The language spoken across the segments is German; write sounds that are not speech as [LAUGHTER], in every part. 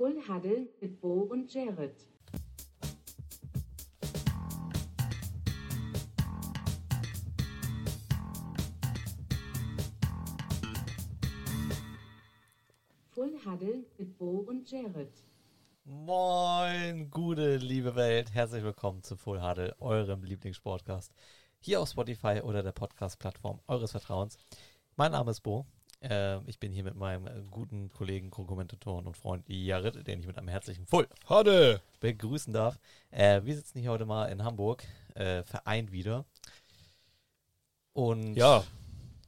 Full Huddle mit Bo und Jared. Full Huddle mit Bo und Jared. Moin, gute liebe Welt. Herzlich willkommen zu Full Huddle, eurem Lieblingspodcast. Hier auf Spotify oder der Podcast-Plattform eures Vertrauens. Mein Name ist Bo. Äh, ich bin hier mit meinem äh, guten Kollegen, Co-Kommentatoren und Freund Jared, den ich mit einem herzlichen Full Hade! begrüßen darf. Äh, wir sitzen hier heute mal in Hamburg, äh, vereint wieder. Und Ja,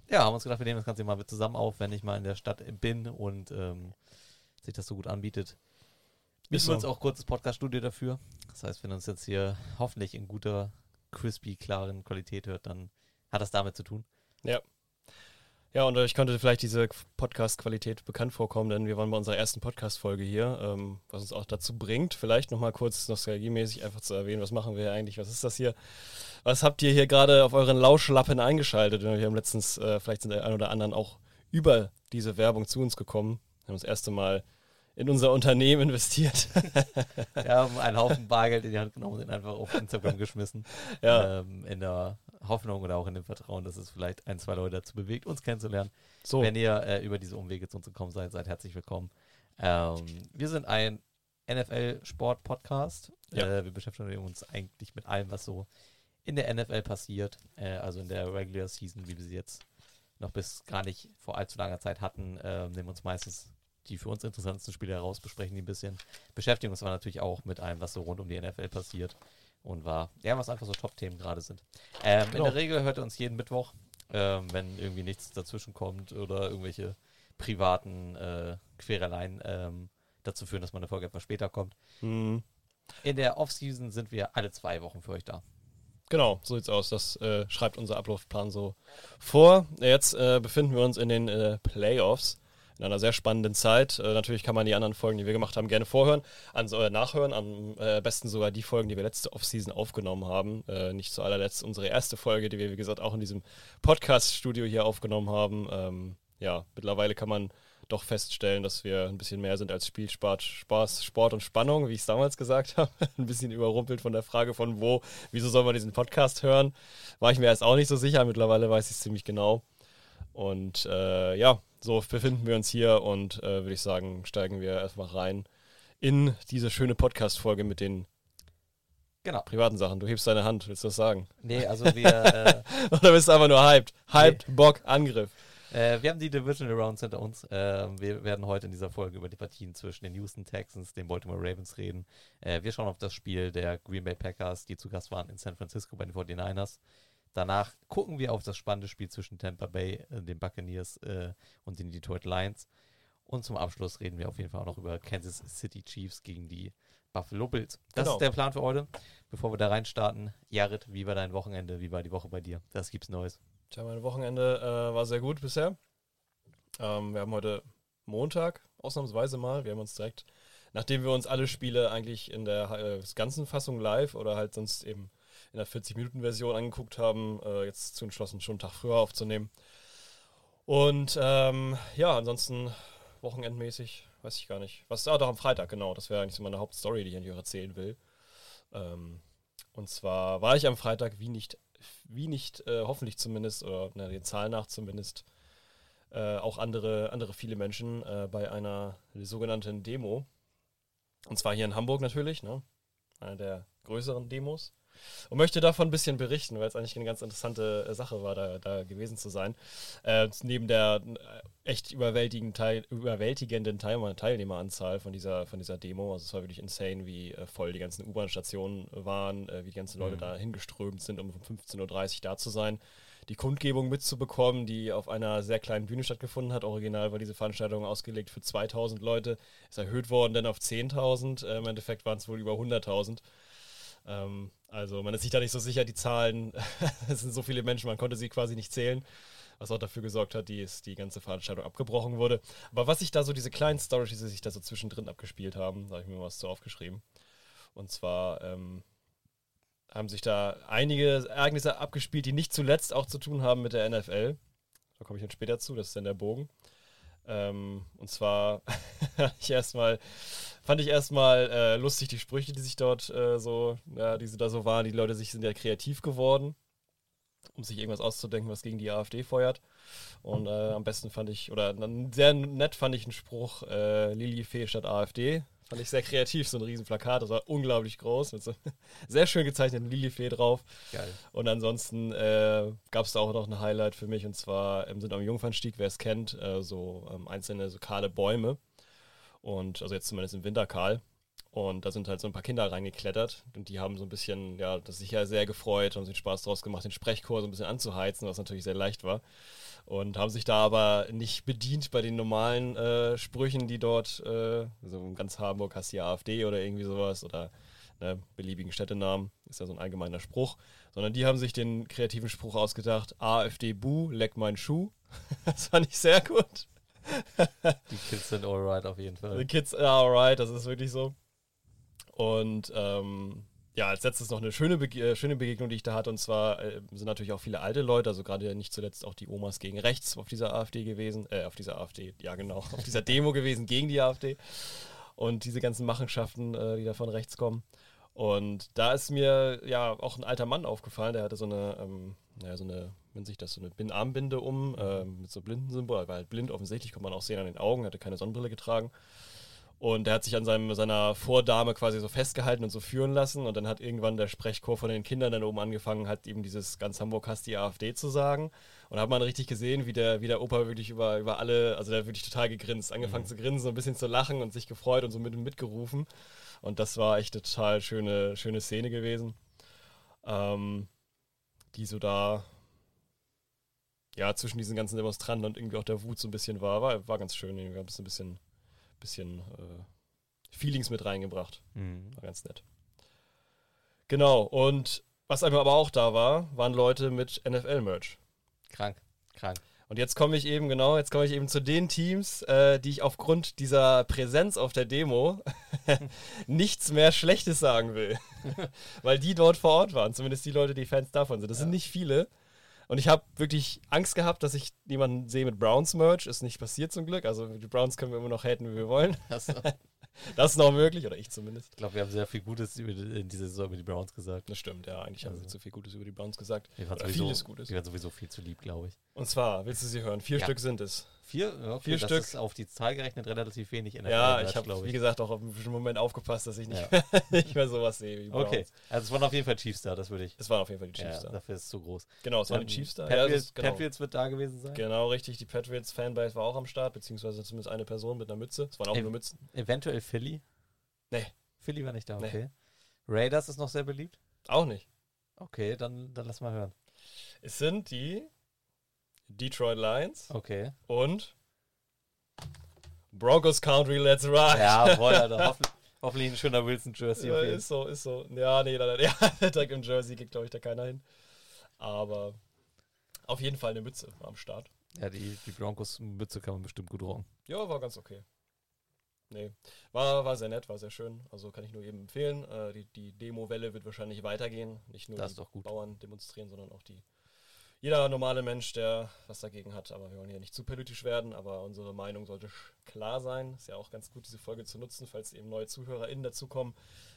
ja, haben uns gedacht, wir nehmen das Ganze mal mit zusammen auf, wenn ich mal in der Stadt bin und ähm, sich das so gut anbietet. Wir so. uns auch kurzes Podcast-Studio dafür. Das heißt, wenn ihr uns jetzt hier hoffentlich in guter, crispy, klaren Qualität hört, dann hat das damit zu tun. ja, und euch könnte vielleicht diese Podcast-Qualität bekannt vorkommen, denn wir waren bei unserer ersten Podcast-Folge hier, ähm, was uns auch dazu bringt, vielleicht nochmal kurz nostalgiemäßig einfach zu erwähnen, was machen wir eigentlich, was ist das hier? Was habt ihr hier gerade auf euren Lauschlappen eingeschaltet? Wir haben letztens, äh, vielleicht sind der ein oder anderen auch über diese Werbung zu uns gekommen, haben das erste Mal in unser Unternehmen [LAUGHS] investiert. Wir haben einen Haufen Bargeld in die Hand genommen und den einfach auf Instagram [LAUGHS] geschmissen. ja, Ähm, in der Hoffnung oder auch in dem Vertrauen, dass es vielleicht ein, zwei Leute dazu bewegt, uns kennenzulernen. so. Wenn ihr äh, über diese Umwege zu uns gekommen seid, seid herzlich willkommen. Ähm, wir sind ein NFL-Sport-Podcast. Ja. Äh, wir beschäftigen uns eigentlich mit allem, was so in der NFL passiert. Äh, also in der Regular Season, wie wir sie jetzt noch bis gar nicht vor allzu langer Zeit hatten, äh, nehmen uns meistens die für uns interessantesten Spiele heraus, besprechen die ein bisschen. Beschäftigen uns aber natürlich auch mit allem, was so rund um die NFL passiert. Und war, ja, was einfach so Top-Themen gerade sind. Ähm, Genau. In der Regel hört ihr uns jeden Mittwoch, ähm, wenn irgendwie nichts dazwischen kommt oder irgendwelche privaten äh, Quereleien ähm, dazu führen, dass man eine Folge etwas später kommt. Hm. In der Offseason sind wir alle zwei Wochen für euch da. Genau, so sieht's aus. Das äh, schreibt unser Ablaufplan so vor. Jetzt äh, befinden wir uns in den äh, Playoffs. In einer sehr spannenden Zeit. Äh, natürlich kann man die anderen Folgen, die wir gemacht haben, gerne vorhören, an, äh, nachhören. Am äh, besten sogar die Folgen, die wir letzte Offseason aufgenommen haben. Äh, nicht zu allerletzt unsere erste Folge, die wir, wie gesagt, auch in diesem Podcast-Studio hier aufgenommen haben. Ähm, ja, mittlerweile kann man doch feststellen, dass wir ein bisschen mehr sind als Spiel, Spaß, Spaß, Sport und Spannung, wie ich es damals gesagt [LAUGHS] habe. ein bisschen überrumpelt von der Frage von wo, wieso soll man diesen Podcast hören? War ich mir erst auch nicht so sicher, mittlerweile weiß ich es ziemlich genau. Und äh, ja, so befinden wir uns hier und äh, würde ich sagen, steigen wir erstmal rein in diese schöne Podcast-Folge mit den Genau. privaten Sachen. Du hebst deine Hand, willst du das sagen? Nee, also wir, [LAUGHS] äh, Oder bist du einfach nur hyped? Hyped, Bock, Angriff. äh, wir haben die Divisional Rounds hinter uns. Ähm, wir werden heute in dieser Folge über die Partien zwischen den Houston Texans, den Baltimore Ravens reden. Äh, wir schauen auf das Spiel der Green Bay Packers, die zu Gast waren in San Francisco bei den 49ers. Danach gucken wir auf das spannende Spiel zwischen Tampa Bay, äh, den Buccaneers äh, und den Detroit Lions. Und zum Abschluss reden wir auf jeden Fall auch noch über Kansas City Chiefs gegen die Buffalo Bills. Das Genau. ist der Plan für heute. Bevor wir da reinstarten, Jared, wie war dein Wochenende? Wie war die Woche bei dir? Das gibt's Neues. Tja, mein Wochenende äh, war sehr gut bisher. Ähm, wir haben heute Montag, ausnahmsweise mal. Wir haben uns direkt, nachdem wir uns alle Spiele eigentlich in der äh, ganzen Fassung live oder halt sonst eben in der 40-Minuten-Version angeguckt haben, äh, jetzt zu entschlossen, schon einen Tag früher aufzunehmen. Und ähm, ja, ansonsten wochenendmäßig, weiß ich gar nicht. Was ah, doch am Freitag, genau. Das wäre eigentlich so meine Hauptstory, die ich eigentlich erzählen will. Ähm, und zwar war ich am Freitag wie nicht, wie nicht, äh, hoffentlich zumindest, oder na, den Zahlen nach zumindest, äh, auch andere, andere viele Menschen äh, bei einer sogenannten Demo. Und zwar hier in Hamburg natürlich, ne? Einer der größeren Demos. Und möchte davon ein bisschen berichten, weil es eigentlich eine ganz interessante äh, Sache war, da, da gewesen zu sein. Äh, neben der äh, echt überwältigenden, Teil, überwältigenden Teil, Teilnehmeranzahl von dieser, von dieser Demo. Also es war wirklich insane, wie äh, voll die ganzen U-Bahn-Stationen waren, wie die ganzen Leute Mhm. da hingeströmt sind, um um 15.30 Uhr da zu sein. Die Kundgebung mitzubekommen, die auf einer sehr kleinen Bühne stattgefunden hat. Original war diese Veranstaltung ausgelegt für 2000 Leute. Ist erhöht worden dann auf 10.000. Äh, Im Endeffekt waren es wohl über 100.000. Ähm, also man ist sich da nicht so sicher, die Zahlen, [LAUGHS] es sind so viele Menschen, man konnte sie quasi nicht zählen, was auch dafür gesorgt hat, dass die ganze Veranstaltung abgebrochen wurde. Aber was sich da so, diese kleinen Stories, die sich da so zwischendrin abgespielt haben, da habe ich mir was zu aufgeschrieben. Und zwar ähm, haben sich da einige Ereignisse abgespielt, die nicht zuletzt auch zu tun haben mit der NFL. Da komme ich dann später zu, das ist dann der Bogen. Ähm, und zwar [LAUGHS] ich erstmal, fand ich erstmal äh, lustig die Sprüche, die sich dort äh, so, ja, die da so waren. Die Leute sich sind ja kreativ geworden, um sich irgendwas auszudenken, was gegen die AfD feuert. Und äh, am besten fand ich, oder sehr nett fand ich einen Spruch, äh, Lili Fee statt AfD. Fand ich sehr kreativ, so ein riesen Plakat, das war unglaublich groß, mit so [LAUGHS] sehr schön gezeichneten Lilifee drauf. Geil. Und ansonsten äh, gab es da auch noch ein Highlight für mich, und zwar ähm, sind am Jungfernstieg, wer es kennt, äh, so ähm, einzelne so kahle Bäume. Und also jetzt zumindest im Winter kahl. Und da sind halt so ein paar Kinder reingeklettert und die haben so ein bisschen, ja, das sich ja sehr gefreut, haben sich Spaß draus gemacht, den Sprechchor so ein bisschen anzuheizen, was natürlich sehr leicht war und haben sich da aber nicht bedient bei den normalen äh, Sprüchen, die dort, äh, so in ganz Hamburg hast du ja AfD oder irgendwie sowas oder ne, beliebigen Städtenamen, ist ja so ein allgemeiner Spruch, sondern die haben sich den kreativen Spruch ausgedacht, AfD Bu, leck mein Schuh. [LAUGHS] das fand ich sehr gut. die Kids sind alright auf jeden Fall. Die Kids are alright, das ist wirklich so. Und ähm, ja, als letztes noch eine schöne, Bege äh, schöne Begegnung, die ich da hatte. Und zwar äh, sind natürlich auch viele alte Leute, also gerade nicht zuletzt auch die Omas gegen rechts auf dieser AfD gewesen, äh, auf dieser AfD, ja genau, [LAUGHS] auf dieser Demo gewesen gegen die AfD. Und diese ganzen Machenschaften, äh, die da von rechts kommen. Und da ist mir ja auch ein alter Mann aufgefallen, der hatte so eine, ähm, naja, so eine, wenn sich das so eine Armbinde um, äh, mit so Blindensymbol, war halt blind, offensichtlich konnte man auch sehen an den Augen, hatte keine Sonnenbrille getragen. Und er hat sich an seinem, seiner Vordame quasi so festgehalten und so führen lassen. Und dann hat irgendwann der Sprechchor von den Kindern dann oben angefangen, hat eben dieses ganz Hamburg hasst die AfD zu sagen. Und da hat man richtig gesehen, wie der, wie der Opa wirklich über, über alle, also der hat wirklich total gegrinst, angefangen mhm. zu grinsen, so ein bisschen zu lachen und sich gefreut und so mit mitgerufen. Und das war echt eine total schöne, schöne Szene gewesen. Ähm, die so da ja, zwischen diesen ganzen Demonstranten und irgendwie auch der Wut so ein bisschen war. War, war ganz schön, irgendwie ein bisschen bisschen äh, Feelings mit reingebracht. Mhm. War ganz nett. Genau, und was einfach aber auch da war, waren Leute mit NFL-Merch. Krank, krank. Und jetzt komme ich eben, genau, jetzt komme ich eben zu den Teams, äh, die ich aufgrund dieser Präsenz auf der Demo [LAUGHS] nichts mehr Schlechtes sagen will. [LAUGHS] Weil die dort vor Ort waren, zumindest die Leute, die Fans davon sind. Das ja. sind nicht viele. Und ich habe wirklich Angst gehabt, dass ich jemanden sehe mit Browns Merch. Ist nicht passiert zum Glück. Also die Browns können wir immer noch haten, wie wir wollen. So. [LAUGHS] das ist noch möglich, oder ich zumindest. Ich glaube, wir haben sehr viel Gutes über die, in dieser Saison über die Browns gesagt. Das stimmt, ja. Eigentlich also. haben wir zu viel Gutes über die Browns gesagt. Wir oder sowieso, vieles Gutes. Sowieso viel zu lieb, glaube ich. Und zwar, willst du sie hören? Vier ja. Stück sind es. Vier? Okay, Vier das Stück. ist auf die Zahl gerechnet relativ wenig in der Ja, ich habe, wie gesagt, auch auf einen Moment aufgepasst, dass ich nicht, ja. mehr, [LAUGHS] nicht mehr sowas sehe. Okay, also es waren auf jeden Fall Chiefs da, das würde ich. Es waren auf jeden Fall die Chiefs ja, da. Dafür ist es zu groß. Genau, es waren die Chiefs da. Patriots, ja, genau. Patriots wird da gewesen sein. Genau, richtig. Die Patriots-Fanbase war auch am Start, beziehungsweise zumindest eine Person mit einer Mütze. Es waren auch e nur Mützen. Eventuell Philly? Nee. Philly war nicht da, okay. Nee. Raiders ist noch sehr beliebt? Auch nicht. Okay, dann, dann lass mal hören. Es sind die Detroit Lions. Okay. Und Broncos Country, let's ride. Ja, [LAUGHS] voll, Alter. Hoffentlich, hoffentlich ein schöner Wilson-Jersey. Ja, ist so, ist so. Ja, nee, leider, [LAUGHS] ja, direkt im Jersey geht, glaube ich, da keiner hin. Aber auf jeden Fall eine Mütze am Start. Ja, die, die Broncos-Mütze kann man bestimmt gut rocken. Ja, war ganz okay. Nee, war, war sehr nett, war sehr schön. Also kann ich nur jedem empfehlen. Äh, die die Demo-Welle wird wahrscheinlich weitergehen. Nicht nur das die Bauern demonstrieren, sondern auch die jeder normale Mensch, der was dagegen hat. Aber wir wollen hier nicht zu politisch werden, aber unsere Meinung sollte klar sein. Ist ja auch ganz gut, diese Folge zu nutzen, falls eben neue ZuhörerInnen dazukommen.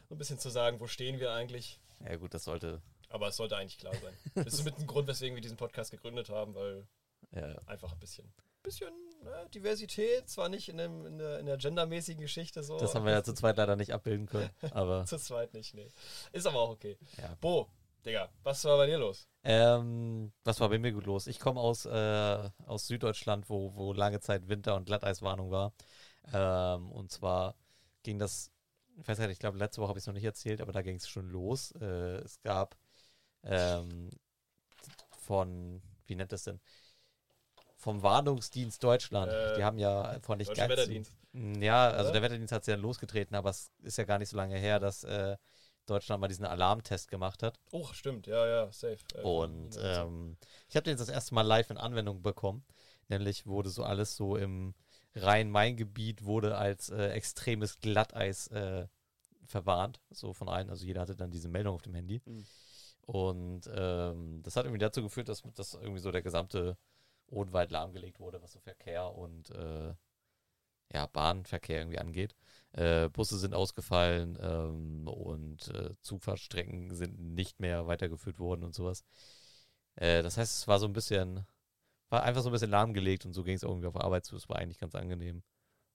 So ein bisschen zu sagen, wo stehen wir eigentlich. Ja, gut, das sollte. Aber es sollte eigentlich klar sein. das ist mit dem Grund, weswegen wir diesen Podcast gegründet haben, weil ja. einfach ein bisschen, bisschen ne, Diversität, zwar nicht in, dem, in der, in der gendermäßigen Geschichte so. Das haben wir ja zu zweit leider nicht abbilden können. [LAUGHS] Aber zu zweit nicht, nee. Ist aber auch okay. Ja. Bo, Digga, was war bei dir los? Ähm, was war bei mir gut los? Ich komme aus, äh, aus Süddeutschland, wo, wo lange Zeit Winter- und Glatteiswarnung war. Ähm, und zwar ging das, ich weiß nicht, ich glaube, letzte Woche habe ich es noch nicht erzählt, aber da ging es schon los. Äh, es gab ähm, von, wie nennt das denn? Vom Warnungsdienst Deutschland. Äh, die haben ja vor nicht ganz. Wetterdienst. Ja, also der Wetterdienst hat es ja losgetreten, aber es ist ja gar nicht so lange her, dass äh, Deutschland mal diesen Alarmtest gemacht hat. Oh, stimmt, ja, ja, safe. Äh, und ähm, ich habe den jetzt das erste Mal live in Anwendung bekommen. Nämlich wurde so alles so im Rhein-Main-Gebiet wurde als äh, extremes Glatteis äh, verwarnt, so von allen. Also jeder hatte dann diese Meldung auf dem Handy. Mhm. Und ähm, das hat irgendwie dazu geführt, dass, dass irgendwie so der gesamte Odenwald lahmgelegt wurde, was so Verkehr und äh, ja, Bahnverkehr irgendwie angeht. Äh, Busse sind ausgefallen ähm, und äh, Zugfahrtstrecken sind nicht mehr weitergeführt worden und sowas. Äh, das heißt, es war so ein bisschen, war einfach so ein bisschen lahmgelegt und so ging es irgendwie auf Arbeit zu. Es war eigentlich ganz angenehm,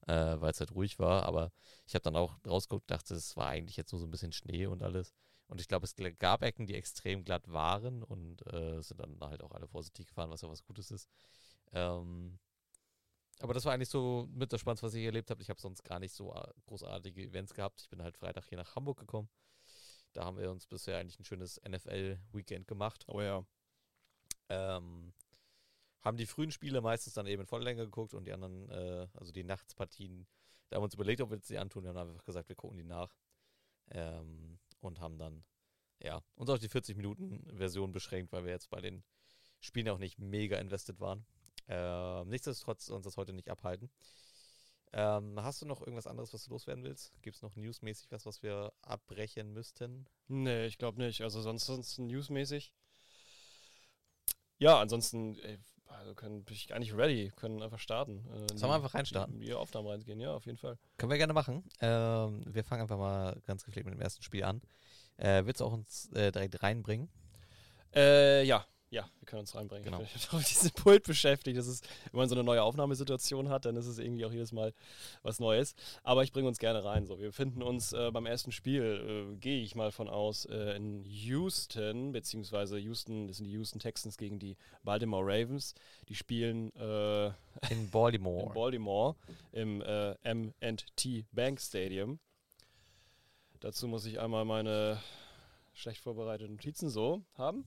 äh, weil es halt ruhig war. Aber ich habe dann auch rausgeguckt, dachte, es war eigentlich jetzt nur so ein bisschen Schnee und alles. Und ich glaube, es gab Ecken, die extrem glatt waren und äh, sind dann halt auch alle vorsichtig gefahren, was ja was Gutes ist. Ähm, aber das war eigentlich so mit das Spannendste, was ich erlebt habe. Ich habe sonst gar nicht so äh, großartige Events gehabt. Ich bin halt Freitag hier nach Hamburg gekommen. Da haben wir uns bisher eigentlich ein schönes NFL-Weekend gemacht. Oh ja. Ähm, haben die frühen Spiele meistens dann eben in Volllänge geguckt und die anderen, äh, also die Nachtspartien, da haben wir uns überlegt, ob wir sie antun. Wir haben einfach gesagt, wir gucken die nach. Ähm, und haben dann, ja, uns auf die 40-Minuten-Version beschränkt, weil wir jetzt bei den Spielen auch nicht mega invested waren. Ähm, nichtsdestotrotz uns das heute nicht abhalten. Ähm, hast du noch irgendwas anderes, was du loswerden willst? Gibt es noch newsmäßig was, was wir abbrechen müssten? Nee, ich glaube nicht. Also sonst, sonst newsmäßig. Ja, ansonsten ey, also können, bin ich eigentlich ready, können einfach starten. Äh, Sollen wir einfach reinstarten? In die Aufnahmen reingehen, ja, auf jeden Fall. Können wir gerne machen. Ähm, wir fangen einfach mal ganz gepflegt mit dem ersten Spiel an. Äh, willst du auch uns äh, direkt reinbringen? Äh, ja, ja, wir können uns reinbringen. Genau. Ich bin auf diesem Pult beschäftigt. Das ist, wenn man so eine neue Aufnahmesituation hat, dann ist es irgendwie auch jedes Mal was Neues. Aber ich bringe uns gerne rein. So, wir befinden uns äh, beim ersten Spiel, äh, gehe ich mal von aus, äh, in Houston, beziehungsweise Houston, das sind die Houston Texans gegen die Baltimore Ravens. Die spielen äh, in [LAUGHS] Baltimore. in Baltimore im äh, M&T Bank Stadium. Dazu muss ich einmal meine schlecht vorbereiteten Notizen so haben.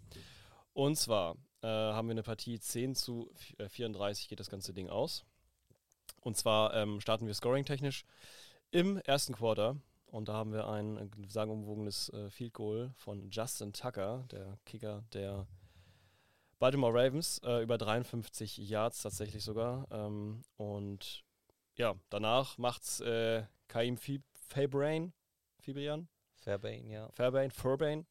Und zwar äh, haben wir eine Partie 10 zu 34 geht das ganze Ding aus. Und zwar ähm, starten wir scoring-technisch im ersten Quarter. Und da haben wir ein äh, sagenumwogenes äh, Field Goal von Justin Tucker, der Kicker der Baltimore Ravens, äh, über 53 Yards tatsächlich sogar. Ähm, und ja, danach macht's äh, Kaim Fabrain, Fibrian? Fairbain, ja. Fairbain, Furbain.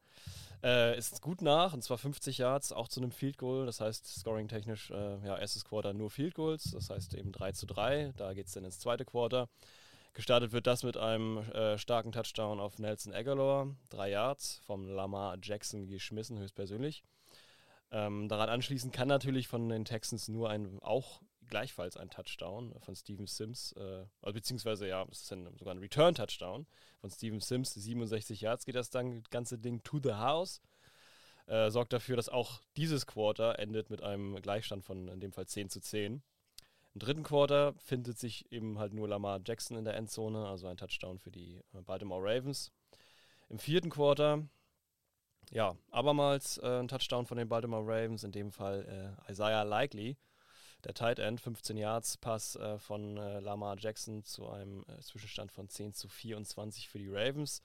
Äh, ist gut nach, und zwar 50 Yards, auch zu einem Field Goal. Das heißt, scoring-technisch, äh, ja, erstes Quarter nur Field Goals, das heißt eben 3 zu 3. Da geht es dann ins zweite Quarter. Gestartet wird das mit einem äh, starken Touchdown auf Nelson Aguilar, drei Yards, vom Lamar Jackson geschmissen, höchstpersönlich. Ähm, daran anschließend kann natürlich von den Texans nur ein, auch gleichfalls ein Touchdown von Steven Sims, äh, also beziehungsweise ja, es ist ein, sogar ein Return-Touchdown von Steven Sims. 67 Yards geht das dann, ganze Ding to the house. Äh, sorgt dafür, dass auch dieses Quarter endet mit einem Gleichstand von in dem Fall 10 zu 10. Im dritten Quarter findet sich eben halt nur Lamar Jackson in der Endzone, also ein Touchdown für die äh, Baltimore Ravens. Im vierten Quarter, ja, abermals äh, ein Touchdown von den Baltimore Ravens, in dem Fall äh, Isaiah Likely der Tight End, 15 Yards Pass äh, von äh, Lamar Jackson zu einem äh, Zwischenstand von 10 zu 24 für die Ravens.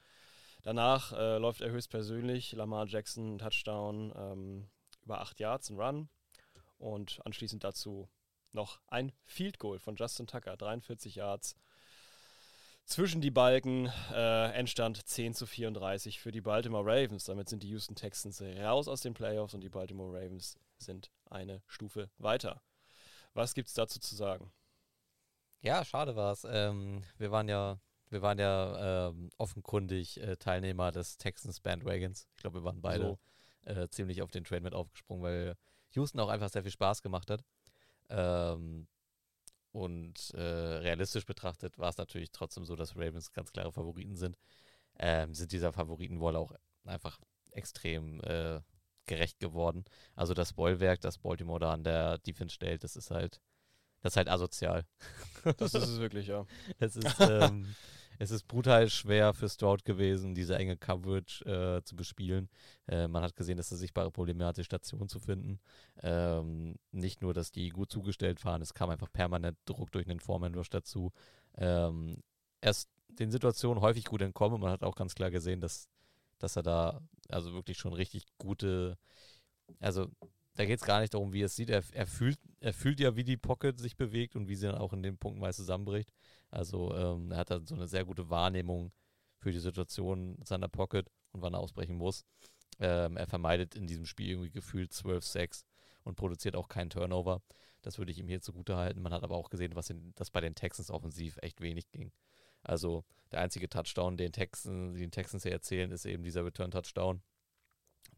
Danach äh, läuft er höchstpersönlich, Lamar Jackson, Touchdown ähm, über 8 Yards, ein Run. Und anschließend dazu noch ein Field Goal von Justin Tucker, 43 Yards. Zwischen die Balken, äh, Endstand 10 zu 34 für die Baltimore Ravens. Damit sind die Houston Texans raus aus den Playoffs und die Baltimore Ravens sind eine Stufe weiter. Was gibt es dazu zu sagen? Ja, schade war es. Ähm, wir waren ja, wir waren ja ähm, offenkundig äh, Teilnehmer des Texans Bandwagons. Ich glaube, wir waren beide so. äh, ziemlich auf den Trade mit aufgesprungen, weil Houston auch einfach sehr viel Spaß gemacht hat. Ähm, und äh, realistisch betrachtet war es natürlich trotzdem so, dass Ravens ganz klare Favoriten sind. Ähm, sind dieser Favoriten wohl auch einfach extrem äh, gerecht geworden. Also das Bollwerk, das Baltimore da an der Defense stellt, das ist halt, das ist halt asozial. Das ist es wirklich, ja. [LAUGHS] es ist, [LAUGHS] ähm, es ist brutal schwer für Stroud gewesen, diese enge Coverage äh, zu bespielen. Äh, man hat gesehen, dass es sichtbare Probleme hatte, Stationen zu finden. Ähm, nicht nur, dass die gut zugestellt waren, es kam einfach permanent Druck durch den Foreman Rush dazu. Ähm, er ist den Situationen häufig gut entkommen und man hat auch ganz klar gesehen, dass dass er da also wirklich schon richtig gute, also da geht es gar nicht darum, wie er es sieht. Er, er, fühlt, er fühlt ja, wie die Pocket sich bewegt und wie sie dann auch in den Punkten meist zusammenbricht. Also ähm, er hat dann so eine sehr gute Wahrnehmung für die Situation seiner Pocket und wann er ausbrechen muss. Ähm, er vermeidet in diesem Spiel irgendwie gefühlt 12-6 und produziert auch keinen Turnover. Das würde ich ihm hier zugute halten. Man hat aber auch gesehen, was in, dass bei den Texans offensiv echt wenig ging. Also der einzige Touchdown, den Texans, den Texans hier erzählen, ist eben dieser Return-Touchdown,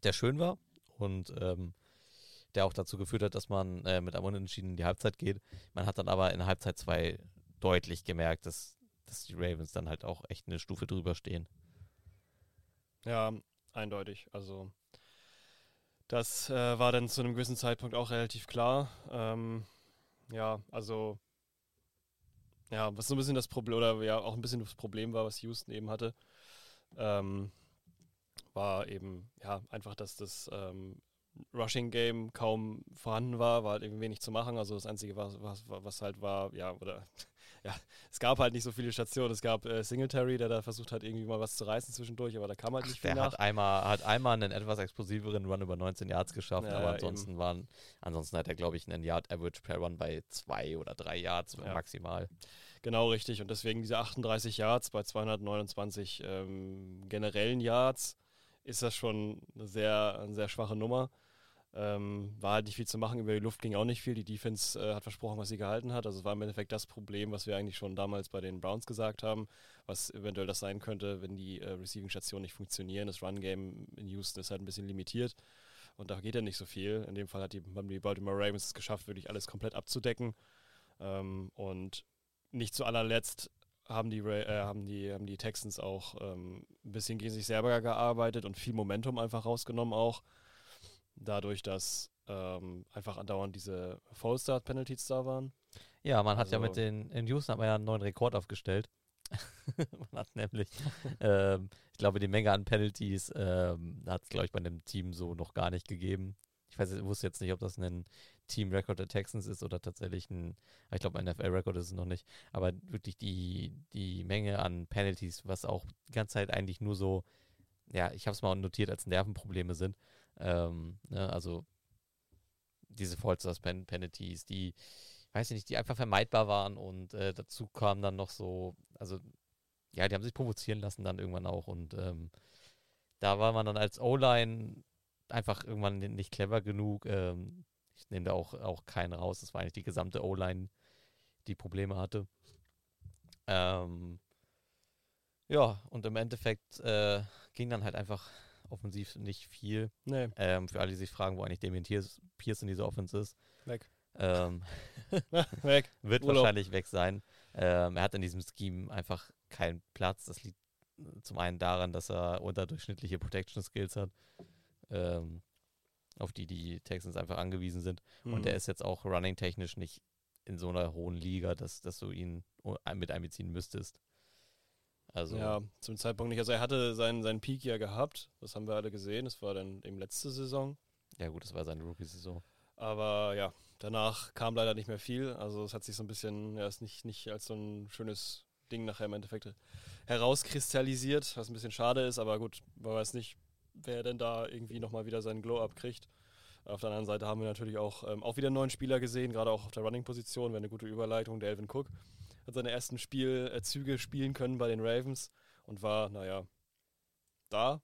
der schön war und ähm, der auch dazu geführt hat, dass man äh, mit einem Unentschieden in die Halbzeit geht. Man hat dann aber in Halbzeit 2 deutlich gemerkt, dass, dass die Ravens dann halt auch echt eine Stufe drüber stehen. Ja, eindeutig. Also das äh, war dann zu einem gewissen Zeitpunkt auch relativ klar. Ähm, ja, also ja, was so ein bisschen das Problem oder ja auch ein bisschen das Problem war, was Houston eben hatte, ähm, war eben ja einfach, dass das ähm, Rushing Game kaum vorhanden war, war halt irgendwie wenig zu machen. Also das Einzige, was, was, was halt war, ja, oder ja, es gab halt nicht so viele Stationen. Es gab äh, Singletary, der da versucht hat, irgendwie mal was zu reißen zwischendurch, aber da kam halt nicht Ach, viel der nach. Hat einmal, hat einmal einen etwas explosiveren Run über 19 Yards geschafft, ja, aber ansonsten waren, ansonsten hat er, glaube ich, einen Yard Average per Run bei zwei oder drei Yards ja. maximal. Genau, richtig. Und deswegen diese 38 Yards bei 229 ähm, generellen Yards ist das schon eine sehr, eine sehr schwache Nummer. Ähm, war halt nicht viel zu machen, über die Luft ging auch nicht viel. Die Defense äh, hat versprochen, was sie gehalten hat. Also war im Endeffekt das Problem, was wir eigentlich schon damals bei den Browns gesagt haben, was eventuell das sein könnte, wenn die äh, Receiving-Stationen nicht funktionieren. Das Run-Game in Houston ist halt ein bisschen limitiert und da geht ja nicht so viel. In dem Fall hat die, haben die Baltimore Ravens es geschafft, wirklich alles komplett abzudecken. Ähm, und nicht zu allerletzt haben die, äh, haben die, haben die Texans auch ähm, ein bisschen gegen sich selber gearbeitet und viel Momentum einfach rausgenommen auch dadurch, dass ähm, einfach andauernd diese Fall-Start-Penalties da waren. Ja, man also, hat ja mit also den, in Houston hat man ja einen neuen Rekord aufgestellt. [LAUGHS] man hat nämlich, [LAUGHS] ähm, ich glaube, die Menge an Penalties ähm, hat es, glaube ich, bei einem Team so noch gar nicht gegeben. Ich weiß, ich wusste jetzt nicht, ob das ein Team-Record der Texans ist oder tatsächlich ein, ich glaube, ein NFL-Record ist es noch nicht, aber wirklich die, die Menge an Penalties, was auch die ganze Zeit eigentlich nur so, ja, ich habe es mal notiert, als Nervenprobleme sind. Ähm, ne, also diese False Penalties, die, weiß ich nicht, die einfach vermeidbar waren und äh, dazu kam dann noch so, also ja, die haben sich provozieren lassen dann irgendwann auch und ähm, da war man dann als O-Line einfach irgendwann nicht clever genug. Ähm, ich nehme da auch, auch keinen raus. Das war eigentlich die gesamte O-Line, die Probleme hatte. Ähm, ja, und im Endeffekt äh, ging dann halt einfach offensiv nicht viel. Nee. Ähm, für alle, die sich fragen, wo eigentlich Damien Pierce in dieser Offense ist. Weg. Ähm, [LAUGHS] weg. Wird Urlaub. wahrscheinlich weg sein. Ähm, er hat in diesem Scheme einfach keinen Platz. Das liegt zum einen daran, dass er unterdurchschnittliche Protection Skills hat, ähm, auf die die Texans einfach angewiesen sind. Mhm. Und er ist jetzt auch running-technisch nicht in so einer hohen Liga, dass, dass du ihn mit einbeziehen müsstest. Also ja, zum Zeitpunkt nicht. Also er hatte seinen, seinen Peak ja gehabt, das haben wir alle gesehen. Das war dann eben letzte Saison. Ja gut, das war seine Rookie-Saison. Aber ja, danach kam leider nicht mehr viel. Also es hat sich so ein bisschen, ja, ist nicht, nicht als so ein schönes Ding nachher im Endeffekt herauskristallisiert, was ein bisschen schade ist, aber gut, man weiß nicht, wer denn da irgendwie nochmal wieder seinen Glow-Up kriegt. Auf der anderen Seite haben wir natürlich auch, ähm, auch wieder einen neuen Spieler gesehen, gerade auch auf der Running-Position, wäre eine gute Überleitung, der Elvin Cook hat seine ersten Spielzüge äh, spielen können bei den Ravens und war, naja, da.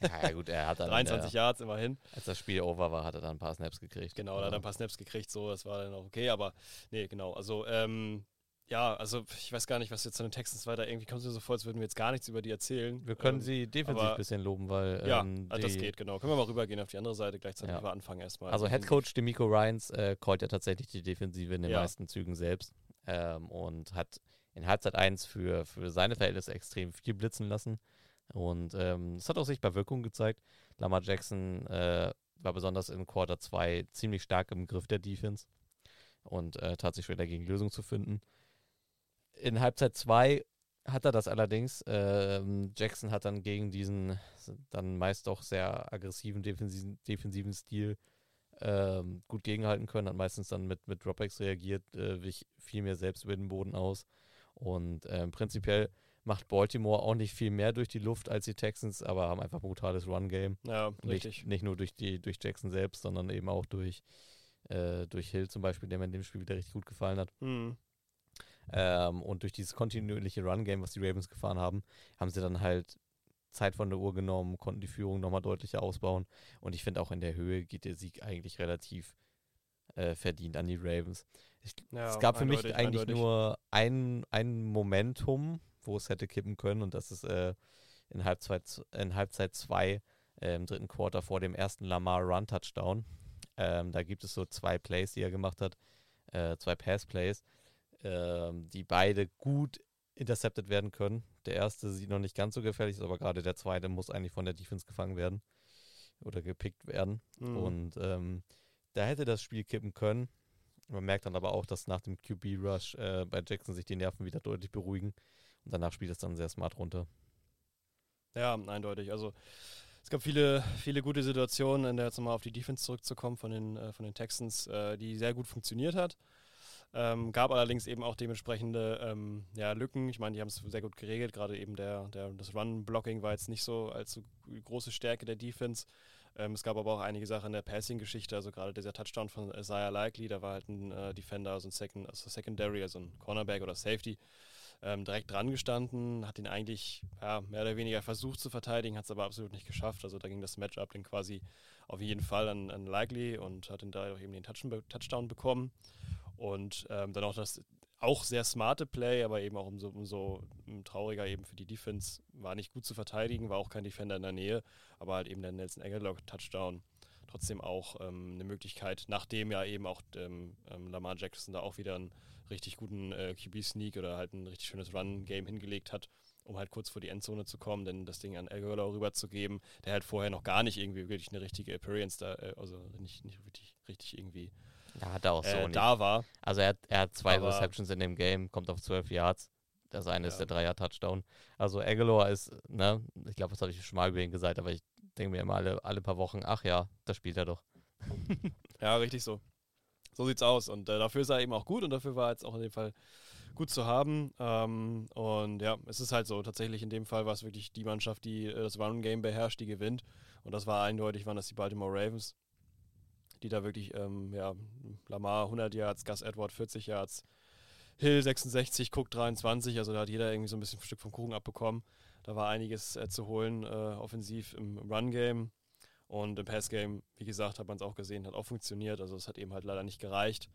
Ja, gut, er hat dann [LAUGHS] 23 Yards immerhin. Als das Spiel over war, hat er dann ein paar Snaps gekriegt. Genau, er hat ein paar Snaps gekriegt, so, das war dann auch okay, aber nee, genau. Also, ähm, ja, also ich weiß gar nicht, was jetzt zu den Texans weiter. Irgendwie kommt es mir so vor, als würden wir jetzt gar nichts über die erzählen. Wir können ähm, sie defensiv ein bisschen loben, weil. Ja, ähm, das geht, genau. Können wir mal rübergehen auf die andere Seite, gleichzeitig ja. anfangen erstmal. Also Head Coach Demico Ryans äh, callt ja tatsächlich die Defensive in den ja. meisten Zügen selbst ähm, und hat in Halbzeit 1 für, für seine Verhältnisse extrem viel blitzen lassen. Und ähm, das hat auch sichtbar Wirkung gezeigt. Lamar Jackson äh, war besonders in Quarter 2 ziemlich stark im Griff der Defense und äh, tat sich schwer dagegen Lösungen zu finden. In Halbzeit 2 hat er das allerdings. Ähm, Jackson hat dann gegen diesen dann meist doch sehr aggressiven defensiven, defensiven Stil ähm, gut gegenhalten können, hat meistens dann mit, mit Dropbacks reagiert, äh, wich viel mehr selbst über den Boden aus. Und ähm, prinzipiell macht Baltimore auch nicht viel mehr durch die Luft als die Texans, aber haben einfach ein brutales Run-Game. Ja, nicht, richtig. Nicht nur durch, die, durch Jackson selbst, sondern eben auch durch, äh, durch Hill zum Beispiel, der mir in dem Spiel wieder richtig gut gefallen hat. Mhm. Ähm, und durch dieses kontinuierliche Run-Game, was die Ravens gefahren haben, haben sie dann halt Zeit von der Uhr genommen, konnten die Führung nochmal deutlicher ausbauen. Und ich finde auch in der Höhe geht der Sieg eigentlich relativ äh, verdient an die Ravens. Ich, Ja, es gab für mich eigentlich eindeutig. nur ein, ein Momentum, wo es hätte kippen können und das ist äh, in Halbzeit in Halbzeit 2 äh, im dritten Quarter vor dem ersten Lamar Run Touchdown. Ähm, da gibt es so zwei Plays, die er gemacht hat, äh, zwei Pass Plays, ähm, die beide gut intercepted werden können. Der erste sieht noch nicht ganz so gefährlich, aus, aber gerade der zweite muss eigentlich von der Defense gefangen werden oder gepickt werden. Mhm. Und ähm, da hätte das Spiel kippen können. Man merkt dann aber auch, dass nach dem QB-Rush äh, bei Jackson sich die Nerven wieder deutlich beruhigen. Und danach spielt es dann sehr smart runter. Ja, eindeutig. Also es gab viele, viele gute Situationen, in der jetzt nochmal auf die Defense zurückzukommen von den, äh, von den Texans, äh, die sehr gut funktioniert hat. Ähm, gab allerdings eben auch dementsprechende ähm, ja, Lücken. Ich meine, die haben es sehr gut geregelt. Gerade eben der, der, das Run-Blocking war jetzt nicht so allzu große Stärke der Defense. Ähm, es gab aber auch einige Sachen in der Passing-Geschichte. Also gerade dieser Touchdown von Isaiah Likely, da war halt ein äh, Defender, also ein Second, also Secondary, also ein Cornerback oder Safety, ähm, direkt dran gestanden, hat ihn eigentlich ja, mehr oder weniger versucht zu verteidigen, hat es aber absolut nicht geschafft. Also da ging das Matchup dann quasi auf jeden Fall an, an Likely und hat ihn dadurch eben den Touch Touchdown bekommen. Und ähm, dann auch das auch sehr smarte Play, aber eben auch umso, umso trauriger eben für die Defense. War nicht gut zu verteidigen, war auch kein Defender in der Nähe, aber halt eben der Nelson Aguilar Touchdown trotzdem auch ähm, eine Möglichkeit, nachdem ja eben auch ähm, ähm, Lamar Jackson da auch wieder einen richtig guten äh, QB-Sneak oder halt ein richtig schönes Run-Game hingelegt hat, um halt kurz vor die Endzone zu kommen, denn das Ding an Aguilar rüberzugeben, der halt vorher noch gar nicht irgendwie wirklich eine richtige Appearance da, äh, also nicht, nicht richtig, richtig irgendwie Ja, hat er auch so äh, nicht. da war. Also er hat, er hat zwei Receptions in dem Game, kommt auf 12 Yards. Das eine ist Ja. der Dreier-Touchdown. Also Aguilar ist, ne, ich glaube, das habe ich schon mal über ihn gesagt, aber ich denke mir immer alle, alle paar Wochen, ach ja, das spielt er doch. [LAUGHS] Ja, richtig so. So sieht's aus. Und äh, dafür ist er eben auch gut und dafür war er jetzt auch in dem Fall gut zu haben. Ähm, und ja, es ist halt so. Tatsächlich in dem Fall war es wirklich die Mannschaft, die äh, das Run-Game beherrscht, die gewinnt. Und das war eindeutig, waren das die Baltimore Ravens, die da wirklich, ähm, ja, Lamar 100 Yards, Gus Edward 40 Yards, Hill 66, Cook 23. Also da hat jeder irgendwie so ein bisschen ein Stück vom Kuchen abbekommen. Da war einiges äh, zu holen, äh, offensiv im Run-Game. Und im Passgame, wie gesagt, hat man es auch gesehen, hat auch funktioniert. Also es hat eben halt leider nicht gereicht.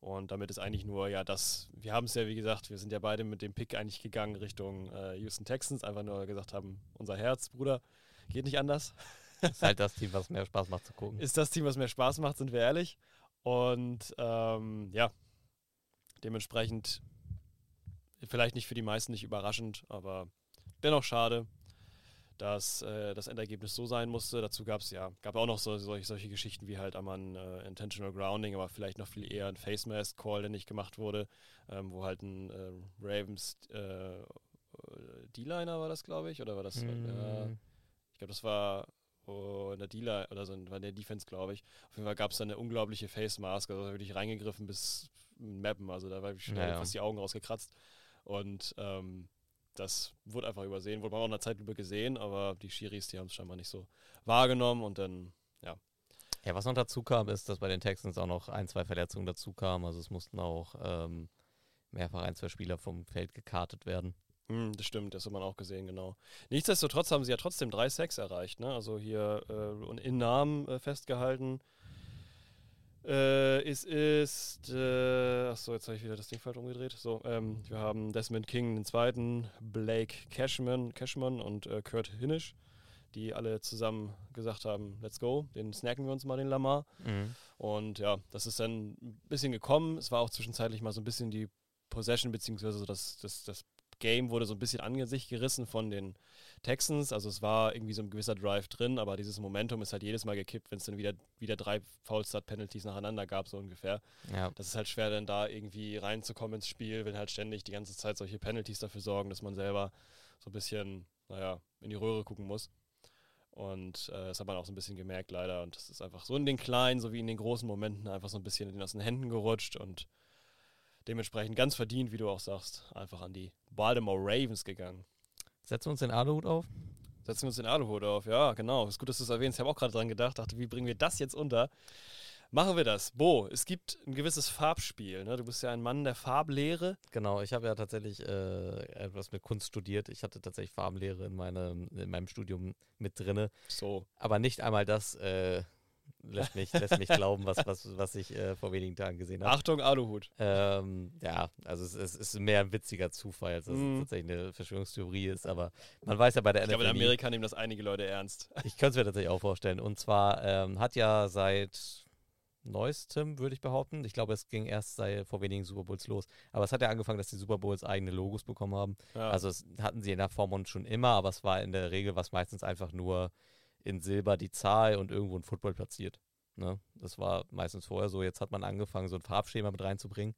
Und damit ist eigentlich nur, ja, das, wir haben es ja, wie gesagt, wir sind ja beide mit dem Pick eigentlich gegangen Richtung äh, Houston Texans, einfach nur gesagt haben, unser Herz, Bruder, geht nicht anders. [LAUGHS] Ist halt das Team, was mehr Spaß macht zu gucken. Ist das Team, was mehr Spaß macht, sind wir ehrlich. Und ähm, ja, dementsprechend vielleicht nicht für die meisten nicht überraschend, aber dennoch schade, dass äh, das Endergebnis so sein musste. Dazu gab es ja, gab auch noch so, solche, solche Geschichten wie halt einmal ein äh, Intentional Grounding, aber vielleicht noch viel eher ein Face Mask Call, der nicht gemacht wurde, ähm, wo halt ein äh, Ravens äh, D-Liner war das, glaube ich, oder war das? Äh, Mm, ich glaube, das war oh, in der Dealer oder so, war in der Defense, glaube ich. Auf jeden Fall gab es da eine unglaubliche Face Mask, also wirklich reingegriffen bis Mappen, also da war ich schon Ja, ja. fast die Augen rausgekratzt. Und ähm, das wurde einfach übersehen, wurde man auch in der Zeitlupe gesehen, aber die Schiris, die haben es scheinbar nicht so wahrgenommen und dann, Ja, was noch dazu kam, ist, dass bei den Texans auch noch ein, zwei Verletzungen dazu kamen. Also es mussten auch ähm, mehrfach ein, zwei Spieler vom Feld gekartet werden. Hm, das stimmt, das hat man auch gesehen, genau. Nichtsdestotrotz haben sie ja trotzdem drei Sacks erreicht, ne? Also hier äh, und in Namen äh, festgehalten. Äh, es ist, äh, achso, jetzt habe ich wieder das Ding falsch umgedreht. So, ähm, wir haben Desmond King den zweiten, Blake Cashman, Cashman und äh, Kurt Hinisch, die alle zusammen gesagt haben, let's go, den snacken wir uns mal, den Lamar. Mhm. Und ja, das ist dann ein bisschen gekommen. Es war auch zwischenzeitlich mal so ein bisschen die Possession, beziehungsweise so das, das, das Game wurde so ein bisschen an sich gerissen von den Texans. Also es war irgendwie so ein gewisser Drive drin, aber dieses Momentum ist halt jedes Mal gekippt, wenn es dann wieder, wieder drei Foul-Start-Penalties nacheinander gab, so ungefähr. Ja, Das ist halt schwer, dann da irgendwie reinzukommen ins Spiel, wenn halt ständig die ganze Zeit solche Penalties dafür sorgen, dass man selber so ein bisschen, naja, in die Röhre gucken muss. Und äh, das hat man auch so ein bisschen gemerkt, leider. Und das ist einfach so in den kleinen sowie in den großen Momenten einfach so ein bisschen in den aus den Händen gerutscht und dementsprechend ganz verdient, wie du auch sagst, einfach an die Baltimore Ravens gegangen. setzen wir uns den Aluhut auf. Setzen wir uns den Aluhut auf. Ja, genau. Ist gut, dass du es erwähnst. Ich habe auch gerade dran gedacht. Dachte, wie bringen wir das jetzt unter? Machen wir das. Bo, es gibt ein gewisses Farbspiel. Ne? Du bist ja ein Mann der Farblehre. Genau, ich habe ja tatsächlich äh, etwas mit Kunst studiert. Ich hatte tatsächlich Farbenlehre in, meinem in meinem Studium mit drinne. So. Aber nicht einmal das äh, lässt mich, lässt mich glauben, was, was, was ich äh, vor wenigen Tagen gesehen habe. Achtung, Aluhut. Ähm, ja, also es, es ist mehr ein witziger Zufall, als dass Mhm. es tatsächlich eine Verschwörungstheorie ist, aber man weiß ja bei der Ich glaube, in NFL Amerika nehmen das einige Leute ernst. [LAUGHS] Ich könnte es mir tatsächlich auch vorstellen. Und zwar ähm, hat ja seit neuestem, würde ich behaupten, ich glaube, es ging erst seit vor wenigen Super Bowls los, aber es hat ja angefangen, dass die Super Bowls eigene Logos bekommen haben. Ja. Also es hatten sie in der Form und schon immer, aber es war in der Regel was meistens einfach nur in Silber die Zahl und irgendwo ein Football platziert. Ne? Das war meistens vorher so. Jetzt hat man angefangen, so ein Farbschema mit reinzubringen.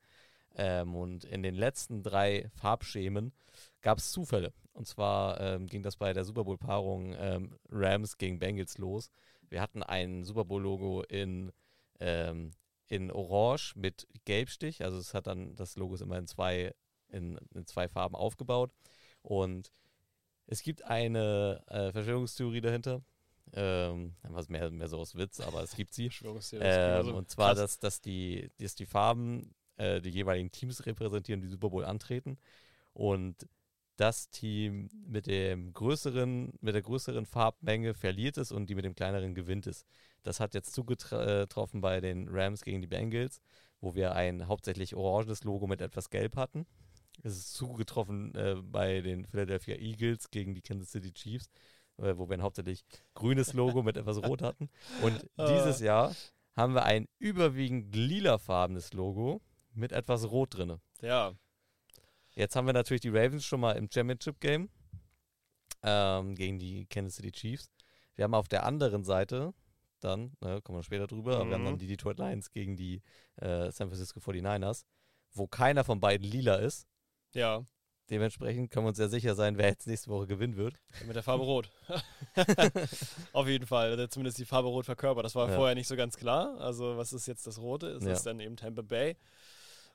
Ähm, und in den letzten drei Farbschemen gab es Zufälle. Und zwar ähm, ging das bei der Super Bowl-Paarung ähm, Rams gegen Bengals los. Wir hatten ein Super Bowl-Logo in, ähm, in Orange mit Gelbstich. Also es hat dann, das Logo ist immer in zwei, in, in zwei Farben aufgebaut. Und es gibt eine äh, Verschwörungstheorie dahinter. Ähm, was mehr, mehr so aus Witz, aber es gibt sie. [LAUGHS] Ähm, also und zwar, dass, dass, die, dass die Farben äh, die jeweiligen Teams repräsentieren, die Super Bowl antreten. Und das Team mit dem größeren, mit der größeren Farbmenge verliert es und die mit dem kleineren gewinnt es. Das hat jetzt zugetroffen bei den Rams gegen die Bengals, wo wir ein hauptsächlich oranges Logo mit etwas Gelb hatten. Es ist zugetroffen äh, bei den Philadelphia Eagles gegen die Kansas City Chiefs, äh, wo wir ein hauptsächlich grünes [LAUGHS] Logo mit etwas Rot hatten. Und [LAUGHS] Ah. dieses Jahr haben wir ein überwiegend lilafarbenes Logo mit etwas Rot drinne. Ja, Jetzt haben wir natürlich die Ravens schon mal im Championship Game ähm, gegen die Kansas City Chiefs. Wir haben auf der anderen Seite dann, ne, kommen wir später drüber, aber wir haben Mhm. dann die Detroit Lions gegen die äh, San Francisco 49ers, wo keiner von beiden lila ist. ja. Dementsprechend können wir uns sehr sicher sein, wer jetzt nächste Woche gewinnen wird. Mit der Farbe Rot. [LAUGHS] Auf jeden Fall. Also zumindest die Farbe Rot verkörpert. Das war Ja. vorher nicht so ganz klar. Also, was ist jetzt das Rote? Ist Ja. es dann eben Tampa Bay?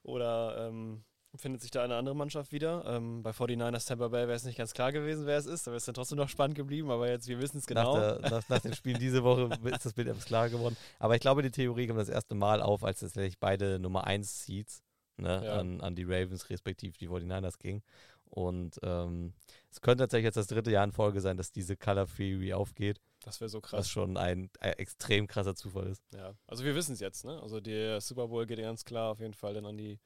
Oder ähm, findet sich da eine andere Mannschaft wieder? Ähm, bei 49ers Tampa Bay wäre es nicht ganz klar gewesen, wer es ist. Da wäre es dann trotzdem noch spannend geblieben. Aber jetzt, wir wissen es genau. Nach, der, nach, nach den Spielen diese Woche ist das Bild etwas klarer geworden. Aber ich glaube, die Theorie kommt das erste Mal auf, als tatsächlich beide Nummer 1 Seeds ne, Ja. an, an die Ravens respektive die 49ers ging. Und ähm, es könnte tatsächlich jetzt das dritte Jahr in Folge sein, dass diese Color Theory aufgeht, das wäre so was krass. schon ein, ein extrem krasser Zufall ist. Ja. Also, wir wissen es jetzt. Ne? Also, der Super Bowl geht ganz klar auf jeden Fall dann an die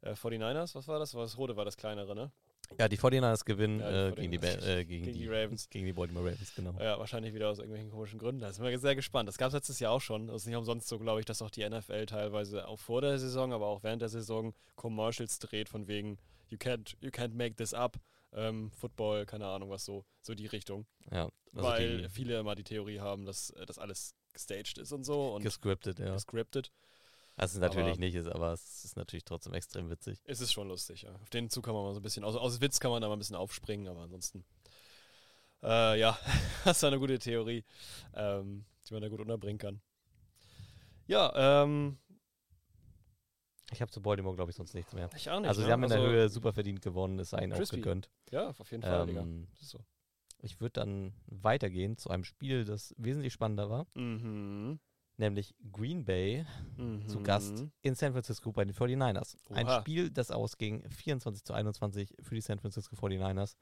äh, 49ers. Was war das? War das Rote war das kleinere, ne? Ja, die 49ers gewinnen Ja, die äh, gegen, die, 49ers. Äh, gegen, Gegen die, die Ravens. Gegen die Baltimore Ravens, genau. Ja, wahrscheinlich wieder aus irgendwelchen komischen Gründen. Da sind wir sehr gespannt. Das gab es letztes Jahr auch schon. Das ist nicht umsonst so, glaube ich, dass auch die NFL teilweise auch vor der Saison, aber auch während der Saison Commercials dreht von wegen you can't, you can't make this up. Ähm, Football, keine Ahnung was so, so die Richtung. Ja, also Weil viele immer die Theorie haben, dass äh, das alles gestaged ist und so und gescriptet, ja. gescriptet. Was es natürlich aber- nicht ist, aber es ist natürlich trotzdem extrem witzig. Es ist schon lustig, ja. Auf den Zug kann man mal so ein bisschen, aus, aus Witz kann man da mal ein bisschen aufspringen, aber ansonsten, äh, ja, [LAUGHS] das war eine gute Theorie, ähm, die man da gut unterbringen kann. Ja, ähm, Ich habe zu Baltimore, glaube ich, sonst nichts mehr. ich auch nicht. Also ne? sie haben in der Also, Höhe super verdient gewonnen, ist ihnen auch gegönnt. Ja, auf jeden Fall. Ähm, Das ist so. ich würde dann weitergehen zu einem Spiel, das wesentlich spannender war, Mhm. Nämlich Green Bay Mhm. zu Gast in San Francisco bei den 49ers. Ein Oha. Spiel, das ausging 24 zu 21 für die San Francisco 49ers,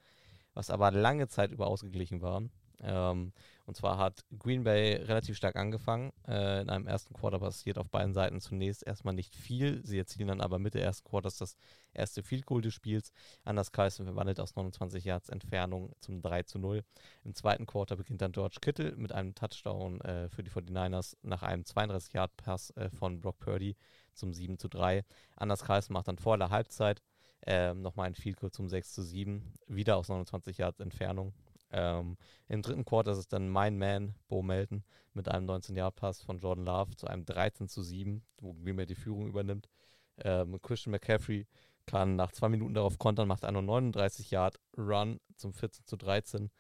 was aber lange Zeit über ausgeglichen war. Ähm, und zwar hat Green Bay relativ stark angefangen. Äh, in einem ersten Quarter passiert auf beiden Seiten zunächst erstmal nicht viel. Sie erzielen dann aber Mitte ersten Quarters das erste Field Goal des Spiels. Anders Carlson verwandelt aus 29 Yards Entfernung zum 3 zu 0. Im zweiten Quarter beginnt dann George Kittle mit einem Touchdown äh, für die 49ers nach einem 32-Yard-Pass äh, von Brock Purdy zum 7 zu 3. Anders Carlson macht dann vor der Halbzeit ähm, nochmal ein Field Goal zum 6 zu 7, wieder aus 29 Yards Entfernung. Ähm, Im dritten Quarter ist es dann mein Man, Bo Melton, mit einem 19-Yard-Pass von Jordan Love zu einem 13 zu 7, wo Green Bay die Führung übernimmt. Ähm, Christian McCaffrey kann nach zwei Minuten darauf kontern, macht einen 39-Yard-Run zum 14 zu 13.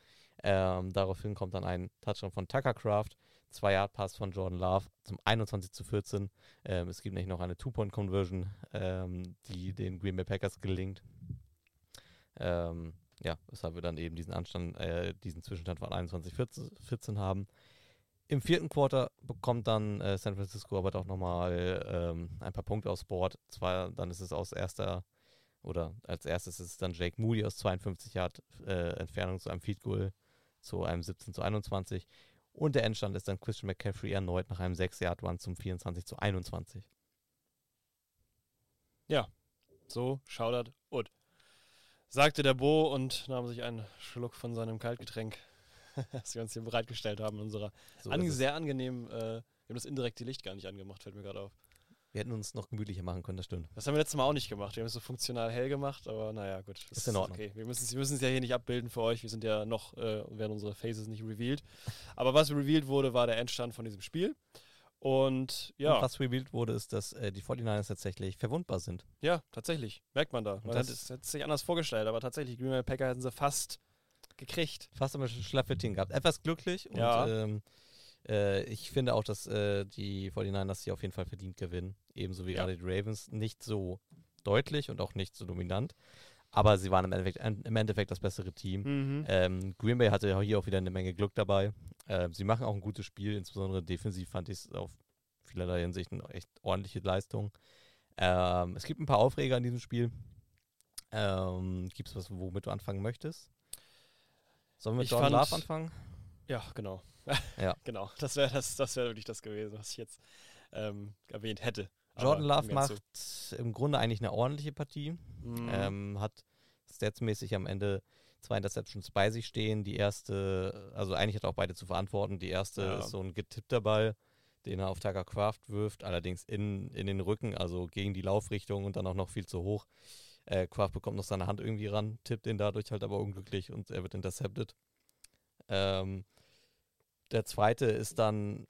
Ähm, daraufhin kommt dann ein Touchdown von Tucker Craft, 2-Yard-Pass von Jordan Love zum 21 zu 14. Ähm, es gibt nämlich noch eine Two-Point-Conversion, ähm, die den Green Bay Packers gelingt. Ähm, ja, weshalb wir dann eben diesen Anstand, äh, diesen Zwischenstand von 21-14 haben. Im vierten Quarter bekommt dann äh, San Francisco aber doch nochmal ähm, ein paar Punkte aufs Board. Zwar, dann ist es aus erster, oder als erstes ist es dann Jake Moody aus 52 Yard äh, Entfernung zu einem Feed Goal zu einem 17 zu 21. Und der Endstand ist dann Christian McCaffrey erneut nach einem 6-Yard-Run zum 24 zu 21. So, Shoutout und sagte der Bo und nahm sich einen Schluck von seinem Kaltgetränk, [LAUGHS] das wir uns hier bereitgestellt haben in unserer So ist es. sehr angenehm. Äh, wir haben das indirekte Licht gar nicht angemacht, fällt mir gerade auf. Wir hätten uns noch gemütlicher machen können, das stimmt. Das haben wir letztes Mal auch nicht gemacht. Wir haben es so funktional hell gemacht, aber naja, gut. das Ist in Ordnung. Okay, wir müssen es wir müssen es ja hier nicht abbilden für euch. Wir sind ja noch, äh, werden unsere Faces nicht revealed. Aber was revealed wurde, war der Endstand von diesem Spiel. Und ja, Und was revealed wurde, ist, dass äh, die 49ers tatsächlich verwundbar sind. ja, tatsächlich. Merkt man da. Man das- hat es sich anders vorgestellt, aber tatsächlich, Green Bay Packer hätten sie fast gekriegt. Fast am Schlaffettchen gehabt. Etwas glücklich und Ja. ähm, äh, ich finde auch, dass äh, die 49ers hier auf jeden Fall verdient gewinnen. Ebenso wie Ja. gerade die Ravens. Nicht so deutlich und auch nicht so dominant. Aber sie waren im Endeffekt, im Endeffekt das bessere Team. Mhm. Ähm, Green Bay hatte hier auch wieder eine Menge Glück dabei. Ähm, sie machen auch ein gutes Spiel, insbesondere defensiv fand ich es auf vielerlei Hinsicht eine echt ordentliche Leistung. Ähm, es gibt ein paar Aufreger in diesem Spiel. Ähm, gibt es was, womit du anfangen möchtest? Sollen wir mit Ich Jordan fand- Love anfangen? Ja, genau. [LAUGHS] Ja. genau. Das wäre das, das wär wirklich das gewesen, was ich jetzt ähm, erwähnt hätte. Aber Jordan Love macht zu. im Grunde eigentlich eine ordentliche Partie. Mhm. Ähm, hat statsmäßig am Ende zwei Interceptions bei sich stehen. Die erste, also eigentlich hat er auch beide zu verantworten. Die erste Ja. ist so ein getippter Ball, den er auf Tucker Craft wirft, allerdings in, in den Rücken, also gegen die Laufrichtung und dann auch noch viel zu hoch. Äh, Craft bekommt noch seine Hand irgendwie ran, tippt ihn dadurch halt aber unglücklich und er wird intercepted. Ähm, der zweite ist dann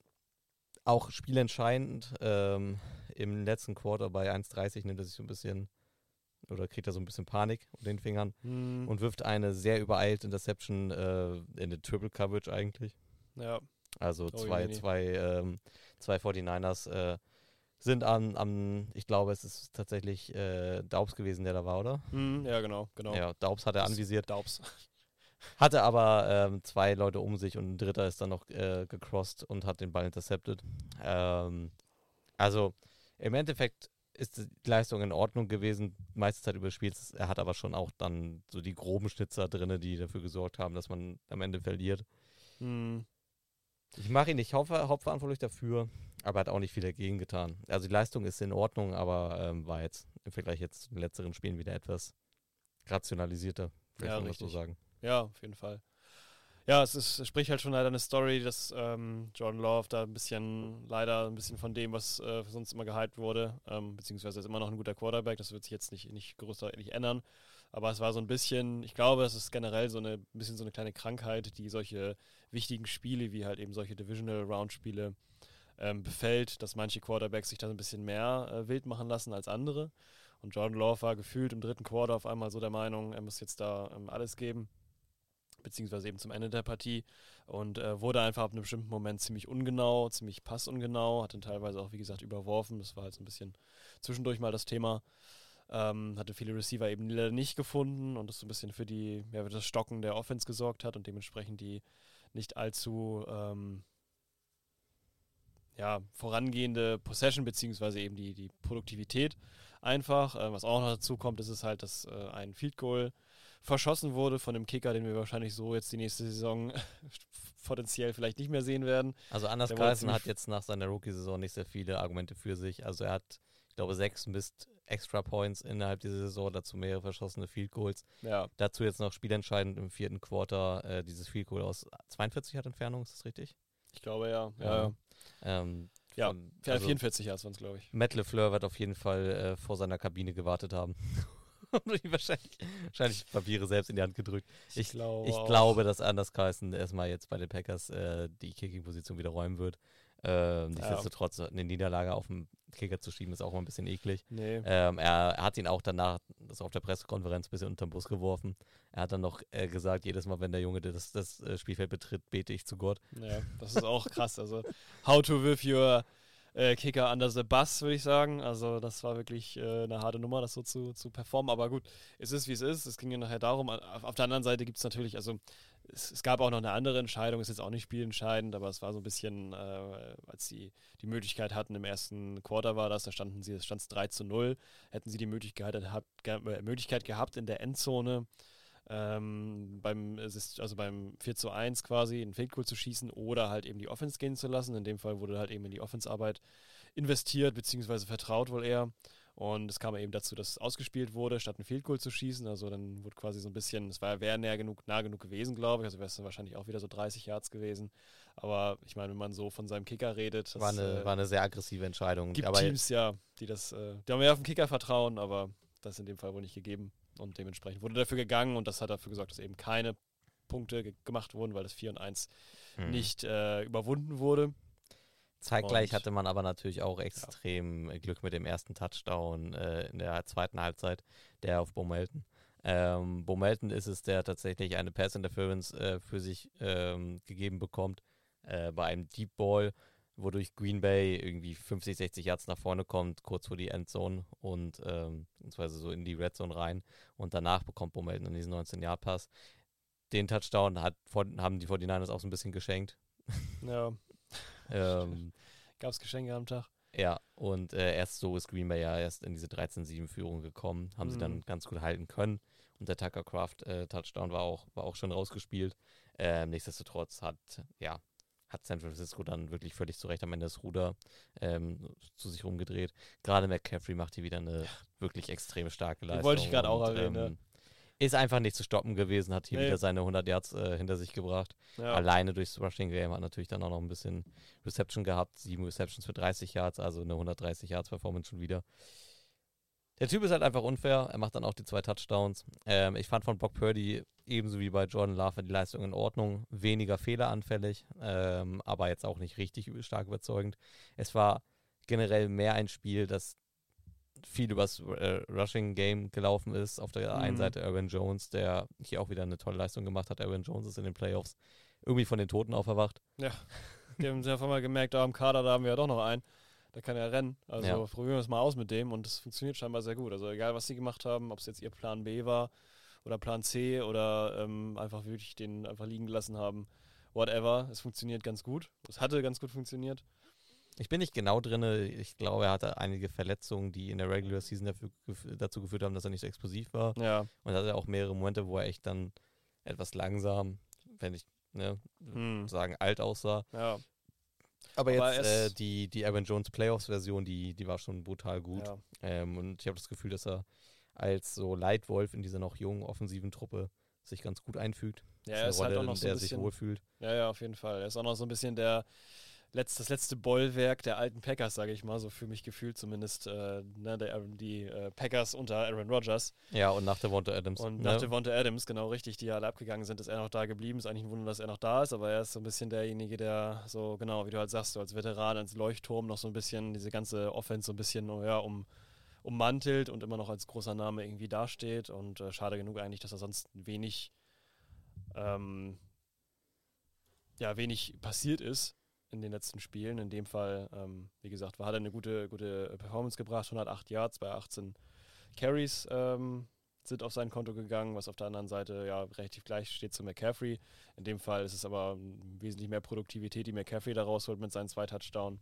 auch spielentscheidend. Ähm, Im letzten Quarter bei 1,30 nimmt er sich so ein bisschen oder kriegt er so ein bisschen Panik um den Fingern Mhm. und wirft eine sehr übereilte Interception äh, in der Triple Coverage eigentlich. ja. Also Oh, zwei, je. zwei, ähm, zwei 49ers äh, sind am, am, ich glaube, es ist tatsächlich äh, Daubs gewesen, der da war, oder? Mhm. ja, genau, genau. Ja, Daubs hat er anvisiert, Daubs. [LAUGHS] hatte aber ähm, zwei Leute um sich und ein dritter ist dann noch äh, gecrossed und hat den Ball intercepted. Ähm, also im Endeffekt ist die Leistung in Ordnung gewesen, meiste Zeit überspielt. Er hat aber schon auch dann so die groben Schnitzer drin, die dafür gesorgt haben, dass man am Ende verliert. Mhm. Ich mache ihn nicht haupt- hauptverantwortlich dafür, aber hat auch nicht viel dagegen getan. Also die Leistung ist in Ordnung, aber ähm, war jetzt im Vergleich jetzt zu den letzteren Spielen wieder etwas rationalisierter, vielleicht Ja, kann man das so sagen. Ja, auf jeden Fall. Ja, es, ist, es spricht halt schon leider eine Story, dass ähm, Jordan Love da ein bisschen, leider ein bisschen von dem, was äh, sonst immer gehypt wurde, ähm, beziehungsweise ist immer noch ein guter Quarterback, das wird sich jetzt nicht, nicht großartig ändern. Aber es war so ein bisschen, ich glaube, es ist generell so eine ein bisschen so eine kleine Krankheit, die solche wichtigen Spiele, wie halt eben solche Divisional Round Spiele, ähm, befällt, dass manche Quarterbacks sich da ein bisschen mehr äh, wild machen lassen als andere. Und Jordan Love war gefühlt im dritten Quarter auf einmal so der Meinung, er muss jetzt da ähm, alles geben, beziehungsweise eben zum Ende der Partie und äh, wurde einfach ab einem bestimmten Moment ziemlich ungenau, ziemlich passungenau, hat dann teilweise auch, wie gesagt, überworfen. Das war halt so ein bisschen zwischendurch mal das Thema. Ähm, hatte viele Receiver eben leider nicht gefunden und das so ein bisschen für die, ja, für das Stocken der Offense gesorgt hat und dementsprechend die nicht allzu ähm, ja, vorangehende Possession beziehungsweise eben die, die Produktivität einfach. Äh, was auch noch dazu kommt, ist es halt, dass äh, ein Field Goal verschossen wurde von einem Kicker, den wir wahrscheinlich so jetzt die nächste Saison [LAUGHS] potenziell vielleicht nicht mehr sehen werden. Also Anders Carlson hat jetzt nach seiner Rookie-Saison nicht sehr viele Argumente für sich. Also er hat, ich glaube, sechs Missed Extra Points innerhalb dieser Saison, dazu mehrere verschossene Field Goals. Ja, Dazu jetzt noch spielentscheidend im vierten Quarter äh, dieses Field Goal aus 42 Yard Entfernung, ist das richtig? ich glaube ja. Ja, Ja. Ähm, Ja, von- ja also 44 Yards waren es, glaube ich. Matt LeFleur wird auf jeden Fall äh, vor seiner Kabine gewartet haben. [LAUGHS] [LAUGHS] Wahrscheinlich, wahrscheinlich Papiere selbst in die Hand gedrückt. Ich- glaube, Ich glaube, dass Anders Carlson erstmal jetzt bei den Packers äh, die Kicking-Position wieder räumen wird. Ähm, nichtsdestotrotz eine Niederlage auf den Kicker zu schieben, ist auch mal ein bisschen eklig. Nee. Ähm, er, hat ihn auch danach, das auf der Pressekonferenz, ein bisschen unterm Bus geworfen. Er hat dann noch äh, gesagt, jedes Mal, wenn der Junge das, das äh, Spielfeld betritt, bete ich zu Gott. Ja, das ist auch krass. Also, how to with your äh, Kicker under the bus, würde ich sagen. Also, das war wirklich äh, eine harte Nummer, das so zu, zu performen. Aber gut, es ist, wie es ist. Es ging ja nachher darum. Auf, auf der anderen Seite gibt es natürlich, also, es, es gab auch noch eine andere Entscheidung, ist jetzt auch nicht spielentscheidend, aber es war so ein bisschen, äh, als sie die Möglichkeit hatten, im ersten Quarter war das, da standen sie, es stand 3 zu 0, hätten sie die Möglichkeit, ge äh, Möglichkeit gehabt, in der Endzone ähm, beim, also beim 4 zu 1 quasi einen Field Goal zu schießen oder halt eben die Offense gehen zu lassen. In dem Fall wurde halt eben in die Offense-Arbeit investiert, beziehungsweise vertraut wohl eher. Und es kam eben dazu, dass es ausgespielt wurde, statt ein Field Goal zu schießen. Also dann wurde quasi so ein bisschen, es wäre näher genug, nah genug gewesen, glaube ich. Also wäre es wahrscheinlich auch wieder so 30 Yards gewesen. Aber ich meine, wenn man so von seinem Kicker redet. Das war, eine, äh, war eine sehr aggressive Entscheidung. Gibt aber Teams ja, die das, äh, die haben ja auf den Kicker vertrauen, aber das ist in dem Fall wohl nicht gegeben. Und dementsprechend wurde dafür gegangen und das hat dafür gesorgt, dass eben keine Punkte ge gemacht wurden, weil das 4 und 1 hm. nicht äh, überwunden wurde. Zeitgleich hatte man aber natürlich auch extrem ja. Glück mit dem ersten Touchdown äh, in der zweiten Halbzeit, der auf Bo Melton. Ähm, Bo Melton ist es, der tatsächlich eine Pass Interference äh, für sich ähm, gegeben bekommt äh, bei einem Deep Ball, wodurch Green Bay irgendwie 50, 60 Yards nach vorne kommt, kurz vor die Endzone und ähm, beziehungsweise so in die Red Zone rein und danach bekommt Bo Melton diesen 19-Yard-Pass. Den Touchdown hat, haben die 49ers auch so ein bisschen geschenkt. Ja. [LAUGHS] [LAUGHS] ähm, Gab es Geschenke am Tag? Ja, und äh, erst so ist Green Bay ja erst in diese 13-7-Führung gekommen, haben mhm. sie dann mhm. ganz gut halten können. Und der Tucker Craft äh, Touchdown war auch, war auch schon rausgespielt. Ähm, nichtsdestotrotz hat, ja, hat San Francisco dann wirklich völlig zurecht am Ende das Ruder ähm, zu sich rumgedreht. Gerade McCaffrey macht hier wieder eine wirklich extrem starke Leistung. wollte ich gerade auch erwähnen. Ähm, ist einfach nicht zu stoppen gewesen, hat hier nee. wieder seine 100 Yards äh, hinter sich gebracht. Ja. Alleine durchs Rushing Game hat natürlich dann auch noch ein bisschen Reception gehabt. Sieben Receptions für 30 Yards, also eine 130 Yards Performance schon wieder. Der Typ ist halt einfach unfair. Er macht dann auch die zwei Touchdowns. Ähm, ich fand von Brock Purdy ebenso wie bei Jordan Love die Leistung in Ordnung. Weniger fehleranfällig, ähm, aber jetzt auch nicht richtig stark überzeugend. Es war generell mehr ein Spiel, das viel übers äh, Rushing Game gelaufen ist. Auf der mhm. einen Seite Aaron Jones, der hier auch wieder eine tolle Leistung gemacht hat. Aaron Jones ist in den Playoffs irgendwie von den Toten auferwacht. Ja, [LAUGHS] die haben sich einfach mal gemerkt, da im Kader, da haben wir ja doch noch einen. Der kann ja rennen. Also ja. probieren wir es mal aus mit dem und das funktioniert scheinbar sehr gut. Also egal, was sie gemacht haben, ob es jetzt ihr Plan B war oder Plan C oder ähm, einfach wirklich den einfach liegen gelassen haben. Whatever, es funktioniert ganz gut. Es hatte ganz gut funktioniert. Ich bin nicht genau drin. Ich glaube, er hatte einige Verletzungen, die in der Regular Season dafür, dazu geführt haben, dass er nicht so explosiv war. Ja. Und er hatte auch mehrere Momente, wo er echt dann etwas langsam, wenn ich ne, hm. sagen, alt aussah. Ja. Aber, Aber jetzt äh, die, die Aaron Jones Playoffs-Version, die, die war schon brutal gut. Ja. Ähm, und ich habe das Gefühl, dass er als so Leitwolf in dieser noch jungen offensiven Truppe sich ganz gut einfügt. Ja, er ist halt Rolle, halt auch noch so der bisschen, sich wohlfühlt. Ja, ja, auf jeden Fall. Er ist auch noch so ein bisschen der letzt, das letzte Bollwerk der alten Packers, sage ich mal, so für mich gefühlt zumindest, äh, ne, der, die äh, Packers unter Aaron Rodgers. Ja, und nach Devonta Adams. Und ne? nach Devonta Adams, genau richtig, die alle abgegangen sind, ist er noch da geblieben. Ist eigentlich ein Wunder, dass er noch da ist, aber er ist so ein bisschen derjenige, der so, genau, wie du halt sagst, so als Veteran, als Leuchtturm noch so ein bisschen diese ganze Offense so ein bisschen, ja, um ummantelt und immer noch als großer Name irgendwie dasteht. Und äh, schade genug eigentlich, dass er sonst wenig, ähm, ja, wenig passiert ist in den letzten Spielen. In dem Fall, ähm, wie gesagt, war, hat er eine gute, gute Performance gebracht, 108 Yards bei 18 Carries ähm, sind auf sein Konto gegangen, was auf der anderen Seite ja relativ gleich steht zu McCaffrey. In dem Fall ist es aber wesentlich mehr Produktivität, die McCaffrey da rausholt mit seinen zwei Touchdown,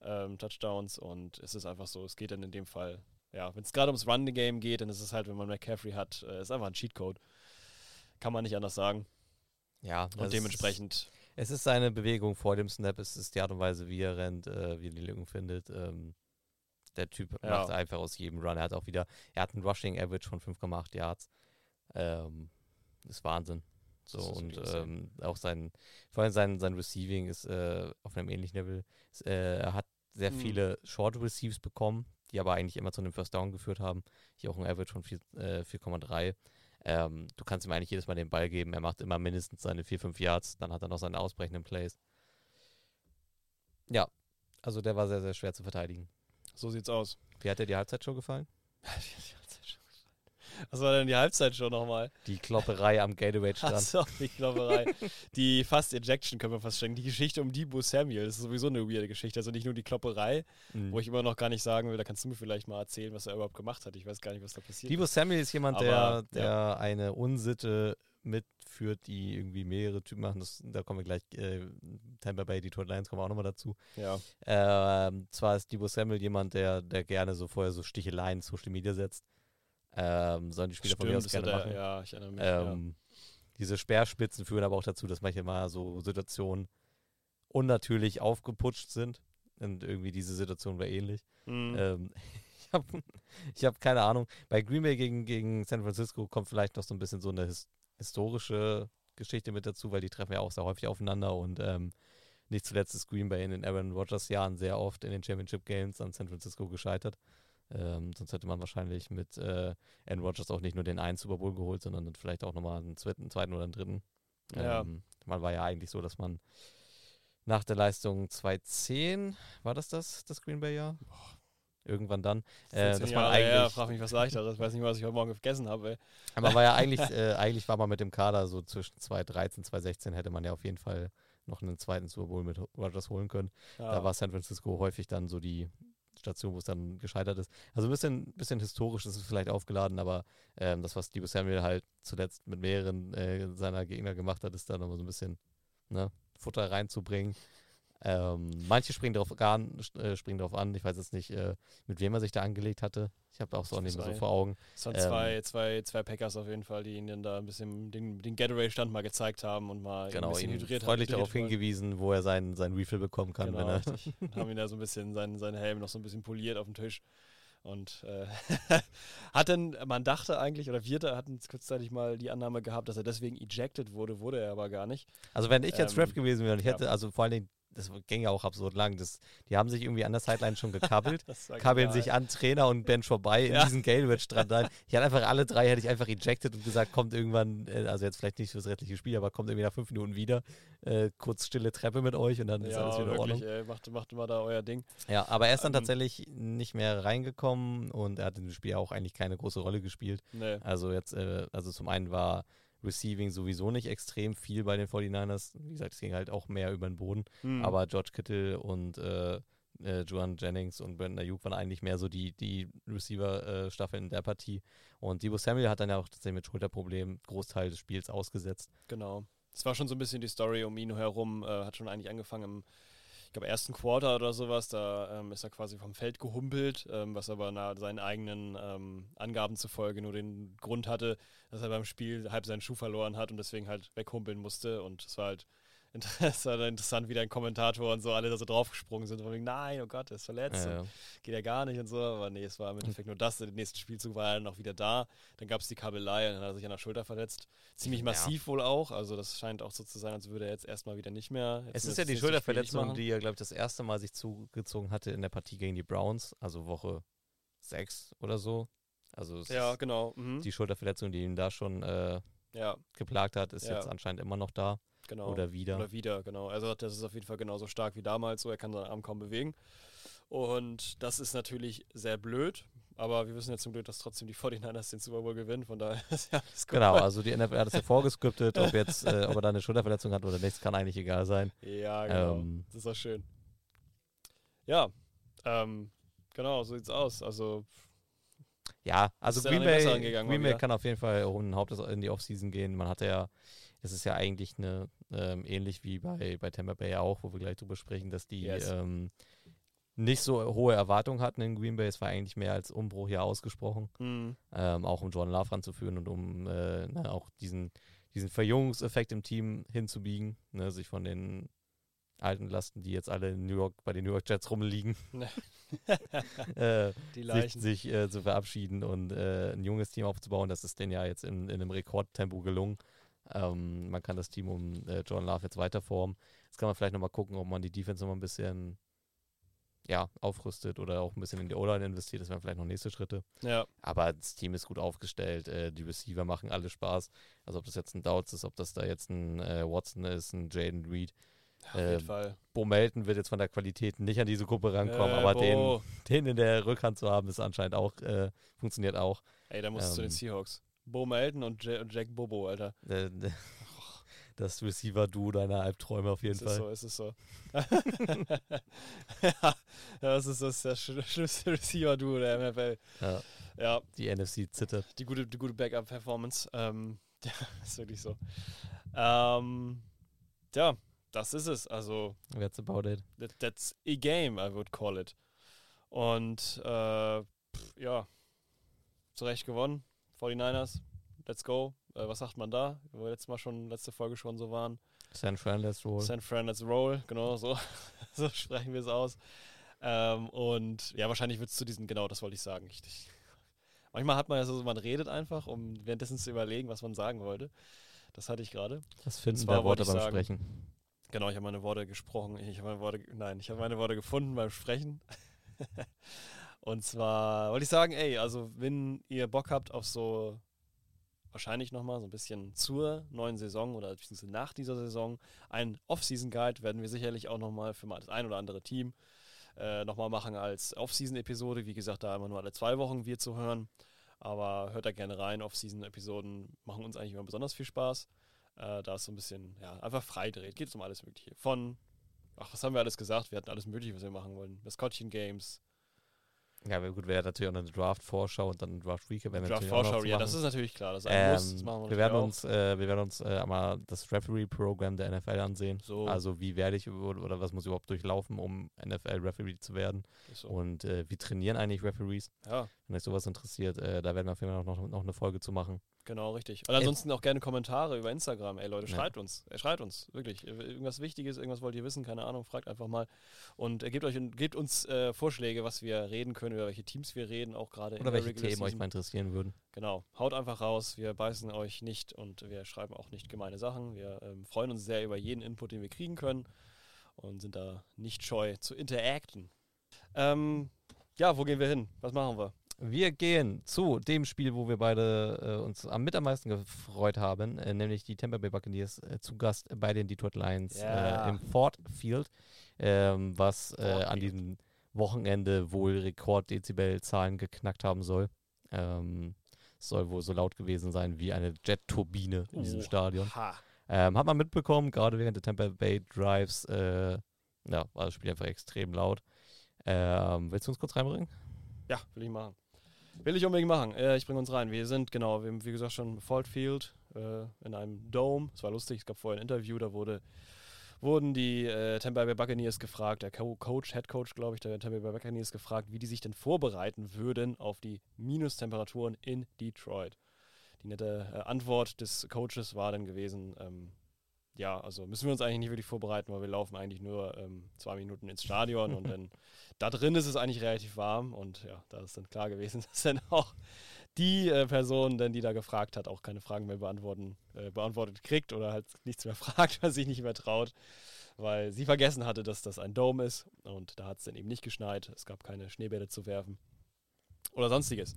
ähm, Touchdowns und es ist einfach so, es geht dann in dem Fall, ja, wenn es gerade ums Running Game geht, dann ist es halt, wenn man McCaffrey hat, äh, ist einfach ein Cheatcode. Kann man nicht anders sagen. Ja, und dementsprechend es ist seine Bewegung vor dem Snap, es ist die Art und Weise, wie er rennt, äh, wie er die Lücken findet. Ähm, der Typ ja. macht einfach aus jedem Run. Er hat auch wieder, er hat einen Rushing Average von 5,8 Yards. Ähm, ist Wahnsinn. So ist und ähm, auch sein, vor allem sein, sein Receiving ist äh, auf einem ähnlichen Level. Ist, äh, er hat sehr hm. viele Short Receives bekommen, die aber eigentlich immer zu einem First Down geführt haben. Hier auch ein Average von 4,3. Äh, ähm, du kannst ihm eigentlich jedes Mal den Ball geben. Er macht immer mindestens seine 4, 5 Yards. Dann hat er noch seine ausbrechenden Plays. Ja, also der war sehr, sehr schwer zu verteidigen. So sieht's aus. Wie hat dir die Halbzeitshow gefallen? [LAUGHS] Was war denn die Halbzeitshow nochmal? Die Klopperei am Gateway stand. Achso, die Klopperei. die Fast Ejection können wir fast schenken. Die Geschichte um Debo Samuel, das ist sowieso eine weirde Geschichte. Also nicht nur die Klopperei, mhm. wo ich immer noch gar nicht sagen will, da kannst du mir vielleicht mal erzählen, was er überhaupt gemacht hat. Ich weiß gar nicht, was da passiert Debo Samuel ist jemand, Aber, der, der ja. eine Unsitte mitführt, die irgendwie mehrere Typen machen. Das, da kommen wir gleich, äh, Tampa Bay, Detroit Lions kommen auch nochmal dazu. Ja. Ähm, zwar ist Debo Samuel jemand, der, der gerne so vorher so Sticheleien in Social Media setzt Ähm, sollen die Spieler von mir aus gerne er- machen. Ja, ich erinnere mich. ja. Ähm, Diese Speerspitzen führen aber auch dazu, dass manchmal so Situationen unnatürlich aufgeputscht sind. Und irgendwie diese Situation war ähnlich. Mhm. Ähm, [LAUGHS] ich habe ich hab keine Ahnung. Bei Green Bay gegen, gegen San Francisco kommt vielleicht noch so ein bisschen so eine his historische Geschichte mit dazu, weil die treffen ja auch sehr häufig aufeinander und ähm, nicht zuletzt ist Green Bay in den Aaron Rodgers Jahren sehr oft in den Championship Games an San Francisco gescheitert. Ähm, sonst hätte man wahrscheinlich mit äh, Aaron Rodgers auch nicht nur den einen Super Bowl geholt, sondern dann vielleicht auch nochmal einen zweiten, zweiten oder einen dritten. Ja. Ähm, man war ja eigentlich so, dass man nach der Leistung 2010, war das das, das Green Bay Jahr? Irgendwann dann. Äh, 14 dass Jahre eigentlich, frag mich was leichteres. weiß nicht, was ich heute Morgen vergessen habe. man war ja eigentlich, [LAUGHS] äh, eigentlich war man mit dem Kader so zwischen 2013, 2016 hätte man ja auf jeden Fall noch einen zweiten Super Bowl mit Rodgers holen können. Ja. Da war San Francisco häufig dann so die Station, wo es dann gescheitert ist. Also ein bisschen, bisschen historisch ist es vielleicht aufgeladen, aber ähm, das, was Debo Samuel halt zuletzt mit mehreren äh, seiner Gegner gemacht hat, ist da nochmal so ein bisschen ne, Futter reinzubringen. Ähm, manche springen darauf, an, äh, springen darauf an. Ich weiß jetzt nicht, äh, mit wem er sich da angelegt hatte. Ich habe auch so nicht mehr so vor Augen. Es waren Ähm, zwei, zwei, zwei Packers auf jeden Fall, die ihnen da ein bisschen den, den Getaway-Stand mal gezeigt haben und mal ihn ein Genau, bisschen ihn hydriert freundlich darauf hingewiesen, wo er seinen, seinen Refill bekommen kann, Genau, wenn er. [LAUGHS] haben ihn da so ein bisschen, seinen, seinen Helm noch so ein bisschen poliert auf dem Tisch. Und äh, [LAUGHS] hat dann, man dachte eigentlich, oder wir hatten kurzzeitig mal die Annahme gehabt, dass er deswegen ejected wurde, wurde er aber gar nicht. Also wenn ich jetzt Ähm, Ref gewesen wäre und ich ja. hätte, also vor allen Dingen, das ging ja auch absurd lang, das, die haben sich irgendwie an der Sideline schon gekabbelt, [LAUGHS] kabbeln genial. sich an Trainer und Bench vorbei in Ja. diesen rein. Ich hätte einfach alle drei, hätte ich einfach ejected und gesagt, kommt irgendwann, äh, also jetzt vielleicht nicht fürs restliche Spiel, aber kommt irgendwie nach fünf Minuten wieder, äh, kurz stille Treppe mit euch und dann ist Ja, alles wieder in wirklich, Ordnung. ey, macht, macht immer da euer Ding. Ja, aber er ist dann Ähm, tatsächlich nicht mehr reingekommen und er hat in dem Spiel auch eigentlich keine große Rolle gespielt. Nee. Also jetzt, äh, also zum einen war Receiving sowieso nicht extrem viel bei den 49ers. Wie gesagt, es ging halt auch mehr über den Boden. Hm. Aber George Kittle und äh, äh, Juan Jennings und Brandon Ayuk waren eigentlich mehr so die, die Receiver-Staffeln in der Partie. Und Debo Samuel hat dann ja auch tatsächlich mit Schulterproblemen Großteil des Spiels ausgesetzt. Genau. Es war schon so ein bisschen die Story um ihn herum, äh, hat schon eigentlich angefangen im, ich glaube, ersten Quarter oder sowas. Da ähm, ist er quasi vom Feld gehumpelt, ähm, was aber nach seinen eigenen ähm, Angaben zufolge nur den Grund hatte, dass er beim Spiel halb seinen Schuh verloren hat und deswegen halt weghumpeln musste. Und es war halt es war dann interessant, wie der Kommentator und so alle da so draufgesprungen sind. Und wegen, nein, oh Gott, er ist verletzt. Äh, Und geht ja gar nicht und so. Aber nee, es war im Endeffekt nur das. Den nächsten Spielzug war er dann auch wieder da. Dann gab es die Kabelei und dann hat er sich an der Schulter verletzt. Ziemlich Ja. massiv wohl auch. Also das scheint auch so zu sein, als würde er jetzt erstmal wieder nicht mehr. es ist ja die Schulterverletzung, die er, glaube ich, das erste Mal sich zugezogen hatte in der Partie gegen die Browns, also Woche 6 oder so. Also es Ja, genau. Mhm. die Schulterverletzung, die ihn da schon äh, ja, geplagt hat, ist Ja. jetzt anscheinend immer noch da. Genau. Oder wieder. Oder wieder, genau. Er sagt, das ist auf jeden Fall genauso stark wie damals, so er kann seinen Arm kaum bewegen. Und das ist natürlich sehr blöd, aber wir wissen ja zum Glück, dass trotzdem die 49ers den Super Bowl gewinnen, von daher [LAUGHS] ist ja alles gut. Genau, also die NFL hat es ja vorgeskriptet, ob jetzt, äh, ob er da eine Schulterverletzung hat oder nicht, kann eigentlich egal sein. Ja, genau. Ähm, das ist auch schön. Ja, ähm, genau, so sieht's aus. Also, Ja, also Green Bay, Green Bay kann auf jeden Fall auch in den Haupt in die Offseason gehen. Man hatte ja, es ist ja eigentlich eine, ähm, ähnlich wie bei, bei Tampa Bay auch, wo wir gleich drüber sprechen, dass die Yes. ähm, nicht so hohe Erwartungen hatten in Green Bay. Es war eigentlich mehr als Umbruch hier ausgesprochen, hm, ähm, auch um Jordan Love ranzuführen und um äh, na, auch diesen, diesen Verjüngungseffekt im Team hinzubiegen, ne, sich von den alten Lasten, die jetzt alle in New York bei den New York Jets rumliegen, [LAUGHS] [LAUGHS] äh, die sich, sich äh, zu verabschieden und äh, ein junges Team aufzubauen. Das ist denen ja jetzt in, in einem Rekordtempo gelungen. Ähm, man kann das Team um äh, John Love jetzt weiterformen. Jetzt kann man vielleicht nochmal gucken, ob man die Defense nochmal ein bisschen ja, aufrüstet oder auch ein bisschen in die O-Line investiert. Das wären vielleicht noch nächste Schritte. Ja, Aber das Team ist gut aufgestellt. Äh, die Receiver machen alle Spaß. Also ob das jetzt ein Douds ist, ob das da jetzt ein äh, Watson ist, ein Jaden Reed. auf jeden Ähm, Fall. Bo Melton wird jetzt von der Qualität nicht an diese Gruppe rankommen, Äh, aber den, Bo. den in der Rückhand zu haben, ist anscheinend auch, äh, funktioniert auch. Ey, da musst du zu den ähm, Seahawks. Bo Melton und, und Jack Bobo, Alter. Äh, [LAUGHS] Das Receiver-Duo deiner Albträume auf jeden Es ist Fall. so, es ist so. [LAUGHS] ja, das ist das, das sch- schlimmste Receiver-Duo der NFL. Ja, Ja, die NFC zittert. die gute, die gute Backup-Performance. Ähm, [LAUGHS] ja, ist wirklich so. Ähm, ja, das ist es. Also, That's about it. that, that's a game, I would call it. Und äh, pff, ja, zu Recht gewonnen. 49ers, let's go. Äh, was sagt man da? Wo wir letztes Mal schon, letzte Folge schon so waren. San Fran, let's roll. San Fran, let's roll. Genau, so, [LAUGHS] so sprechen wir es aus. Ähm, und ja, wahrscheinlich wird es zu diesen, genau, das wollte ich sagen. Ich, ich, manchmal hat man ja so, man redet einfach, um währenddessen zu überlegen, was man sagen wollte. Das hatte ich gerade. Das finden wir Worte beim sagen- Sprechen. Genau, ich habe meine Worte gesprochen. Ich habe meine Worte, nein, ich habe meine Worte gefunden beim Sprechen. [LAUGHS] Und zwar wollte ich sagen, ey, also wenn ihr Bock habt auf so wahrscheinlich nochmal so ein bisschen zur neuen Saison oder beziehungsweise nach dieser Saison ein Off-Season-Guide werden wir sicherlich auch nochmal für mal das ein oder andere Team äh, nochmal machen als Off-Season-Episode. Wie gesagt, da immer nur alle zwei Wochen wir zu hören. Aber hört da gerne rein. Off-Season-Episoden machen uns eigentlich immer besonders viel Spaß. Äh, da ist so ein bisschen, ja, einfach frei dreht. Geht es um alles Mögliche. Von, ach, was haben wir alles gesagt? Wir hatten alles Mögliche, was wir machen wollen. Maskottchen-Games, Ja, gut, wäre natürlich auch eine Draft-Vorschau und dann eine Draft-Recap. Draft-Vorschau. Ja, das ist natürlich klar. Das Ähm, Muss. Das machen wir, wir, werden uns, äh, wir werden uns äh, einmal das Referee-Programm der NFL ansehen. So. Also wie werde ich oder was muss ich überhaupt durchlaufen, um NFL-Referee zu werden? so. Und äh, wie trainieren eigentlich Referees? Ja, Wenn euch sowas interessiert, äh, da werden wir auf jeden Fall noch, noch, noch eine Folge zu machen. Genau, richtig. Und ansonsten auch gerne Kommentare über Instagram. Ey, Leute, Ja. schreibt uns. Äh, schreibt uns, wirklich. Äh, Irgendwas Wichtiges, irgendwas wollt ihr wissen, keine Ahnung, fragt einfach mal. Und äh, gebt, euch, gebt uns äh, Vorschläge, was wir reden können, über welche Teams wir reden, auch gerade in Oder der welche Themen euch Season. mal interessieren würden. Genau, haut einfach raus. Wir beißen euch nicht und wir schreiben auch nicht gemeine Sachen. Wir ähm, freuen uns sehr über jeden Input, den wir kriegen können und sind da nicht scheu zu interacten. Ähm, ja, wo gehen wir hin? Was machen wir? Wir gehen zu dem Spiel, wo wir beide äh, uns am mit am meisten gefreut haben, äh, nämlich die Tampa Bay Buccaneers äh, zu Gast bei den Detroit Lions Ja. äh, im Ford Field, ähm, was äh, an diesem Wochenende wohl Rekord-Dezibel-Zahlen geknackt haben soll. Ähm, es soll wohl so laut gewesen sein wie eine Jet-Turbine in diesem Oh. Stadion. Ähm, hat man mitbekommen, gerade während der Tampa Bay Drives, äh, ja, war das Spiel einfach extrem laut. Ähm, willst du uns kurz reinbringen? Ja, will ich machen. Will ich unbedingt machen. Äh, ich bringe uns rein. Wir sind, genau, wir wie gesagt, schon im Ford Field äh, in einem Dome. Es war lustig, es gab vorher ein Interview, da wurde, wurden die äh, Tampa Bay Buccaneers gefragt, der Co Coach, Head Coach, glaube ich, der Tampa Bay Buccaneers gefragt, wie die sich denn vorbereiten würden auf die Minustemperaturen in Detroit. Die nette äh, Antwort des Coaches war dann gewesen, ähm, ja, also müssen wir uns eigentlich nicht wirklich vorbereiten, weil wir laufen eigentlich nur ähm, zwei Minuten ins Stadion und dann [LAUGHS] da drin ist es eigentlich relativ warm und ja, da ist dann klar gewesen, [LAUGHS] dass dann auch die äh, Person, denn die da gefragt hat, auch keine Fragen mehr beantworten, äh, beantwortet kriegt oder halt nichts mehr [LAUGHS] fragt, weil sie sich nicht mehr traut, weil sie vergessen hatte, dass das ein Dome ist und da hat es dann eben nicht geschneit, es gab keine Schneebälle zu werfen oder sonstiges.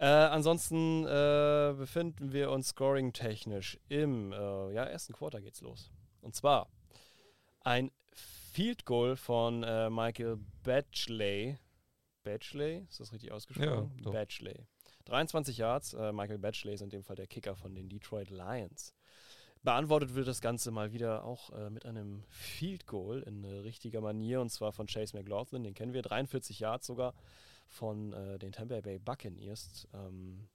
Äh, ansonsten äh, befinden wir uns scoring-technisch im äh, ja, ersten Quarter geht's los. Und zwar ein Field Goal von äh, Michael Batchley. Batchley, ist das richtig ausgesprochen? Ja, doch. Batchley. 23 Yards. Äh, Michael Batchley ist in dem Fall der Kicker von den Detroit Lions. Beantwortet wird das Ganze mal wieder auch äh, mit einem Field Goal in äh, richtiger Manier und zwar von Chase McLaughlin, den kennen wir, 43 Yards sogar von äh, den Tampa Bay Buccaneers ähm,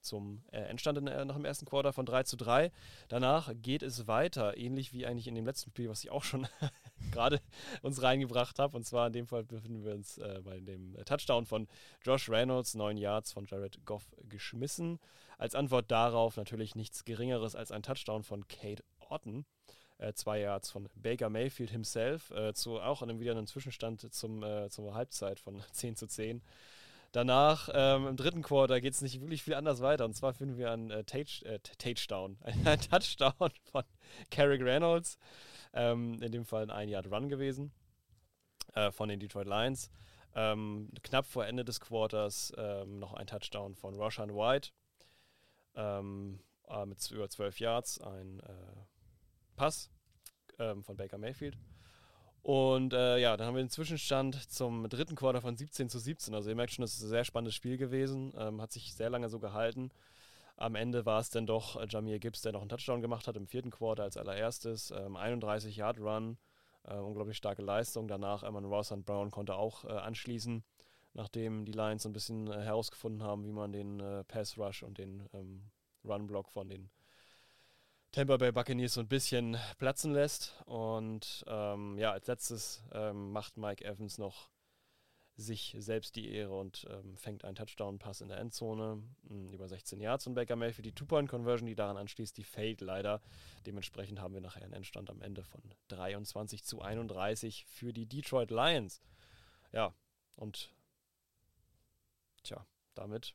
zum äh, Endstand in, äh, nach dem ersten Quarter von 3 zu 3. Danach geht es weiter, ähnlich wie eigentlich in dem letzten Spiel, was ich auch schon [LAUGHS] gerade uns reingebracht habe. Und zwar in dem Fall befinden wir uns äh, bei dem äh, Touchdown von Josh Reynolds, 9 Yards von Jared Goff geschmissen. Als Antwort darauf natürlich nichts Geringeres als ein Touchdown von Kate Otten. Äh, zwei Yards von Baker Mayfield himself, äh, zu auch einem, wieder einem Zwischenstand zum, äh, zur Halbzeit von [LAUGHS] 10 zu 10. Danach, ähm, im dritten Quarter, geht es nicht wirklich viel anders weiter. Und zwar finden wir einen äh, äh, Touchdown, [LAUGHS] ein Touchdown von Carrick Reynolds. Ähm, in dem Fall ein Ein-Yard-Run gewesen äh, von den Detroit Lions. Ähm, knapp vor Ende des Quarters ähm, noch ein Touchdown von Roshan White ähm, äh, mit über 12 Yards, ein Pass ähm, von Baker Mayfield. Und äh, ja, dann haben wir den Zwischenstand zum dritten Quarter von 17 zu 17. Also ihr merkt schon, das ist ein sehr spannendes Spiel gewesen. Ähm, hat sich sehr lange so gehalten. Am Ende war es dann doch äh, Jamir Gibbs, der noch einen Touchdown gemacht hat im vierten Quarter als allererstes. Ähm, 31 Yard Run, äh, unglaublich starke Leistung. Danach Eamon Ross und Brown konnte auch äh, anschließen, nachdem die Lions ein bisschen äh, herausgefunden haben, wie man den Pass Rush und den ähm, Run Block von den Tampa Bay Buccaneers so ein bisschen platzen lässt. Und ähm, ja, als letztes ähm, macht Mike Evans noch sich selbst die Ehre und ähm, fängt einen Touchdown-Pass in der Endzone mh, über 16 Yards und Baker Mayfield die Two-Point-Conversion, die daran anschließt, die fällt leider. Dementsprechend haben wir nachher einen Endstand am Ende von 23 zu 31 für die Detroit Lions. Ja, und tja, damit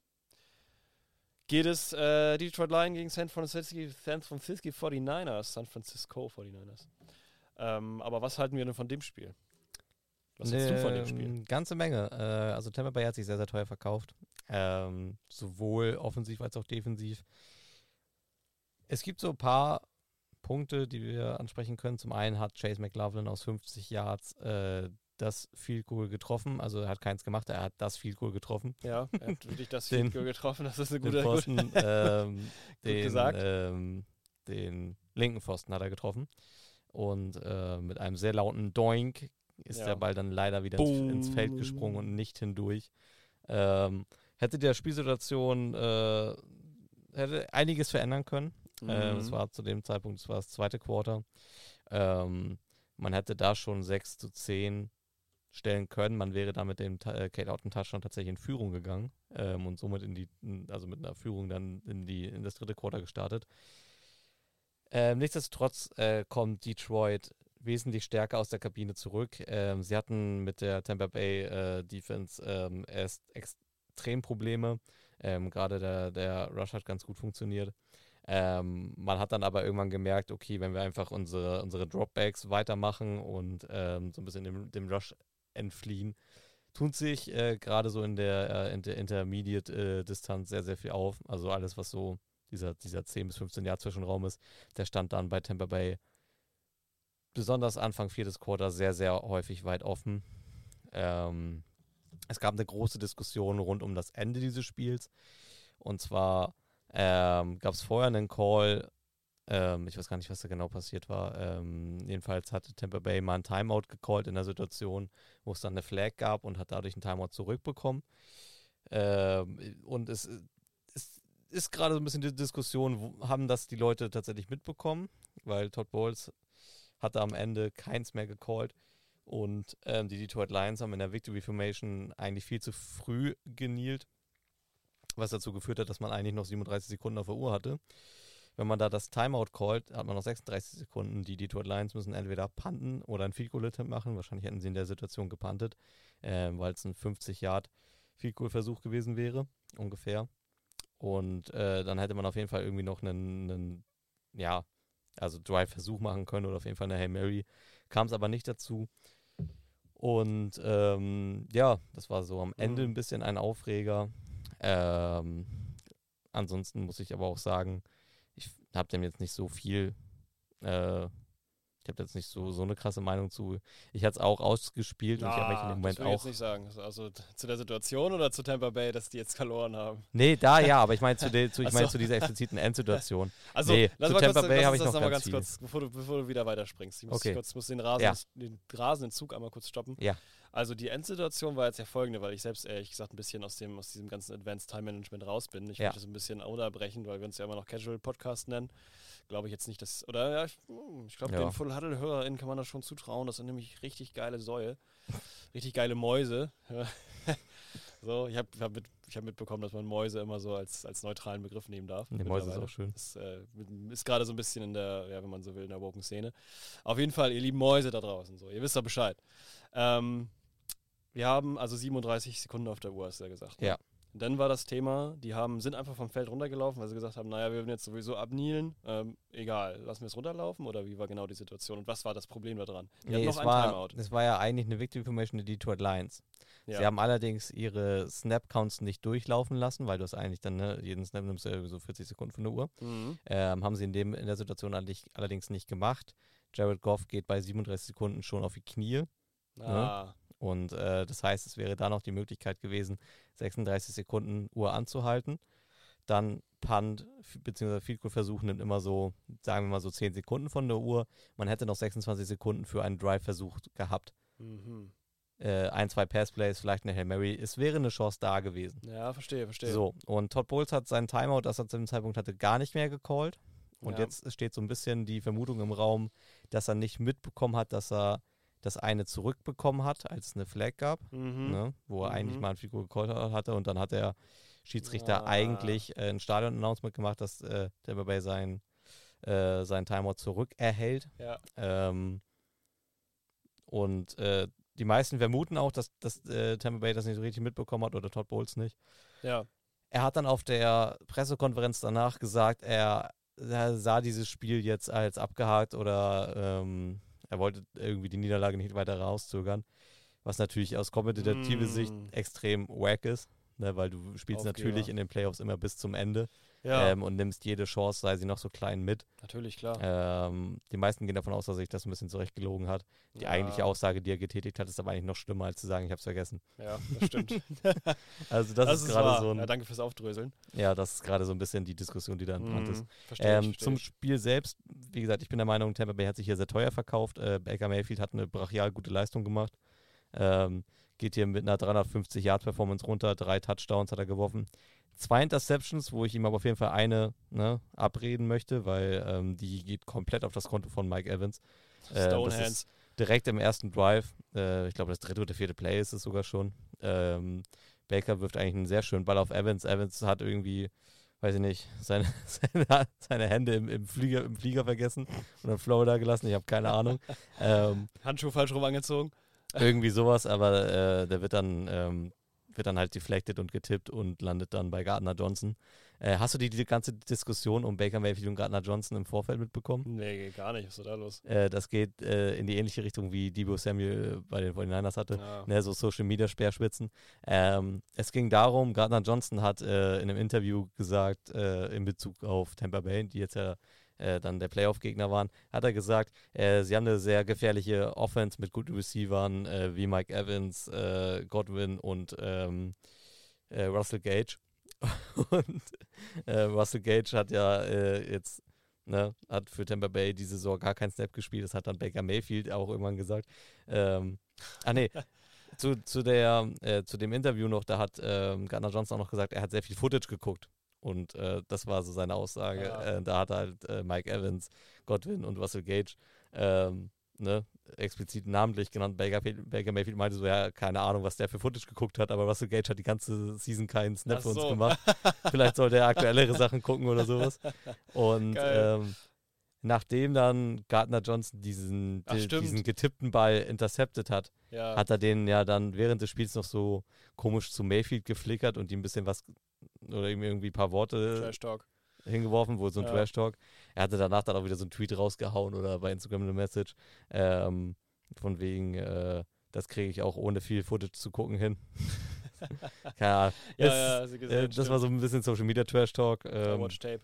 geht es äh, Detroit Lions gegen San Francisco, San Francisco 49ers, San Francisco 49ers. Ähm, aber was halten wir denn von dem Spiel? Was hältst du von dem Spiel? Ähm, Ganze Menge. Äh, also Tampa Bay hat sich sehr, sehr teuer verkauft. Ähm, sowohl offensiv als auch defensiv. Es gibt so ein paar Punkte, die wir ansprechen können. Zum einen hat Chase McLaughlin aus 50 Yards äh, das Field Goal getroffen. Also er hat keins gemacht, er hat das Field Goal getroffen. Ja, er hat wirklich das [LAUGHS] Field Goal getroffen. Das ist eine gute Pfosten, [LAUGHS] ähm, den, gesagt. ähm, den linken Pfosten hat er getroffen. Und äh, mit einem sehr lauten Doink ist Ja. der Ball dann leider wieder ins, ins Feld Boom. gesprungen und nicht hindurch. Ähm, hätte der Spielsituation äh, hätte einiges verändern können. Äh, Mhm. das war zu dem Zeitpunkt, das war das zweite Quarter. Ähm, man hätte da schon 6 zu 10 stellen können. Man wäre da mit dem äh, Kate Otten Touchdown tatsächlich in Führung gegangen ähm, und somit in die, also mit einer Führung dann in die in das dritte Quarter gestartet. Ähm, nichtsdestotrotz äh, kommt Detroit wesentlich stärker aus der Kabine zurück. Ähm, sie hatten mit der Tampa Bay äh, Defense ähm, erst extrem Probleme. Ähm, Gerade der, der Rush hat ganz gut funktioniert. Ähm, man hat dann aber irgendwann gemerkt, okay, wenn wir einfach unsere, unsere Dropbacks weitermachen und ähm, so ein bisschen dem, dem Rush entfliehen, tut sich äh, gerade so in der, äh, in der Intermediate-Distanz sehr, sehr viel auf. Also alles, was so dieser, dieser 10 bis 15 Jahr Zwischenraum ist, der stand dann bei Tampa Bay besonders Anfang viertes Quarter sehr, sehr häufig weit offen. Ähm, es gab eine große Diskussion rund um das Ende dieses Spiels. Und zwar ähm, gab es vorher einen Call, ähm, ich weiß gar nicht, was da genau passiert war. Ähm, jedenfalls hatte Tampa Bay mal ein Timeout gecallt in der Situation, wo es dann eine Flag gab und hat dadurch ein Timeout zurückbekommen. Ähm, und es, es ist gerade so ein bisschen die Diskussion, wo, haben das die Leute tatsächlich mitbekommen, weil Todd Bowles hatte am Ende keins mehr gecallt. Und ähm, die Detroit Lions haben in der Victory Formation eigentlich viel zu früh genielt, was dazu geführt hat, dass man eigentlich noch 37 Sekunden auf der Uhr hatte. Wenn man da das Timeout callt, hat man noch 36 Sekunden. Die Detroit Lions müssen entweder punten oder ein Field Goal Attempt machen. Wahrscheinlich hätten sie in der Situation gepuntet, ähm, weil es ein 50 Yard Field Goal Versuch gewesen wäre, ungefähr. Und äh, dann hätte man auf jeden Fall irgendwie noch einen, einen ja, also Drive-Versuch machen können oder auf jeden Fall eine Hail Mary. Kam es aber nicht dazu. Und ähm, ja, das war so am Ende Mhm. ein bisschen ein Aufreger. Ähm, ansonsten muss ich aber auch sagen, habe dem jetzt nicht so viel, äh, ich habe jetzt nicht so, so eine krasse Meinung zu. Ich hatte es auch ausgespielt und ich habe mich in dem Moment das will ich auch. jetzt nicht sagen. Also t- zu der Situation oder zu Tampa Bay, dass die jetzt verloren haben. Nee, da [LAUGHS] ja, aber ich meine zu, de, zu, ich mein, so. zu dieser expliziten Endsituation. [LAUGHS] Also, Nee, lass zu mal Tampa kurz, Bay lass hab uns ich noch ganz ganz kurz, bevor du, bevor du wieder weiterspringst. Ich muss, Okay. kurz, muss den, Rasen, Ja. den rasenden Zug einmal kurz stoppen. Ja. Also die Endsituation war jetzt ja folgende, weil ich selbst ehrlich gesagt ein bisschen aus, dem, aus diesem ganzen Advanced Time Management raus bin. Ich Ja. möchte das ein bisschen unterbrechen, weil wir uns ja immer noch Casual Podcast nennen. Glaube ich jetzt nicht, dass. Oder ja, ich, hm, ich glaube, Ja. den Full Huddle-HörerInnen kann man das schon zutrauen. Das sind nämlich richtig geile Säue. Richtig geile Mäuse. [LAUGHS] so, ich habe hab mit, ich hab mitbekommen, dass man Mäuse immer so als, als neutralen Begriff nehmen darf. Die Mäuse ist auch schön. Das äh, ist gerade so ein bisschen in der, ja, wenn man so will, in der woken Szene. Auf jeden Fall, ihr lieben Mäuse da draußen, so, ihr wisst doch Bescheid. Ähm, wir haben also 37 Sekunden auf der Uhr, hast du ja gesagt. ne? Ja. Und dann war das Thema, die haben, sind einfach vom Feld runtergelaufen, weil sie gesagt haben, naja, wir würden jetzt sowieso abknielen. Ähm, egal, lassen wir es runterlaufen oder wie war genau die Situation und was war das Problem daran? Die Nee, noch es ein war, Timeout. es war ja eigentlich eine Victory Information der Detroit Lions. Ja. Sie haben allerdings ihre Snap-Counts nicht durchlaufen lassen, weil du es eigentlich dann, ne, jeden Snap nimmst du ja so 40 Sekunden von der Uhr. mhm. Ähm, haben sie in, dem, in der Situation allerdings, allerdings nicht gemacht. Jared Goff geht bei 37 Sekunden schon auf die Knie. ah, Und äh, das heißt, es wäre da noch die Möglichkeit gewesen, 36 Sekunden Uhr anzuhalten. Dann Punt bzw. Field Goal Versuch nimmt immer so, sagen wir mal so 10 Sekunden von der Uhr. Man hätte noch 26 Sekunden für einen Drive-Versuch gehabt. mhm. Äh, ein, zwei Passplays, vielleicht eine Hail Mary. Es wäre eine Chance da gewesen. Ja, verstehe, verstehe. So, und Todd Bowles hat seinen Timeout, das er zu dem Zeitpunkt hatte, gar nicht mehr gecallt. Und Ja. jetzt steht so ein bisschen die Vermutung im Raum, dass er nicht mitbekommen hat, dass er das eine zurückbekommen hat, als es eine Flag gab, Mhm. ne, wo er eigentlich Mhm. mal ein Figur gecallt hatte und dann hat der Schiedsrichter Ah. eigentlich äh, ein Stadion-Announcement gemacht, dass äh, Tampa Bay sein, äh, sein Timeout zurückerhält. Ja. Ähm, und äh, die meisten vermuten auch, dass, dass äh, Tampa Bay das nicht so richtig mitbekommen hat oder Todd Bowles nicht. Ja. Er hat dann auf der Pressekonferenz danach gesagt, er, er sah dieses Spiel jetzt als abgehakt oder ähm, er wollte irgendwie die Niederlage nicht weiter rauszögern. Was natürlich aus kompetitiver Mm. Sicht extrem wack ist, ne, weil du spielst Aufgeber. natürlich in den Playoffs immer bis zum Ende Ja, ähm, und nimmst jede Chance, sei sie noch so klein, mit. natürlich, klar. Ähm, die meisten gehen davon aus, dass er sich das ein bisschen zurechtgelogen hat. Die ja, eigentliche Aussage, die er getätigt hat, ist aber eigentlich noch schlimmer, als zu sagen, ich habe es vergessen. Ja, das stimmt. [LAUGHS] Also das, ist gerade so ein, Ja, danke fürs Aufdröseln. ja, das ist gerade so ein bisschen die Diskussion, die da entbrannt ist. Mhm. Verstehe ich, Ähm, verstehe zum ich. Spiel selbst, wie gesagt, ich bin der Meinung, Tampa Bay hat sich hier sehr teuer verkauft. Äh, Baker Mayfield hat eine brachial gute Leistung gemacht. Ähm, geht hier mit einer 350-Yard-Performance runter, drei Touchdowns hat er geworfen. Zwei Interceptions, wo ich ihm aber auf jeden Fall eine ne, abreden möchte, weil ähm, die geht komplett auf das Konto von Mike Evans. Äh, Stone das Hands. ist direkt im ersten Drive, äh, ich glaube das dritte oder vierte Play ist es sogar schon. Ähm, Baker wirft eigentlich einen sehr schönen Ball auf Evans. Evans hat irgendwie, weiß ich nicht, seine, [LAUGHS] seine, seine Hände im, im, Flieger, im Flieger vergessen und in Florida gelassen. Ich habe keine Ahnung. [LAUGHS] ähm, Handschuh falsch rum angezogen. irgendwie sowas, aber äh, der wird dann, ähm, wird dann halt deflected und getippt und landet dann bei Gardner Johnson. Äh, hast du die, die ganze Diskussion um Baker Mayfield und Gardner Johnson im Vorfeld mitbekommen? Nee, gar nicht. Was ist da los? Äh, das geht äh, in die ähnliche Richtung wie Debo Samuel bei den 49ers hatte. Ja. Ne, so Social Media Speerspitzen. Ähm, es ging darum, Gardner Johnson hat äh, in einem Interview gesagt, äh, in Bezug auf Tampa Bay, die jetzt ja äh, dann der Playoff-Gegner waren, hat er gesagt, äh, sie haben eine sehr gefährliche Offense mit guten Receivern äh, wie Mike Evans, äh, Godwin und ähm, äh, Russell Gage. [LAUGHS] und äh, Russell Gage hat ja äh, jetzt Ne, hat für Tampa Bay diese Saison gar keinen Snap gespielt. Das hat dann Baker Mayfield auch irgendwann gesagt. Ähm, ah nee, [LAUGHS] zu, zu, der, äh, zu dem Interview noch, da hat ähm, Gardner Johnson auch noch gesagt, er hat sehr viel Footage geguckt. Und äh, das war so seine Aussage. Ja. Äh, da hat halt äh, Mike Evans, Godwin und Russell Gage ähm, ne, explizit namentlich genannt. Baker, Baker Mayfield meinte so, ja, keine Ahnung, was der für Footage geguckt hat, aber Russell Gage hat die ganze Season keinen Snap für uns gemacht. [LAUGHS] Vielleicht sollte er aktuellere Sachen gucken oder sowas. Und ähm, nachdem dann Gardner Johnson diesen, Ach, di- stimmt. diesen getippten Ball intercepted hat, Ja. hat er den ja dann während des Spiels noch so komisch zu Mayfield geflickert und ihm ein bisschen was oder ihm irgendwie ein paar Worte. Hingeworfen, wohl so ein Ja. Trash-Talk. Er hatte danach dann auch wieder so einen Tweet rausgehauen oder bei Instagram eine Message. Ähm, von wegen, äh, das kriege ich auch ohne viel Footage zu gucken hin. [LAUGHS] Keine Ahnung. Ja, Es- ja, du Äh, gesehen, das war so ein bisschen Social Media Trash Talk. Ähm, Watch Tape.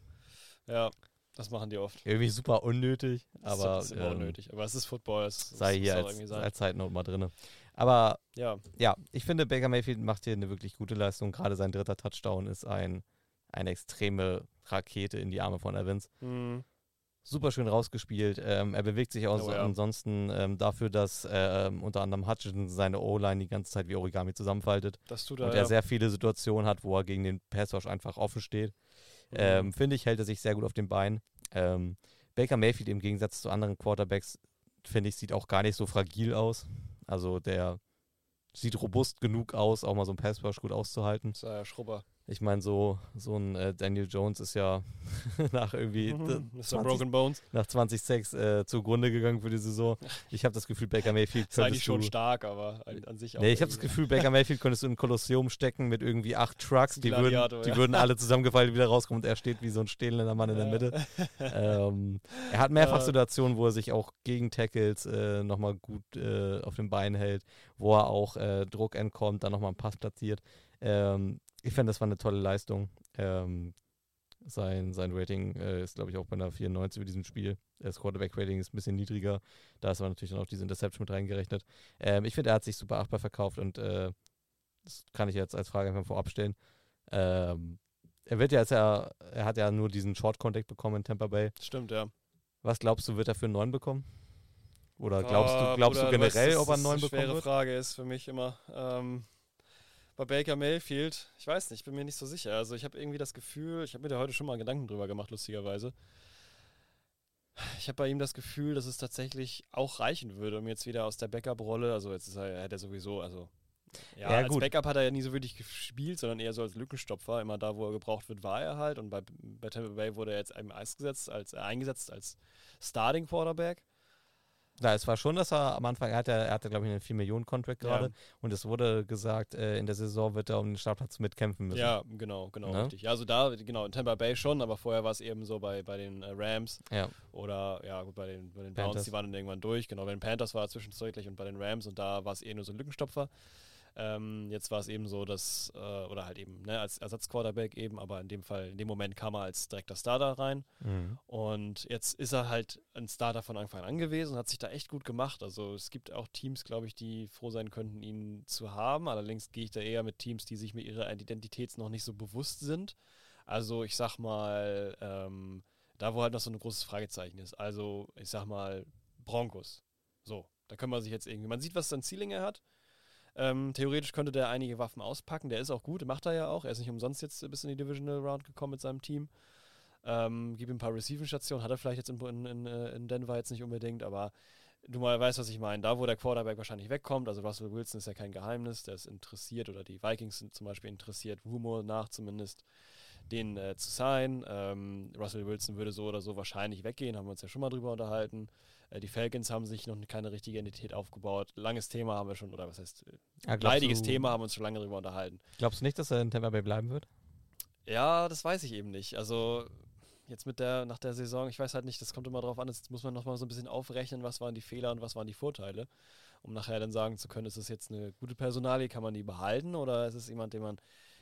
Ja, das machen die oft. irgendwie super unnötig, Das aber das ist immer ähm, unnötig. Aber es ist Football. Es, sei hier als, als Zeitnote mal drin. Aber Ja, ja, ich finde, Baker Mayfield macht hier eine wirklich gute Leistung. Gerade sein dritter Touchdown ist ein, eine extreme Rakete in die Arme von Evans. mhm. Super schön rausgespielt. Ähm, er bewegt sich auch Oh ja. ansonsten ähm, dafür, dass ähm, unter anderem Hutchinson seine O-Line die ganze Zeit wie Origami zusammenfaltet. das tut er. und ja. er sehr viele Situationen hat, wo er gegen den Passwash einfach offen steht. Mhm. Ähm, Finde ich, hält er sich sehr gut auf den Beinen. Ähm, Baker Mayfield im Gegensatz zu anderen Quarterbacks, finde ich, sieht auch gar nicht so fragil aus. Also der sieht robust genug aus, auch mal so ein Passwash gut auszuhalten. ist ja Schrubber. Ich meine, so, so ein äh, Daniel Jones ist ja [LAUGHS] nach irgendwie Mhm. Mr. 20 Broken Bones. nach 2006 äh, zugrunde gegangen für die Saison. Ich habe das Gefühl, Baker Mayfield Ist eigentlich schon stark, aber an, sich auch. Nee, ich habe das Gefühl, Baker [LAUGHS] Mayfield könntest du in ein Kolosseum stecken mit irgendwie acht Trucks, die, würden, die ja. würden alle [LAUGHS] zusammengefaltet wieder rauskommen und er steht wie so ein stehlender Mann in der. Mitte. ähm, er hat mehrfach Ja. Situationen, wo er sich auch gegen Tackles äh, nochmal gut äh, auf den Beinen hält, wo er auch äh, Druck entkommt, dann nochmal einen Pass platziert. Ähm, ich finde, das war eine tolle Leistung. Ähm, sein, sein Rating äh, ist, glaube ich, auch bei einer 94 für diesem Spiel. Das Quarterback-Rating ist ein bisschen niedriger. Da ist aber natürlich dann auch diese Interception mit reingerechnet. Ähm, ich finde, er hat sich super achtbar verkauft und äh, das kann ich jetzt als Frage einfach vorab stellen. Ähm, er wird ja jetzt ja, er hat ja nur diesen Short Contact bekommen in Tampa Bay. Stimmt, ja. Was glaubst du, wird er für einen neuen bekommen? Oder glaubst du, glaubst Bruder, du weißt, generell, dass ob er einen das neuen eine schwere? Frage ist für mich immer. Ähm, bei Baker Mayfield, ich weiß nicht, bin mir nicht so sicher. Also ich habe irgendwie das Gefühl, ich habe mir da heute schon mal Gedanken drüber gemacht, lustigerweise. Ich habe bei ihm das Gefühl, dass es tatsächlich auch reichen würde, um jetzt wieder aus der Backup-Rolle, also jetzt ist er, er hat er sowieso, also ja, Ja, als gut. Backup hat er ja nie so wirklich gespielt, sondern eher so als Lückenstopfer. Immer da, wo er gebraucht wird, war er halt. Und bei, bei Tampa Bay wurde er jetzt im Eis gesetzt, als, äh, eingesetzt als Starting Quarterback. Ja, es war schon, dass er am Anfang, er hatte, er hatte glaube ich, einen 4-Millionen-Contract gerade Ja. und es wurde gesagt, äh, in der Saison wird er um den Startplatz mitkämpfen müssen. Ja, genau, genau, Ne? richtig. Ja, also da, genau, in Tampa Bay schon, aber vorher war es eben so bei, bei den äh, Rams Ja. oder, ja, gut, bei den, bei den Panthers. Browns, die waren dann irgendwann durch. Genau, bei den Panthers war er zwischenzeitlich und bei den Rams und da war es eher nur so ein Lückenstopfer. Ähm, jetzt war es eben so, dass, äh, oder halt eben, ne, als Ersatzquarterback eben, aber in dem Fall, in dem Moment kam er als direkter Starter rein. Mhm. Und jetzt ist er halt ein Starter von Anfang an gewesen und hat sich da echt gut gemacht. Also es gibt auch Teams, glaube ich, die froh sein könnten, ihn zu haben. Allerdings gehe ich da eher mit Teams, die sich mit ihrer Identität noch nicht so bewusst sind. Also ich sag mal, ähm, da wo halt noch so ein großes Fragezeichen ist. Also ich sag mal, Broncos. So, da können wir sich jetzt irgendwie, man sieht, was für ein Ceiling er hat. Ähm, theoretisch könnte der einige Waffen auspacken. Der ist auch gut, macht er ja auch. Er ist nicht umsonst jetzt bis in die Divisional Round gekommen mit seinem Team. Ähm, gib ihm ein paar Receiving-Stationen, hat er vielleicht jetzt in, in, äh, in Denver jetzt nicht unbedingt, aber du mal weißt, was ich meine. Da, wo der Quarterback wahrscheinlich wegkommt, also Russell Wilson ist ja kein Geheimnis, der ist interessiert oder die Vikings sind zum Beispiel interessiert, Rumor nach zumindest, den äh, zu sein. Ähm, Russell Wilson würde so oder so wahrscheinlich weggehen, haben wir uns ja schon mal drüber unterhalten. Äh, die Falcons haben sich noch keine richtige Identität aufgebaut. Langes Thema haben wir schon, oder was heißt, äh, Ja, leidiges du- Thema haben wir uns schon lange drüber unterhalten. Glaubst du nicht, dass er in Tampa Bay bleiben wird? Ja, das weiß ich eben nicht. Also jetzt mit der, nach der Saison, ich weiß halt nicht, das kommt immer drauf an, jetzt muss man nochmal so ein bisschen aufrechnen, was waren die Fehler und was waren die Vorteile, um nachher dann sagen zu können, ist es jetzt eine gute Personalie, kann man die behalten oder ist es jemand, den man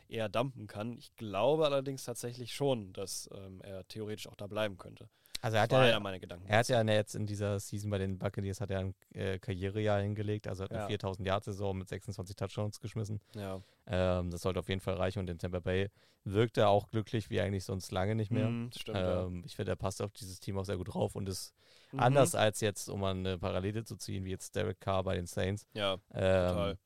eher dumpen kann. Ich glaube allerdings tatsächlich schon, dass ähm, er theoretisch auch da bleiben könnte. Also er hat ja, Gedanken. er hat ja jetzt in dieser Season bei den Buccaneers hat er ein äh, Karrierejahr hingelegt, also hat eine Ja. 4000 Yard Saison mit 26 Touchdowns geschmissen. ja. Ähm, das sollte auf jeden Fall reichen und in Tampa Bay wirkt er auch glücklich wie eigentlich sonst lange nicht mehr. Mhm, stimmt, ja. ähm, Ich finde, er passt auf dieses Team auch sehr gut drauf und ist Mhm. anders als jetzt, um mal eine Parallele zu ziehen, wie jetzt Derek Carr bei den Saints. Ja, Ähm, total.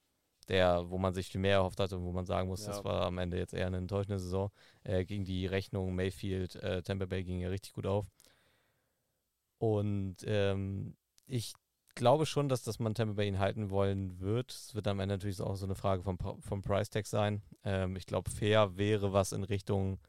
der, wo man sich viel mehr erhofft hatte und wo man sagen muss, Ja. das war am Ende jetzt eher eine enttäuschende Saison. Äh, gegen die Rechnung Mayfield, äh, Tampa Bay ging ja richtig gut auf. Und ähm, ich glaube schon, dass, dass man Tampa Bay ihn halten wollen wird. Es wird am Ende natürlich auch so eine Frage vom, vom Price Tag sein. Ähm, ich glaube, fair wäre was in Richtung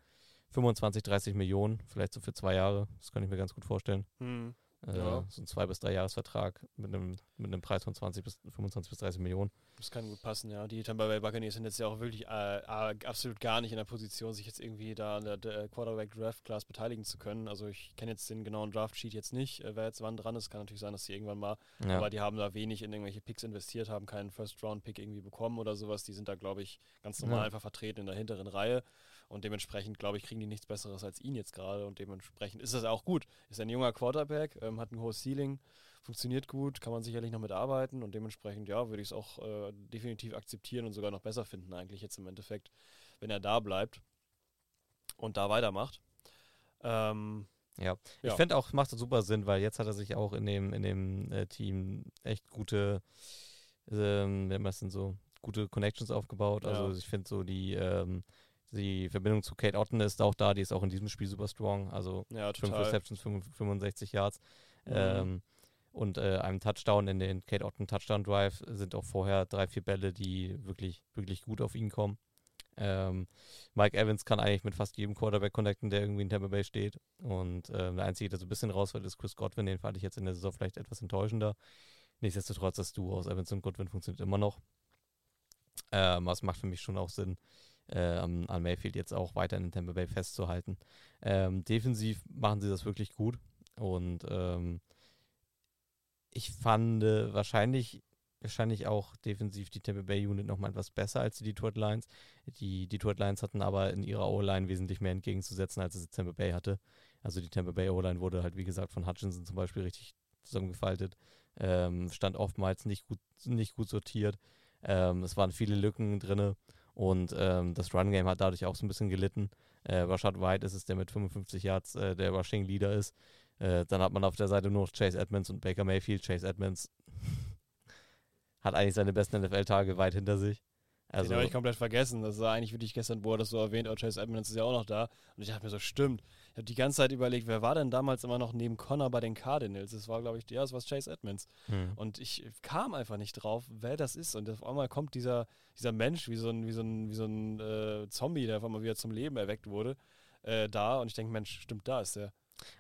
25, 30 Millionen, vielleicht so für zwei Jahre. Das kann ich mir ganz gut vorstellen. Mhm. Äh, Ja. So ein zwei bis drei Jahresvertrag mit einem, mit einem Preis von 20 bis 25 bis 30 Millionen. Das kann gut passen, ja. Die Tampa Bay Buccaneers sind jetzt ja auch wirklich äh, äh, absolut gar nicht in der Position, sich jetzt irgendwie da an der, der Quarterback Draft Class beteiligen zu können. Also ich kenne jetzt den genauen Draft Sheet jetzt nicht, äh, wer jetzt wann dran ist. Kann natürlich sein, dass sie irgendwann mal, Ja. aber die haben da wenig in irgendwelche Picks investiert, haben keinen First Round Pick irgendwie bekommen oder sowas. Die sind da, glaube ich, ganz normal Ja. einfach vertreten in der hinteren Reihe. Und dementsprechend, glaube ich, kriegen die nichts Besseres als ihn jetzt gerade. Und dementsprechend ist das auch gut. Ist ein junger Quarterback, ähm, hat ein hohes Ceiling, funktioniert gut, kann man sicherlich noch mitarbeiten. Und dementsprechend, ja, würde ich es auch äh, definitiv akzeptieren und sogar noch besser finden, eigentlich jetzt im Endeffekt, wenn er da bleibt und da weitermacht. Ähm, Ja, ich Ja. finde auch, macht das super Sinn, weil jetzt hat er sich auch in dem, in dem äh, Team echt gute, ähm, wie nennt man das denn so, gute Connections aufgebaut. Also Ja. ich finde so die, ähm, die Verbindung zu Kate Otten ist auch da, die ist auch in diesem Spiel super strong. Also ja, 5 total. Receptions, 65 Yards. Mhm. Ähm, und äh, einem Touchdown in den Kate Otten Touchdown Drive sind auch vorher drei, vier Bälle, die wirklich, wirklich gut auf ihn kommen. Ähm, Mike Evans kann eigentlich mit fast jedem Quarterback connecten, der irgendwie in Tampa Bay steht. Und ähm, der Einzige, der so ein bisschen rausfällt, ist Chris Godwin. Den fand ich jetzt in der Saison vielleicht etwas enttäuschender. Nichtsdestotrotz, das Duo aus Evans und Godwin funktioniert immer noch. Ähm, was macht für mich schon auch Sinn, äh, an, Mayfield jetzt auch weiter in Tampa Bay festzuhalten. Ähm, defensiv machen sie das wirklich gut. Und ähm, ich fand äh, wahrscheinlich, wahrscheinlich auch defensiv die Tampa Bay Unit nochmal etwas besser als die Detroit Lions. Die Detroit Lions hatten aber in ihrer O-Line wesentlich mehr entgegenzusetzen, als es Tampa Bay hatte. Also die Tampa Bay O-Line wurde halt, wie gesagt, von Hutchinson zum Beispiel richtig zusammengefaltet. Ähm, stand oftmals nicht gut, nicht gut sortiert. Ähm, es waren viele Lücken drinne und ähm, das Run-Game hat dadurch auch so ein bisschen gelitten. Äh, Rashad White ist es, der mit 55 Yards äh, der Rushing-Leader ist. Äh, dann hat man auf der Seite nur noch Chase Edmonds und Baker Mayfield. Chase Edmonds [LAUGHS] hat eigentlich seine besten NFL-Tage weit hinter sich. Also, Den habe ich komplett vergessen. Das war eigentlich wirklich gestern, wo er das so erwähnt, oh, Chase Edmonds ist ja auch noch da. Und ich dachte mir so, stimmt. Ich habe die ganze Zeit überlegt, wer war denn damals immer noch neben Connor bei den Cardinals? Das war, glaube ich, ja, das war Chase Edmonds. hm. Und ich kam einfach nicht drauf, wer das ist. Und auf einmal kommt dieser, dieser Mensch wie so ein, wie so ein, wie so ein äh, Zombie, der auf einmal wieder zum Leben erweckt wurde, äh, da. Und ich denke, Mensch, stimmt, da ist der.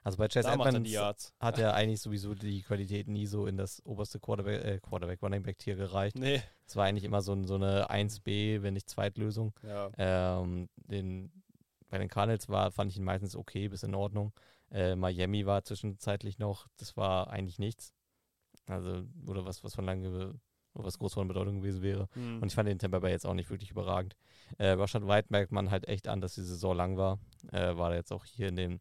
Also bei Chase Edmonds hat er eigentlich sowieso die Qualität nie so in das oberste Quarterback, äh, Quarterback Running Back Tier gereicht. Nee. Es war eigentlich immer so, ein- so eine 1B, wenn nicht Zweitlösung. Ja. Ähm, den, bei den Cardinals war, fand ich ihn meistens okay, bis in Ordnung. Äh, Miami war zwischenzeitlich noch, das war eigentlich nichts. Also, oder was, was von lange, was groß von Bedeutung gewesen wäre. Hm. Und ich fand den Tampa Bay jetzt auch nicht wirklich überragend. Äh, Rashad White merkt man halt echt an, dass die Saison lang war. Äh, war er jetzt auch hier in dem,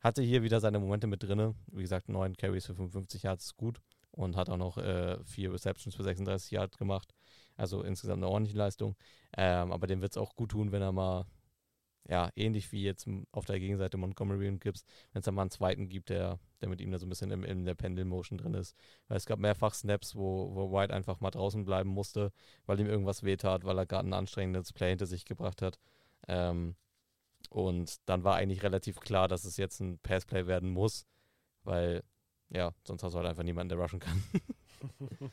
hatte hier wieder seine Momente mit drinne. Wie gesagt, neun Carries für 55 Yards ist gut. Und hat auch noch äh, vier Receptions für 36 Yards gemacht. Also insgesamt eine ordentliche Leistung. Ähm, aber dem wird es auch gut tun, wenn er mal, ja, ähnlich wie jetzt auf der Gegenseite Montgomery und Gibbs, wenn es da mal einen zweiten gibt, der, der mit ihm da so ein bisschen im, in der Pendel-Motion drin ist. Weil es gab mehrfach Snaps, wo, wo White einfach mal draußen bleiben musste, weil ihm irgendwas wehtat, weil er gerade ein anstrengendes Play hinter sich gebracht hat. Ähm, und dann war eigentlich relativ klar, dass es jetzt ein Passplay werden muss, weil, ja, sonst hast du halt einfach niemanden, der rushen kann. [LAUGHS]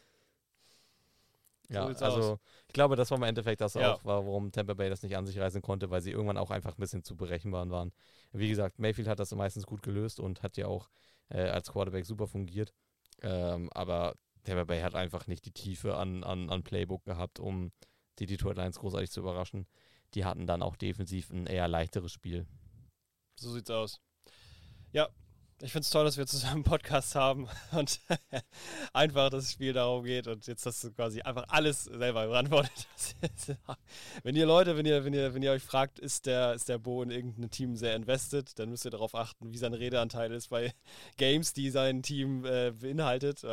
ja, sieht's also aus. ich glaube, das war im Endeffekt das Ja. auch, warum Tampa Bay das nicht an sich reißen konnte, weil sie irgendwann auch einfach ein bisschen zu berechenbar waren. Wie gesagt, Mayfield hat das meistens gut gelöst und hat ja auch äh, als Quarterback super fungiert. Ähm, aber Tampa Bay hat einfach nicht die Tiefe an, an, an Playbook gehabt, um die Detroit Lions großartig zu überraschen. Die hatten dann auch defensiv ein eher leichteres Spiel. So sieht's aus. Ja, ich finde es toll, dass wir zusammen einen Podcast haben [LAUGHS] und [LAUGHS] einfach das Spiel darum geht und jetzt hast du quasi einfach alles selber beantwortet. [LAUGHS] wenn ihr Leute, wenn ihr, wenn ihr, wenn ihr euch fragt, ist der, ist der Bo in irgendein Team sehr invested, dann müsst ihr darauf achten, wie sein Redeanteil ist bei Games, die sein Team äh, beinhaltet.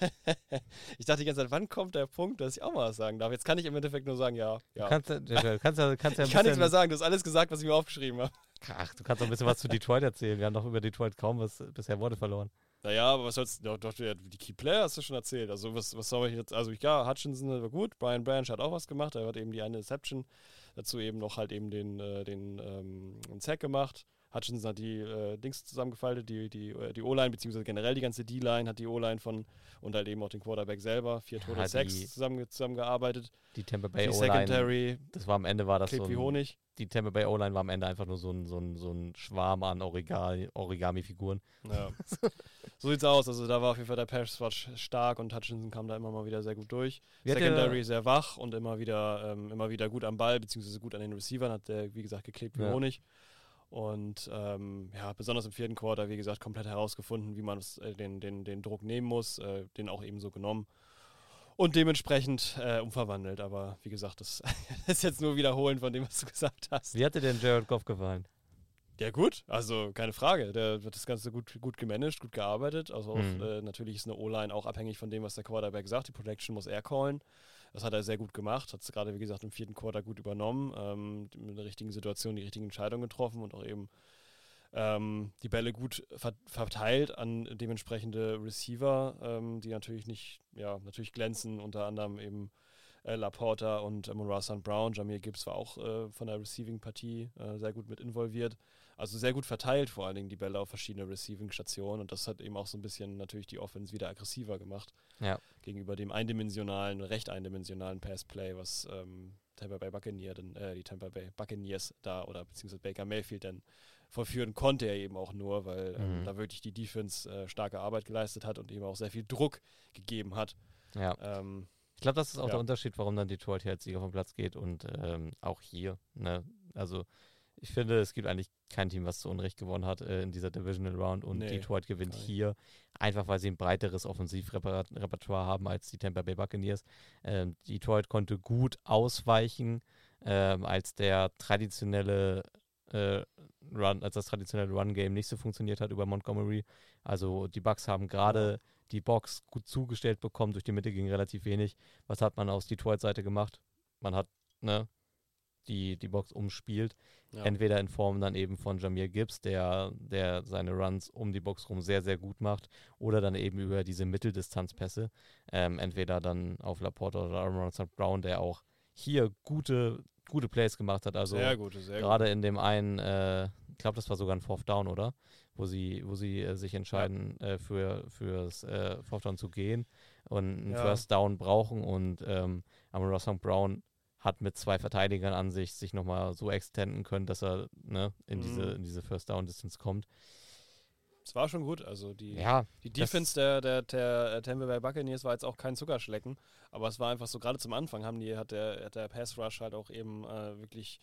[LAUGHS] ich dachte die ganze Zeit, wann kommt der Punkt, dass ich auch mal was sagen darf? Jetzt kann ich im Endeffekt nur sagen, ja, ja. Kannst, du- du kannst, kannst ja ich kann nichts mehr sagen, du hast alles gesagt, was ich mir aufgeschrieben habe. ach, du kannst auch ein bisschen was zu Detroit erzählen. Wir haben doch über Detroit kaum was bisher Worte verloren. Naja, aber was sollst doch, doch, die Key Player hast du schon erzählt. Also was, was soll ich jetzt, also ja, Hutchinson war gut, Brian Branch hat auch was gemacht, er hat eben die eine Deception, dazu eben noch halt eben den, äh, den, ähm, Sack gemacht. Hutchinson hat die äh, Dings zusammengefaltet, die, die, äh, die O-Line, beziehungsweise generell die ganze D-Line hat die O-Line von und halt eben auch den Quarterback selber, vier Total Ja, Sacks die- zusammen, zusammengearbeitet. Die Tampa Bay O-Line, Secondary das war am Ende war das klebt so wie ein, Honig. die Tampa Bay O-Line war am Ende einfach nur so ein, so ein, so ein Schwarm an Origami- Origami-Figuren. Ja. [LAUGHS] so sieht's aus. Also da war auf jeden Fall der Pass war stark und Hutchinson kam da immer mal wieder sehr gut durch. Wie Secondary der- sehr wach und immer wieder, ähm, immer wieder gut am Ball, beziehungsweise gut an den Receivern, hat der, wie gesagt, geklebt wie Ja. Honig. Und ähm, ja, besonders im vierten Quarter, wie gesagt, komplett herausgefunden, wie man es, äh, den, den, den Druck nehmen muss, äh, den auch eben so genommen. Und dementsprechend äh, umverwandelt. Aber wie gesagt, das [LAUGHS] ist jetzt nur Wiederholen von dem, was du gesagt hast. Wie hat dir denn Jared Goff gefallen? Ja, gut, also keine Frage. Der wird das Ganze gut, gut gemanagt, gut gearbeitet. Also auch, Mhm. äh, natürlich ist eine O-Line auch abhängig von dem, was der Quarterback sagt. Die Protection muss er callen. Das hat er sehr gut gemacht, hat es gerade, wie gesagt, im vierten Quarter gut übernommen, ähm, mit der richtigen Situation die richtigen Entscheidungen getroffen und auch eben ähm, die Bälle gut ver verteilt an dementsprechende Receiver, ähm, die natürlich nicht, ja, natürlich glänzen, unter anderem eben äh, Laporta und äh, St. Brown. Jamir Gibbs war auch äh, von der Receiving-Partie äh, sehr gut mit involviert. Also sehr gut verteilt, vor allen Dingen die Bälle auf verschiedene Receiving-Stationen. Und das hat eben auch so ein bisschen natürlich die Offense wieder aggressiver gemacht Ja. gegenüber dem eindimensionalen, recht eindimensionalen Passplay, was ähm, Tampa Bay Buccaneers, äh, die Tampa Bay Buccaneers da oder beziehungsweise Baker Mayfield dann vollführen konnte er eben auch nur, weil ähm, Mhm. da wirklich die Defense äh, starke Arbeit geleistet hat und eben auch sehr viel Druck gegeben hat. Ja. Ähm, Ich glaube, das ist auch Ja. der Unterschied, warum dann Detroit hier als Sieger vom Platz geht und ähm, auch hier. Ne? Also ich finde, es gibt eigentlich kein Team, was zu Unrecht gewonnen hat äh, in dieser Divisional Round und Nee, Detroit gewinnt hier, einfach weil sie ein breiteres Offensivrepertoire haben als die Tampa Bay Buccaneers. Ähm, Detroit konnte gut ausweichen, ähm, als der traditionelle äh, Run, als das traditionelle Run-Game nicht so funktioniert hat über Montgomery. Also die Bucks haben gerade die Box gut zugestellt bekommen, durch die Mitte ging relativ wenig. Was hat man aus Detroit Seite gemacht? Man hat, ne, die, die Box umspielt. Ja. Entweder in Form dann eben von Jamir Gibbs, der, der seine Runs um die Box rum sehr, sehr gut macht, oder dann eben über diese Mitteldistanzpässe. Ähm, entweder dann auf Laporta oder Aaron St. Brown, der auch hier gute, gute Plays gemacht hat. Also sehr gute, sehr gerade in dem einen, äh, ich glaube, das war sogar ein Fourth Down, oder? Wo sie, wo sie äh, sich entscheiden, äh, für fürs äh, Fourth Down zu gehen und einen Ja. First Down brauchen und ähm, St. Brown hat mit zwei Verteidigern an sich sich nochmal so extenden können, dass er ne, in, Mhm. diese, in diese First Down Distance kommt. Es war schon gut. Also die, Ja, die Defense der, der, der Tampa Bay Buccaneers war jetzt auch kein Zuckerschlecken, aber es war einfach so, gerade zum Anfang haben die, hat der, hat der Pass Rush halt auch eben äh, wirklich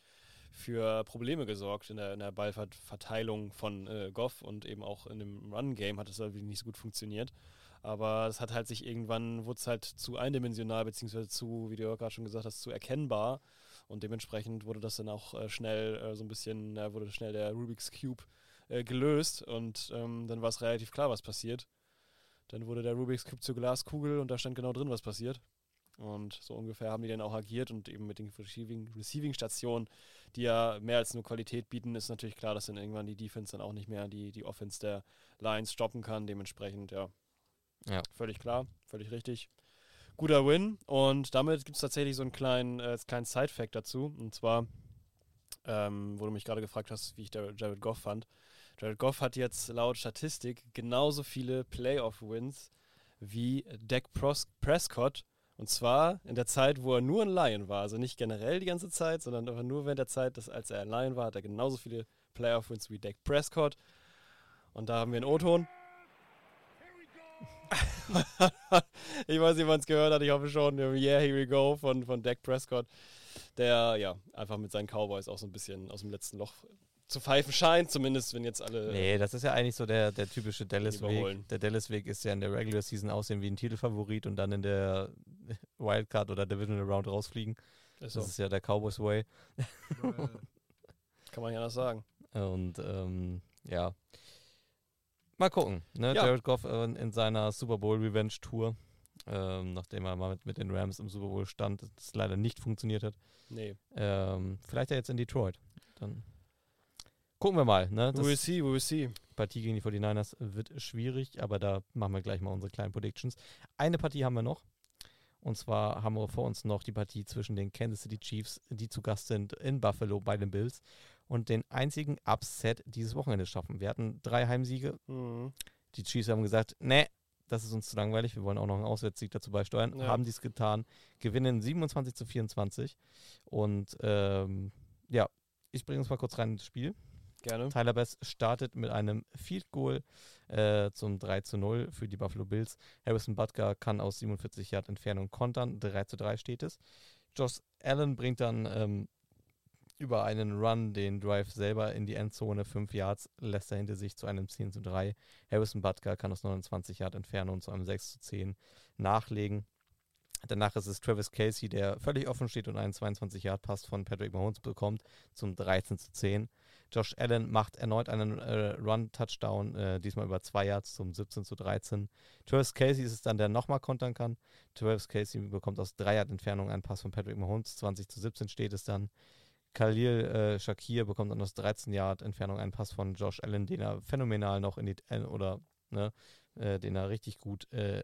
für Probleme gesorgt in der, in der Ballverteilung von äh, Goff und eben auch in dem Run-Game hat es irgendwie nicht so gut funktioniert. Aber es hat halt sich irgendwann, wurde es halt zu eindimensional, beziehungsweise zu, wie du ja gerade schon gesagt hast, zu erkennbar. Und dementsprechend wurde das dann auch äh, schnell äh, so ein bisschen, äh, wurde schnell der Rubik's Cube äh, gelöst und ähm, dann war es relativ klar, was passiert. Dann wurde der Rubik's Cube zur Glaskugel und da stand genau drin, was passiert. Und so ungefähr haben die dann auch agiert und eben mit den Receiving- Receiving-Stationen, die ja mehr als nur Qualität bieten, ist natürlich klar, dass dann irgendwann die Defense dann auch nicht mehr die, die Offense der Lions stoppen kann. Dementsprechend, ja. Ja. Völlig klar, völlig richtig. Guter Win und damit gibt es tatsächlich so einen kleinen, äh, kleinen Side-Fact dazu. Und zwar, ähm, wo du mich gerade gefragt hast, wie ich Jared Goff fand. Jared Goff hat jetzt laut Statistik genauso viele Playoff-Wins wie Dak Pros Prescott. Und zwar in der Zeit, wo er nur ein Lion war. Also nicht generell die ganze Zeit, sondern einfach nur während der Zeit, dass, als er ein Lion war, hat er genauso viele Playoff-Wins wie Dak Prescott. Und da haben wir einen O-Ton. Ich weiß nicht, wann es gehört hat. Ich hoffe schon. Yeah, here we go von, von Dak Prescott. Der ja einfach mit seinen Cowboys auch so ein bisschen aus dem letzten Loch zu pfeifen scheint. Zumindest, wenn jetzt alle. Nee, das ist ja eigentlich so der, der typische Dallas-Weg. Der Dallas-Weg ist ja in der Regular Season aussehen wie ein Titelfavorit und dann in der [LAUGHS] Wildcard oder Divisional Round rausfliegen. ist Das so. ist ja der Cowboys Way. Kann man ja anders sagen. Und ähm, ja. Mal gucken. Ne? Ja. Jared Goff äh, in seiner Super Bowl Revenge Tour, ähm, nachdem er mal mit, mit den Rams im Super Bowl stand, das leider nicht funktioniert hat. Nee. Ähm, vielleicht ja jetzt in Detroit. Dann gucken wir mal. Ne? We will Das see, we will see. Partie gegen die 49ers wird schwierig, aber da machen wir gleich mal unsere kleinen Predictions. Eine Partie haben wir noch. Und zwar haben wir vor uns noch die Partie zwischen den Kansas City Chiefs, die zu Gast sind in Buffalo bei den Bills, und den einzigen Upset dieses Wochenende schaffen. Wir hatten drei Heimsiege. Mhm. Die Chiefs haben gesagt, nee, das ist uns zu langweilig, wir wollen auch noch einen Auswärtssieg dazu beisteuern. Ja. Haben dies getan, gewinnen 27 zu 24. Und ähm, ja, ich bringe uns mal kurz rein ins Spiel. Gerne. Tyler Bass startet mit einem Field Goal äh, zum 3 zu 0 für die Buffalo Bills. Harrison Butker kann aus 47 Yard Entfernung kontern. 3 zu 3 steht es. Josh Allen bringt dann ähm, über einen Run den Drive selber in die Endzone. 5 Yards lässt er hinter sich zu einem 10 zu 3. Harrison Butker kann aus 29 Yard Entfernung zu einem 6 zu 10 nachlegen. Danach ist es Travis Casey, der völlig offen steht und einen 22 Yard Pass von Patrick Mahomes bekommt zum 13 zu 10. Josh Allen macht erneut einen äh, Run-Touchdown, äh, diesmal über zwei Yards zum 17 zu 13. Travis Casey ist es dann, der nochmal kontern kann. Travis Casey bekommt aus drei Yard Entfernung einen Pass von Patrick Mahomes, 20 zu 17 steht es dann. Khalil äh, Shakir bekommt dann aus 13 Yard Entfernung einen Pass von Josh Allen, den er phänomenal noch in die, äh, oder, ne, äh, den er richtig gut äh,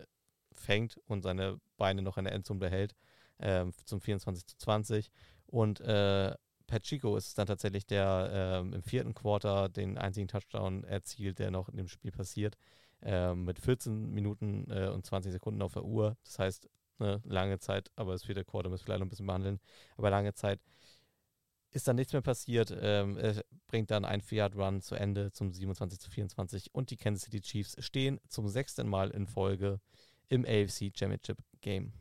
fängt und seine Beine noch in der Endzone behält, ähm, zum 24 zu 20. Und äh, Pachico ist dann tatsächlich, der ähm, im vierten Quarter den einzigen Touchdown erzielt, der noch in dem Spiel passiert. Ähm, mit 14 Minuten äh, und 20 Sekunden auf der Uhr. Das heißt, ne, lange Zeit, aber das vierte Quarter müssen wir vielleicht noch ein bisschen behandeln. Aber lange Zeit ist dann nichts mehr passiert. Ähm, er bringt dann ein 4-Yard-Run zu Ende zum 27 zu 24 und die Kansas City Chiefs stehen zum sechsten Mal in Folge im AFC Championship Game.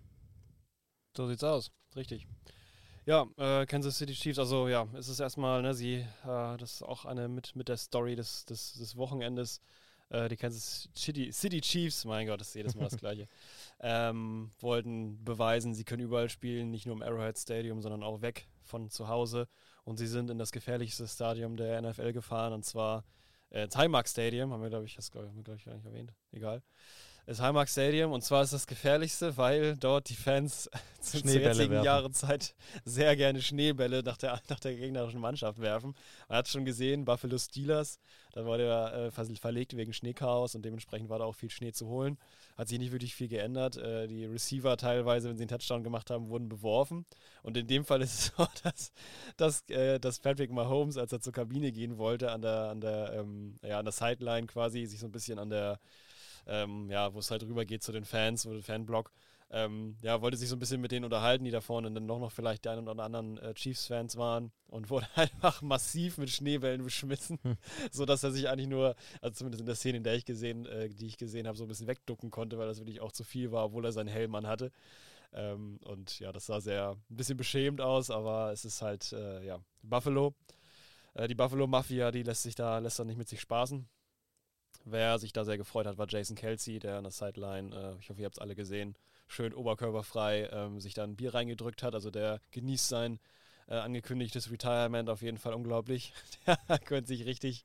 So sieht's aus. Richtig. Ja, äh, Kansas City Chiefs, also ja, es ist erstmal, ne, sie, äh, das ist auch eine mit, mit der Story des, des, des Wochenendes. Äh, die Kansas City, City Chiefs, mein Gott, das ist jedes Mal das Gleiche, [LAUGHS] ähm, wollten beweisen, sie können überall spielen, nicht nur im Arrowhead Stadium, sondern auch weg von zu Hause. Und sie sind in das gefährlichste Stadium der NFL gefahren, und zwar äh, ins Stadium, haben wir, glaube ich, das glaub ich, ich, gar nicht erwähnt, egal. Das Highmark Stadium und zwar ist das gefährlichste, weil dort die Fans [LAUGHS] zur jetzigen. Jahreszeit sehr gerne Schneebälle nach der, nach der gegnerischen Mannschaft werfen. Man hat schon gesehen, Buffalo Steelers, da wurde er äh, ver- verlegt wegen Schneechaos und dementsprechend war da auch viel Schnee zu holen. Hat sich nicht wirklich viel geändert. Äh, die Receiver teilweise, wenn sie einen Touchdown gemacht haben, wurden beworfen. Und in dem Fall [LAUGHS] ist es so, dass, dass, äh, dass Patrick Mahomes, als er zur Kabine gehen wollte, an der, an der, ähm, ja, an der Sideline quasi, sich so ein bisschen an der ähm, ja, wo es halt rübergeht zu den Fans oder Fanblock. Ähm, ja, wollte sich so ein bisschen mit denen unterhalten, die da vorne dann noch, noch vielleicht die einen oder anderen äh, Chiefs-Fans waren und wurde [LAUGHS] einfach massiv mit Schneebällen beschmissen, Hm. [LAUGHS] sodass er sich eigentlich nur, also zumindest in der Szene, in der ich gesehen, äh, die ich gesehen habe, so ein bisschen wegducken konnte, weil das wirklich auch zu viel war, obwohl er seinen Helm an hatte. Ähm, und ja, das sah sehr ein bisschen beschämt aus, aber es ist halt, äh, ja, Buffalo. Äh, die Buffalo Mafia, die lässt sich da, lässt da nicht mit sich spaßen. Wer sich da sehr gefreut hat, war Jason Kelsey, der an der Sideline, äh, ich hoffe, ihr habt es alle gesehen, schön oberkörperfrei ähm, sich da ein Bier reingedrückt hat. Also der genießt sein äh, angekündigtes Retirement auf jeden Fall unglaublich. [LAUGHS] Der gönnt sich richtig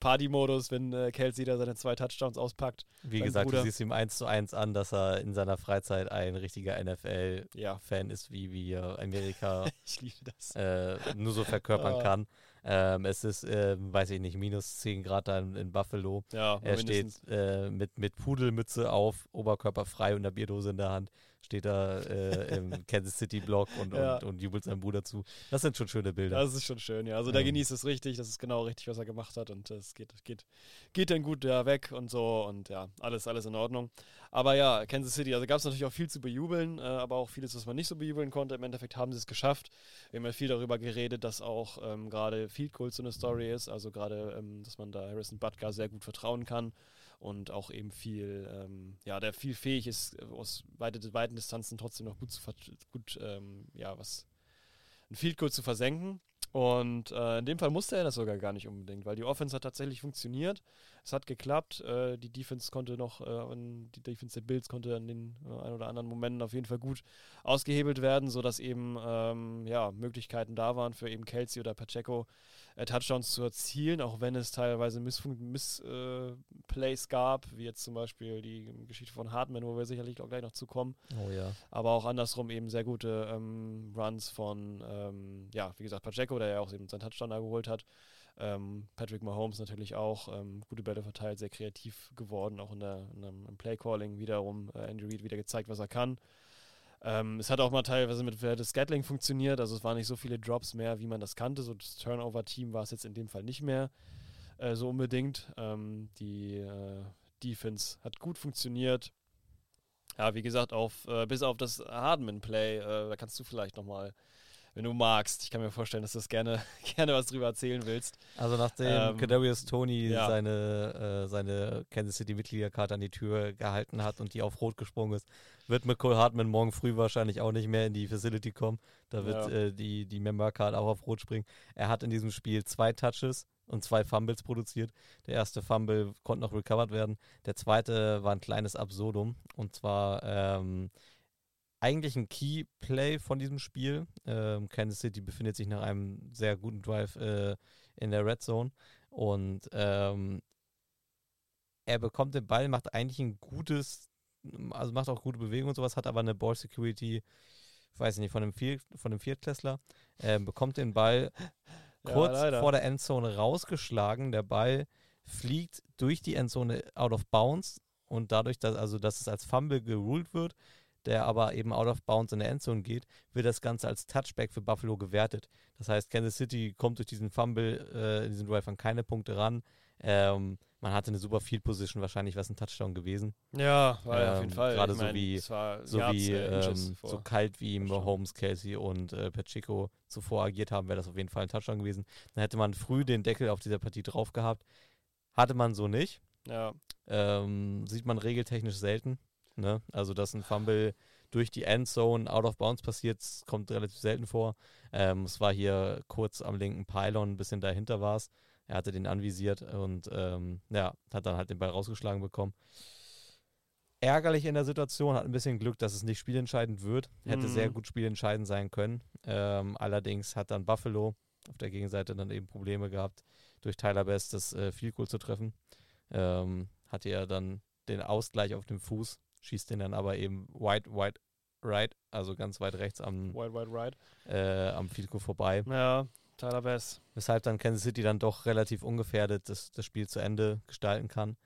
Party-Modus, wenn äh, Kelsey da seine zwei Touchdowns auspackt. Wie gesagt, Bruder. du siehst ihm eins zu eins an, dass er in seiner Freizeit ein richtiger NFL-Fan Ja, ist, wie wir Amerika [LAUGHS] äh, nur so verkörpern Ah. kann. Ähm, es ist, ähm, weiß ich nicht, minus 10 Grad da in, in Buffalo. Ja, Er mindestens. steht äh, mit, mit Pudelmütze auf, Oberkörper frei und einer Bierdose in der Hand, steht da äh, im [LAUGHS] Kansas City Block und, Ja. und, und jubelt seinem Bruder zu. Das sind schon schöne Bilder. Das ist schon schön, ja. Also der Ähm. genießt es richtig, das ist genau richtig, was er gemacht hat und es geht, geht, geht dann gut ja, weg und so und ja, alles, alles in Ordnung. Aber ja, Kansas City, also gab es natürlich auch viel zu bejubeln, äh, aber auch vieles, was man nicht so bejubeln konnte. Im Endeffekt haben sie es geschafft. Wir haben ja viel darüber geredet, dass auch ähm, gerade Field Goal so eine Story ist, also gerade, ähm, dass man da Harrison Butker sehr gut vertrauen kann und auch eben viel, ähm, ja, der viel fähig ist, aus weite, weiten Distanzen trotzdem noch gut zu, gut, ähm, ja, was, ein Field Goal zu versenken. Und äh, in dem Fall musste er das sogar gar nicht unbedingt, weil die Offense hat tatsächlich funktioniert. Es hat geklappt. Äh, die Defense konnte noch, äh, die Defense der Bills konnte an den äh, ein oder anderen Momenten auf jeden Fall gut ausgehebelt werden, sodass eben ähm, ja, Möglichkeiten da waren für eben Kelsey oder Pacheco äh, Touchdowns zu erzielen, auch wenn es teilweise Missfun- Miss, äh, gab, wie jetzt zum Beispiel die Geschichte von Hartman, wo wir sicherlich auch gleich noch zukommen oh ja. aber auch andersrum eben sehr gute ähm, Runs von, ähm, ja, wie gesagt, Pacheco, der ja auch eben seinen Touchdown da geholt hat. Ähm, Patrick Mahomes natürlich auch, ähm, gute Bälle verteilt, sehr kreativ geworden, auch in der, in dem, im Playcalling wiederum. Äh, Andy Reid wieder gezeigt, was er kann. Ähm, es hat auch mal teilweise mit das Scatling funktioniert, also es waren nicht so viele Drops mehr, wie man das kannte. So das Turnover-Team war es jetzt in dem Fall nicht mehr äh, so unbedingt. Ähm, die äh, Defense hat gut funktioniert. Ja, wie gesagt, auf, äh, bis auf das Hardman-Play, äh, da kannst du vielleicht nochmal, wenn du magst, ich kann mir vorstellen, dass du das gerne, [LAUGHS] gerne was drüber erzählen willst. Also nachdem Ähm, Kadarius Tony ja. seine, äh, seine Kansas City Mitgliederkarte an die Tür gehalten hat und die auf Rot gesprungen ist, wird McCall Hartman morgen früh wahrscheinlich auch nicht mehr in die Facility kommen. Da wird Ja. äh, die, die Member Card auch auf Rot springen. Er hat in diesem Spiel zwei Touches und zwei Fumbles produziert. Der erste Fumble konnte noch recovered werden. Der zweite war ein kleines Absurdum. Und zwar ähm, eigentlich ein Key Play von diesem Spiel. Ähm, Kansas City befindet sich nach einem sehr guten Drive äh, in der Red Zone und ähm, er bekommt den Ball, macht eigentlich ein gutes, also macht auch gute Bewegungen und sowas, hat aber eine Ball Security, ich weiß nicht, von einem, Vier, von einem Viertklässler, ähm, bekommt den Ball Ja, kurz leider. vor der Endzone rausgeschlagen. Der Ball fliegt durch die Endzone out of bounds und dadurch, dass, also, dass es als Fumble geruled wird, der aber eben out of bounds in der Endzone geht, wird das Ganze als Touchback für Buffalo gewertet. Das heißt, Kansas City kommt durch diesen Fumble äh, in diesem Drive an keine Punkte ran. Ähm, man hatte eine super Field Position, wahrscheinlich wäre es ein Touchdown gewesen. Ja, war ja auf Ähm, jeden Fall. gerade Ich so mein, wie- So Yards, wie äh, ähm, so kalt wie. Mahomes, Kelsey und äh, Pacheco zuvor agiert haben, wäre das auf jeden Fall ein Touchdown gewesen. Dann hätte man früh den Deckel auf dieser Partie drauf gehabt. Hatte man so nicht. ja, Ähm, sieht man regeltechnisch selten. Ne? Also, dass ein Fumble durch die Endzone out of bounds passiert, kommt relativ selten vor. Ähm, es war hier kurz am linken Pylon, ein bisschen dahinter war es. Er hatte den anvisiert und ähm, ja, hat dann halt den Ball rausgeschlagen bekommen. Ärgerlich in der Situation, hat ein bisschen Glück, dass es nicht spielentscheidend wird. Hätte Mhm. sehr gut spielentscheidend sein können. Ähm, allerdings hat dann Buffalo auf der Gegenseite dann eben Probleme gehabt, durch Tyler Best das äh, Field Goal zu treffen. Ähm, hatte ja dann den Ausgleich auf dem Fuß, schießt den dann aber eben wide, wide right, also ganz weit rechts am, Wild, wild, right. äh, am Field vorbei. Ja, Tyler Bass. weshalb dann Kansas City dann doch relativ ungefährdet das, das Spiel zu Ende gestalten kann.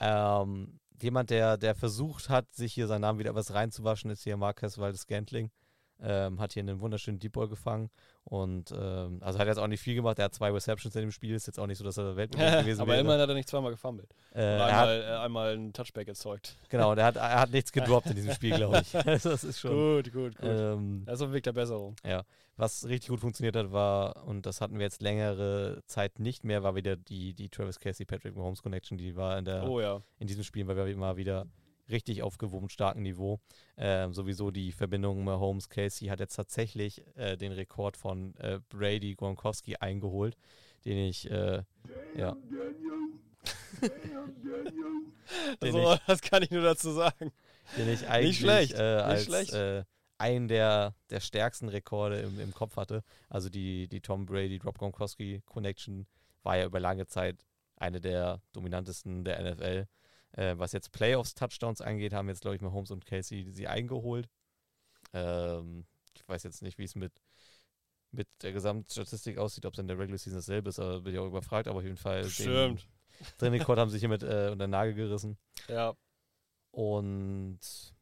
Ähm, jemand, der, der versucht hat, sich hier seinen Namen wieder was reinzuwaschen, ist hier Marquez Valdes Scantling. Ähm, hat hier einen wunderschönen Deep Ball gefangen und ähm, also hat jetzt auch nicht viel gemacht. Er hat zwei Receptions in dem Spiel, ist jetzt auch nicht so, dass er Weltmeister [LAUGHS] gewesen Aber wäre. immerhin hat er nicht zweimal gefummelt. äh, einmal, hat, äh, einmal ein Touchback erzeugt. genau, und er hat, er hat nichts [LAUGHS] gedroppt in diesem Spiel, glaube ich. [LAUGHS] Also das ist schon. Gut, gut, gut. Ähm, Das ist auf dem Weg der Besserung. Was richtig gut funktioniert hat, war, und das hatten wir jetzt längere Zeit nicht mehr, war wieder die, die Travis Casey Patrick Mahomes Connection, die war in, der, Oh ja. in diesem Spiel, weil wir immer wieder richtig aufgewogen starken Niveau. Ähm, sowieso die Verbindung Mahomes Casey hat jetzt tatsächlich äh, den Rekord von äh, Brady Gronkowski eingeholt, den ich äh, ja. [LAUGHS] den, Also, ich, das kann ich nur dazu sagen. den ich eigentlich schlecht, äh, nicht als schlecht. Äh, einen der, der stärksten Rekorde im, im Kopf hatte. Also die, die Tom Brady Drop Gronkowski Connection war ja über lange Zeit eine der dominantesten der NFL. Äh, was jetzt Playoffs-Touchdowns angeht, haben jetzt, glaube ich, Mahomes und Casey sie eingeholt. Ähm, ich weiß jetzt nicht, wie es mit, mit der Gesamtstatistik aussieht, ob es in der Regular Season dasselbe ist, aber bin ich auch überfragt, aber auf jeden Fall Stimmt. Rekord haben sie hiermit äh, unter den Nagel gerissen. Ja. Und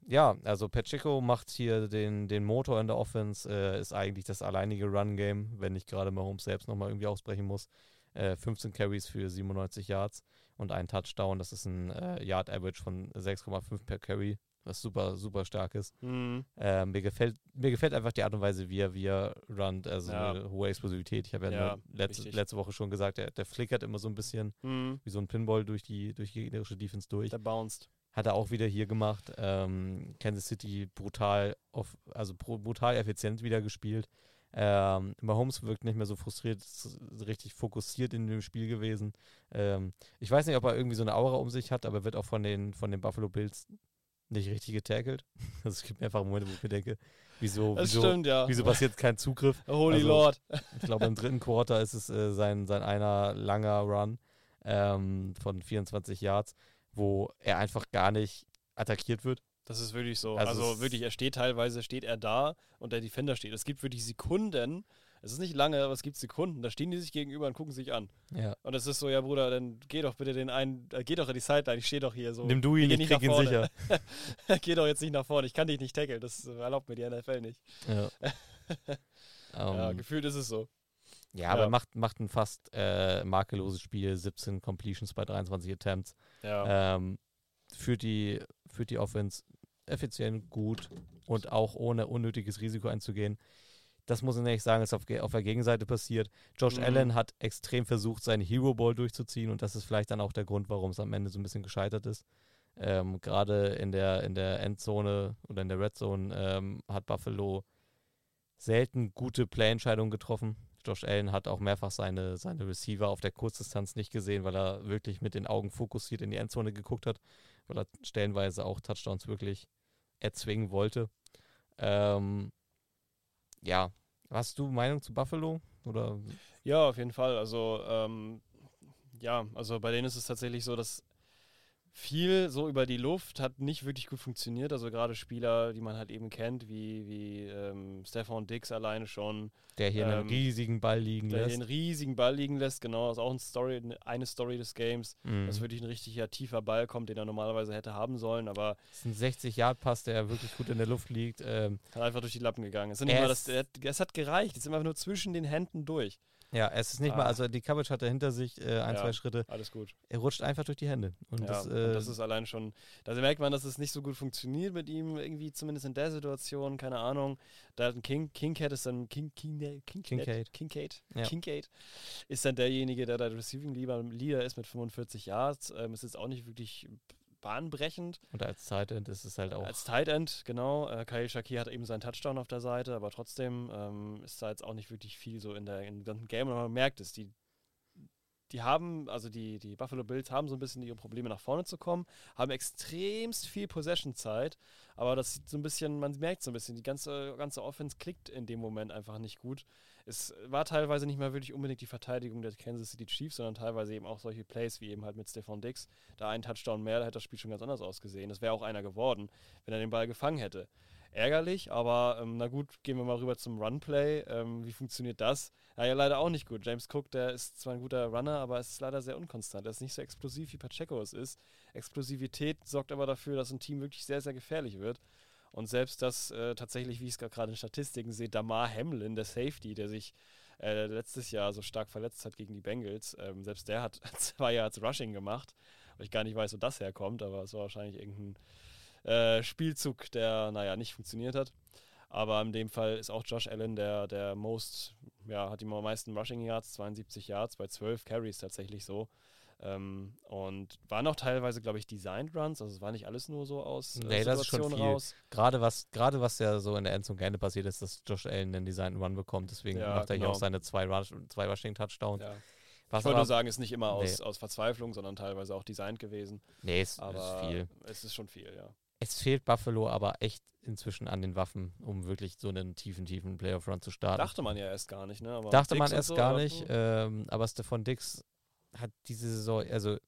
ja, also Pacheco macht hier den, den Motor in der Offense, äh, ist eigentlich das alleinige Run-Game, wenn nicht gerade Mahomes selbst nochmal irgendwie ausbrechen muss. Äh, 15 Carries für 97 Yards und ein Touchdown. Das ist ein äh, Yard-Average von 6,5 per Carry, was super, super stark ist. Mhm. Äh, mir, gefällt, mir gefällt einfach die Art und Weise, wie er, wie er runnt, also Ja. eine hohe Explosivität. Ich habe ja, Ja, letzte, letzte Woche schon gesagt, der, der flickert immer so ein bisschen Mhm. wie so ein Pinball durch die, durch die gegnerische Defense durch. Der bounced. Hat er auch wieder hier gemacht. Ähm, Kansas City brutal, auf, also brutal effizient wieder gespielt. Ähm, Mahomes wirkt nicht mehr so frustriert, ist richtig fokussiert in dem Spiel gewesen. Ähm, ich weiß nicht, ob er irgendwie so eine Aura um sich hat, aber wird auch von den, von den Buffalo Bills nicht richtig getackelt. [LAUGHS] Also es gibt mehrfach Momente, wo ich mir denke, wieso, wieso, stimmt, ja. wieso passiert kein Zugriff? Holy also- Lord. Ich glaube, im dritten Quarter ist es äh, sein, sein einer langer Run ähm, von 24 Yards, wo er einfach gar nicht attackiert wird. Das ist wirklich so. Also Also, wirklich, er steht teilweise, steht er da und der Defender steht. Es gibt wirklich Sekunden, es ist nicht lange, aber es gibt Sekunden, da stehen die sich gegenüber und gucken sich an. Ja. Und es ist so, ja Bruder, dann geh doch bitte den einen, äh, geh doch in die Sideline, ich stehe doch hier so. Nimm du ihn, ich nicht krieg ihn sicher. [LAUGHS] geh doch jetzt nicht nach vorne, ich kann dich nicht tackeln, das erlaubt mir die NFL nicht. Ja. [LAUGHS] ja, Ähm, gefühlt ist es so. ja, aber ja. macht, macht ein fast äh, makelloses Spiel, 17 Completions bei 23 Attempts. Ja. Ähm, führt, die, führt die Offense effizient, gut und auch ohne unnötiges Risiko einzugehen. Das muss ich ehrlich sagen, ist auf, auf der Gegenseite passiert. Josh Mhm. Allen hat extrem versucht, seinen Hero Ball durchzuziehen und das ist vielleicht dann auch der Grund, warum es am Ende so ein bisschen gescheitert ist. Ähm, Gerade in der, in der Endzone oder in der Red Zone ähm, hat Buffalo selten gute Play-Entscheidungen getroffen. Josh Allen hat auch mehrfach seine, seine Receiver auf der Kurzdistanz nicht gesehen, weil er wirklich mit den Augen fokussiert in die Endzone geguckt hat, weil er stellenweise auch Touchdowns wirklich erzwingen wollte. Ähm, ja, hast du Meinung zu Buffalo? Oder Ja, auf jeden Fall. Also, ähm, ja, also bei denen ist es tatsächlich so, dass viel so über die Luft hat nicht wirklich gut funktioniert. Also gerade Spieler, die man halt eben kennt, wie, wie ähm, Stefan Dix alleine schon, der hier einen Ähm, riesigen Ball liegen der hier lässt? einen riesigen Ball liegen lässt. Genau, das ist auch ein Story, eine Story des Games, Mhm. dass wirklich ein richtiger tiefer Ball kommt, den er normalerweise hätte haben sollen, aber Das ist ein 60-Yard-Pass, der wirklich gut in der Luft liegt. Ähm, hat einfach durch die Lappen gegangen. Es, mal das, der, es hat gereicht, es ist einfach nur zwischen den Händen durch. Ja, es ist nicht mal, Ah. also die Coverage hat er hinter sich äh, ein, Ja. zwei Schritte. Alles gut. Er rutscht einfach durch die Hände. Und ja, das, und äh, das ist allein schon, da merkt man, dass es nicht so gut funktioniert mit ihm, irgendwie zumindest in der Situation, keine Ahnung. Da hat ein King, Kingcat ist dann, King, King, King, Kincaid. Kincaid, Ja. Kincaid ist dann derjenige, der der Receiving Leader, Leader ist mit 45 Yards, ähm, ist jetzt auch nicht wirklich bahnbrechend. und als Tight End ist es halt auch. Als Tight End, genau. Äh, Kyle Shakir hat eben seinen Touchdown auf der Seite, aber trotzdem ähm, ist da jetzt auch nicht wirklich viel so in der dem ganzen Game. Und man merkt es, die die haben, also die, die Buffalo Bills haben so ein bisschen ihre Probleme nach vorne zu kommen, haben extremst viel Possession-Zeit, aber das sieht so ein bisschen, man merkt so ein bisschen, die ganze, ganze Offense klickt in dem Moment einfach nicht gut. Es war teilweise nicht mal wirklich unbedingt die Verteidigung der Kansas City Chiefs, sondern teilweise eben auch solche Plays wie eben halt mit Stefan Dix. Da ein Touchdown mehr, da hätte das Spiel schon ganz anders ausgesehen. Das wäre auch einer geworden, wenn er den Ball gefangen hätte ärgerlich, aber ähm, na gut, gehen wir mal rüber zum Runplay. Ähm, wie funktioniert das? Ja, ja, leider auch nicht gut. James Cook, der ist zwar ein guter Runner, aber es ist leider sehr unkonstant. Er ist nicht so explosiv, wie Pacheco es ist. Explosivität sorgt aber dafür, dass ein Team wirklich sehr, sehr gefährlich wird. Und selbst das äh, tatsächlich, wie ich es gerade in Statistiken sehe, Damar Hamlin, der Safety, der sich äh, letztes Jahr so stark verletzt hat gegen die Bengals, ähm, selbst der hat [LAUGHS] zwei Yards Rushing gemacht. Weil ich gar nicht weiß, wo das herkommt, aber es war wahrscheinlich irgendein äh, Spielzug, der, naja, nicht funktioniert hat. Aber in dem Fall ist auch Josh Allen der, der most, ja, hat die meisten Rushing Yards, 72 Yards, bei 12 Carries tatsächlich so. Ähm, und waren auch teilweise, glaube ich, Designed Runs, also es war nicht alles nur so aus äh, nee, das ist schon viel. raus. Gerade was, gerade was ja so in der Endzone gerne passiert ist, dass Josh Allen einen Designed Run bekommt, deswegen ja, macht er genau. hier auch seine zwei, Rush, zwei Rushing Touchdowns. Ja. Was ich wollte nur sagen, ist nicht immer aus, nee. aus Verzweiflung, sondern teilweise auch designt gewesen. Nee, es aber ist viel. Es ist schon viel, ja. Es fehlt Buffalo aber echt inzwischen an den Waffen, um wirklich so einen tiefen, tiefen Playoff-Run zu starten. Dachte man ja erst gar nicht, ne? Aber Dachte Dix man erst so, gar nicht, ähm, aber Stefan Dix hat diese Saison, also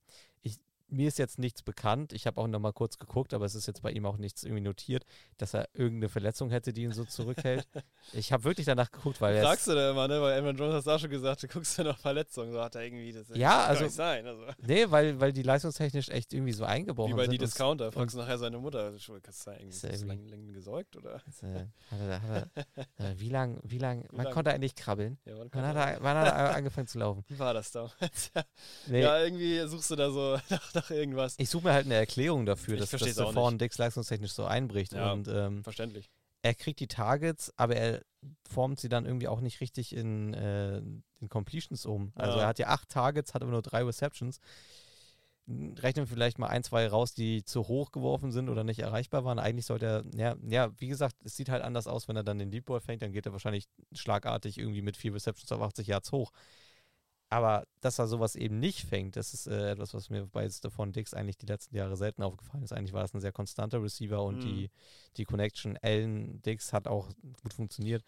mir ist jetzt nichts bekannt. Ich habe auch noch mal kurz geguckt, aber es ist jetzt bei ihm auch nichts irgendwie notiert, dass er irgendeine Verletzung hätte, die ihn so zurückhält. [LAUGHS] ich habe wirklich danach geguckt, weil er. Sagst du da immer, ne? Weil Evan Jones hast auch schon gesagt, du guckst ja noch Verletzungen. So hat er irgendwie das. Ja, also. Nicht sein, also. Nee, weil, weil die leistungstechnisch echt irgendwie so eingebrochen sind. Wie bei die Discounter. Fragst du nachher seine Mutter, kannst du da irgendwie, irgendwie lang, lang gesäugt oder? Ist, äh, hat er, hat er, äh, wie lang, wie lang, wie wann lang? konnte er eigentlich krabbeln? Ja, wann, wann, hat er, wann hat er [LAUGHS] angefangen zu laufen? Wie war das da? nee. Ja, irgendwie suchst du da so [LAUGHS] nach, nach irgendwas. Ich suche mir halt eine Erklärung dafür, dass, dass der vorne Dix leistungstechnisch so einbricht. Ja, und, ähm, verständlich. Er kriegt die Targets, aber er formt sie dann irgendwie auch nicht richtig in, äh, in Completions um. Also ja. er hat ja acht Targets, hat aber nur drei Receptions. Rechnen wir vielleicht mal ein, zwei raus, die zu hoch geworfen sind oder nicht erreichbar waren. Eigentlich sollte er, ja, ja, wie gesagt, es sieht halt anders aus, wenn er dann den Deep Ball fängt, dann geht er wahrscheinlich schlagartig irgendwie mit vier Receptions auf 80 Yards hoch. Aber dass er sowas eben nicht fängt, das ist äh, etwas, was mir bei Stefan Dix eigentlich die letzten Jahre selten aufgefallen ist. Eigentlich war das ein sehr konstanter Receiver und mhm. die, die Connection Allen-Dix hat auch gut funktioniert.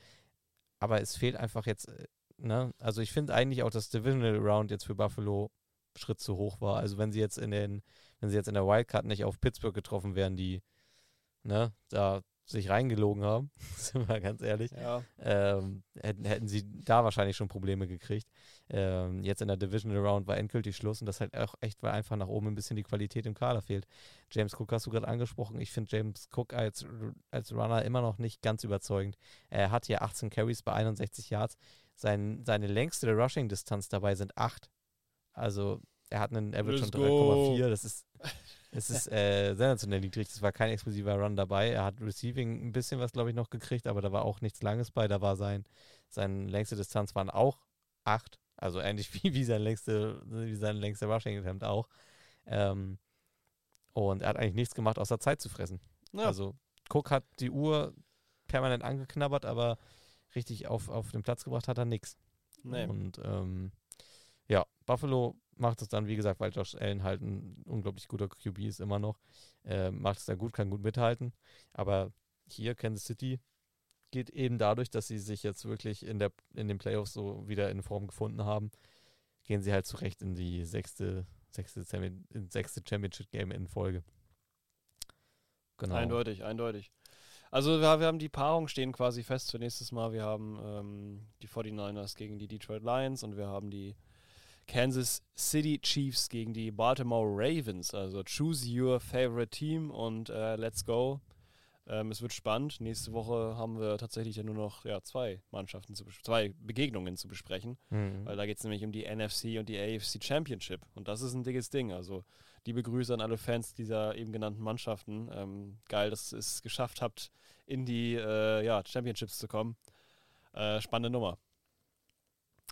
Aber es fehlt einfach jetzt, äh, ne? Also ich finde eigentlich auch, dass Divisional Round jetzt für Buffalo Schritt zu hoch war. Also wenn sie jetzt in den, wenn sie jetzt in der Wildcard nicht auf Pittsburgh getroffen wären, die, ne, da sich reingelogen haben, [LAUGHS] sind wir ganz ehrlich, ja. ähm, hätten, hätten sie da wahrscheinlich schon Probleme gekriegt. Ähm, jetzt in der Divisional Round war endgültig Schluss und das halt auch echt, weil einfach nach oben ein bisschen die Qualität im Kader fehlt. James Cook hast du gerade angesprochen. Ich finde James Cook als, als Runner immer noch nicht ganz überzeugend. Er hat hier 18 Carries bei 61 Yards. Sein, seine längste Rushing-Distanz dabei sind 8. Also er hat einen Average von 3,4. Das ist [LAUGHS] es ist äh, sensationell niedrig. Es war kein explosiver Run dabei. Er hat Receiving ein bisschen was, glaube ich, noch gekriegt, aber da war auch nichts Langes bei. Da war sein, seine längste Distanz waren auch acht. Also ähnlich [LAUGHS] wie, wie, sein längste, wie sein längster Rushing Attempt auch. Ähm, und er hat eigentlich nichts gemacht, außer Zeit zu fressen. Ja. Also Cook hat die Uhr permanent angeknabbert, aber richtig auf, auf den Platz gebracht hat er nichts. Nee. Und ähm, ja, Buffalo macht es dann, wie gesagt, weil Josh Allen halt ein unglaublich guter QB ist immer noch, äh, macht es dann gut, kann gut mithalten. Aber hier, Kansas City, geht eben dadurch, dass sie sich jetzt wirklich in, der, in den Playoffs so wieder in Form gefunden haben, gehen sie halt zurecht in die sechste, sechste, sechste Championship-Game in Folge. Genau. Eindeutig, eindeutig. Also wir, wir, haben die Paarung stehen quasi fest für nächstes Mal. Wir haben ähm, die 49ers gegen die Detroit Lions und wir haben die Kansas City Chiefs gegen die Baltimore Ravens. Also choose your favorite team und äh, let's go. Ähm, es wird spannend. Nächste Woche haben wir tatsächlich ja nur noch ja, zwei Mannschaften, zu zwei Begegnungen zu besprechen, mhm. weil da geht es nämlich um die NFC und die AFC Championship. Und das ist ein dickes Ding. Also liebe Grüße an alle Fans dieser eben genannten Mannschaften. Ähm, geil, dass ihr es geschafft habt, in die äh, ja, Championships zu kommen. Äh, spannende Nummer.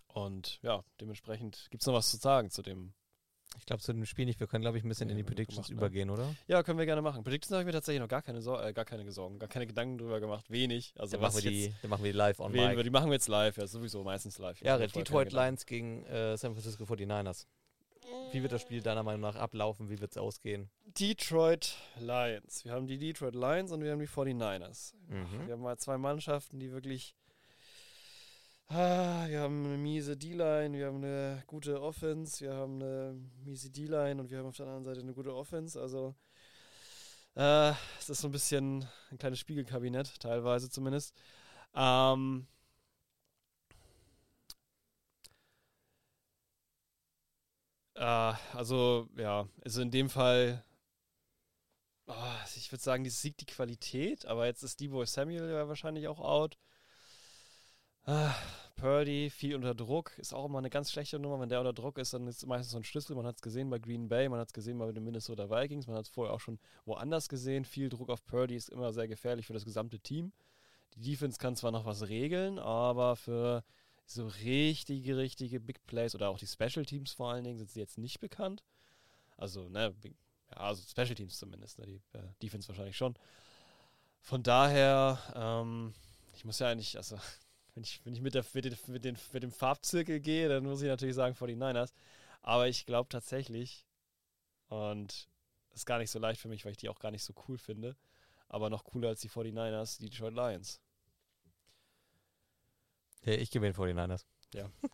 Und ja, dementsprechend gibt es noch was zu sagen zu dem Ich glaube zu dem Spiel nicht. Wir können, glaube ich, ein bisschen Nee, in die Predictions gemacht, ne? übergehen, oder? Ja, können wir gerne machen. Predictions habe ich mir tatsächlich noch gar keine, Sor äh, gar keine Sorgen, gar keine Gedanken drüber gemacht. Wenig. Also Dann was machen, wir die, dann machen wir die live on wählen mic. würde, die machen wir jetzt live. Ja, sowieso meistens live. Ja, Detroit Lions gegen äh, San Francisco 49ers. Wie wird das Spiel deiner Meinung nach ablaufen? Wie wird es ausgehen? Detroit Lions. Wir haben die Detroit Lions und wir haben die 49ers. Mhm. Wir haben mal zwei Mannschaften, die wirklich. Wir haben eine miese D-Line, wir haben eine gute Offense, wir haben eine miese D-Line und wir haben auf der anderen Seite eine gute Offense. Also, äh, es ist so ein bisschen ein kleines Spiegelkabinett, teilweise zumindest. Ähm, äh, also, ja, also in dem Fall Ah, ich würde sagen, die siegt die Qualität, aber jetzt ist Debo Samuel ja wahrscheinlich auch out. Ah, Purdy, viel unter Druck, ist auch immer eine ganz schlechte Nummer. Wenn der unter Druck ist, dann ist es meistens so ein Schlüssel. Man hat es gesehen bei Green Bay, man hat es gesehen bei den Minnesota Vikings, man hat es vorher auch schon woanders gesehen. Viel Druck auf Purdy ist immer sehr gefährlich für das gesamte Team. Die Defense kann zwar noch was regeln, aber für so richtige, richtige Big Plays oder auch die Special Teams vor allen Dingen sind sie jetzt nicht bekannt. Also, ne, ja, also Special Teams zumindest, ne? die äh, Defense wahrscheinlich schon. Von daher, ähm, ich muss ja eigentlich, also wenn ich, wenn ich mit, der, mit, den, mit, den, mit dem Farbzirkel gehe, dann muss ich natürlich sagen 49ers. Aber ich glaube tatsächlich, und das ist gar nicht so leicht für mich, weil ich die auch gar nicht so cool finde, aber noch cooler als die 49ers, die Detroit Lions. Ja, ich gebe den 49ers.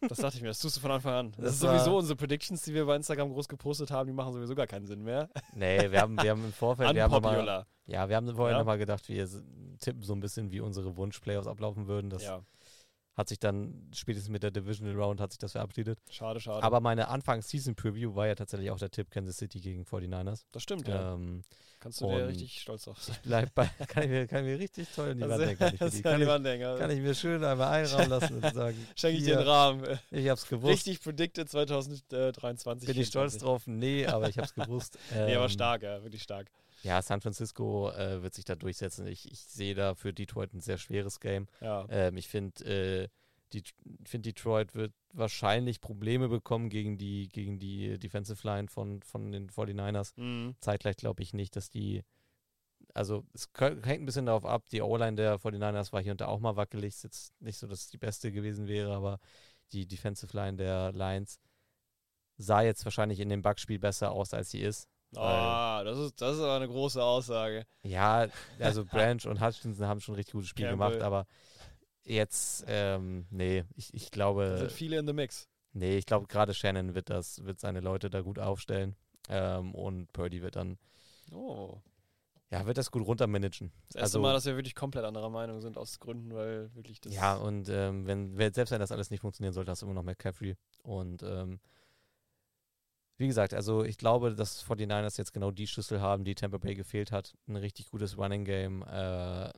Das dachte ich mir, das tust du von Anfang an. Das, Das ist sowieso unsere Predictions, die wir bei Instagram groß gepostet haben, die machen sowieso gar keinen Sinn mehr. Nee, wir haben, wir haben im Vorfeld, wir haben mal, ja, wir haben vorher Ja. nochmal gedacht, wir tippen so ein bisschen, wie unsere Wunsch-Playoffs ablaufen würden. Das Ja, hat sich dann spätestens mit der Divisional Round hat sich das verabschiedet. schade, schade. Aber meine Anfangs-Season-Preview war ja tatsächlich auch der Tipp Kansas City gegen 49ers. das stimmt, ja. Ähm, Kannst du dir richtig stolz drauf sein. [LAUGHS] bleib bei, [LAUGHS] kann ich mir, kann ich mir richtig toll in die [LAUGHS] Also, Wand denken. Kann ich, mir das die- ist kann, ich, Wandhänger. kann ich mir schön einmal einrahmen lassen und sagen, Schenke ich dir den Rahmen. ich hab's gewusst. Richtig predicted 2023. Bin ich stolz 24. drauf? Nee, aber ich hab's gewusst. Nee, aber Ähm, stark, ja, wirklich stark. Ja, San Francisco äh, wird sich da durchsetzen. Ich, ich sehe da für Detroit ein sehr schweres Game. Ja. Ähm, ich finde, äh, die, find Detroit wird wahrscheinlich Probleme bekommen gegen die, gegen die Defensive Line von, von den 49ers. Mhm. Zeitgleich glaube ich nicht, dass die. Also, es hängt ein bisschen darauf ab. Die O-Line der 49ers war hier und da auch mal wackelig. Ist jetzt nicht so, dass es die beste gewesen wäre, aber die Defensive Line der Lions sah jetzt wahrscheinlich in dem Bugspiel besser aus, als sie ist. Ah, das ist, das ist aber eine große Aussage. Ja, also [LAUGHS] Branch und Hutchinson haben schon richtig gutes Spiel Campbell. gemacht, aber jetzt, ähm, nee, ich, ich Da glaube, sind viele in the mix. nee, ich glaube gerade Shannon wird das, wird seine Leute da gut aufstellen ähm, und Purdy wird dann, Oh. ja, wird das gut runtermanagen. Das erste Also- Mal, dass wir wirklich komplett anderer Meinung sind, aus Gründen, weil wirklich das. Ja, und ähm, wenn, wenn, selbst wenn das alles nicht funktionieren sollte, hast du immer noch McCaffrey und ähm, wie gesagt, also ich glaube, dass 49ers jetzt genau die Schlüssel haben, die Tampa Bay gefehlt hat. Ein richtig gutes Running Game, äh,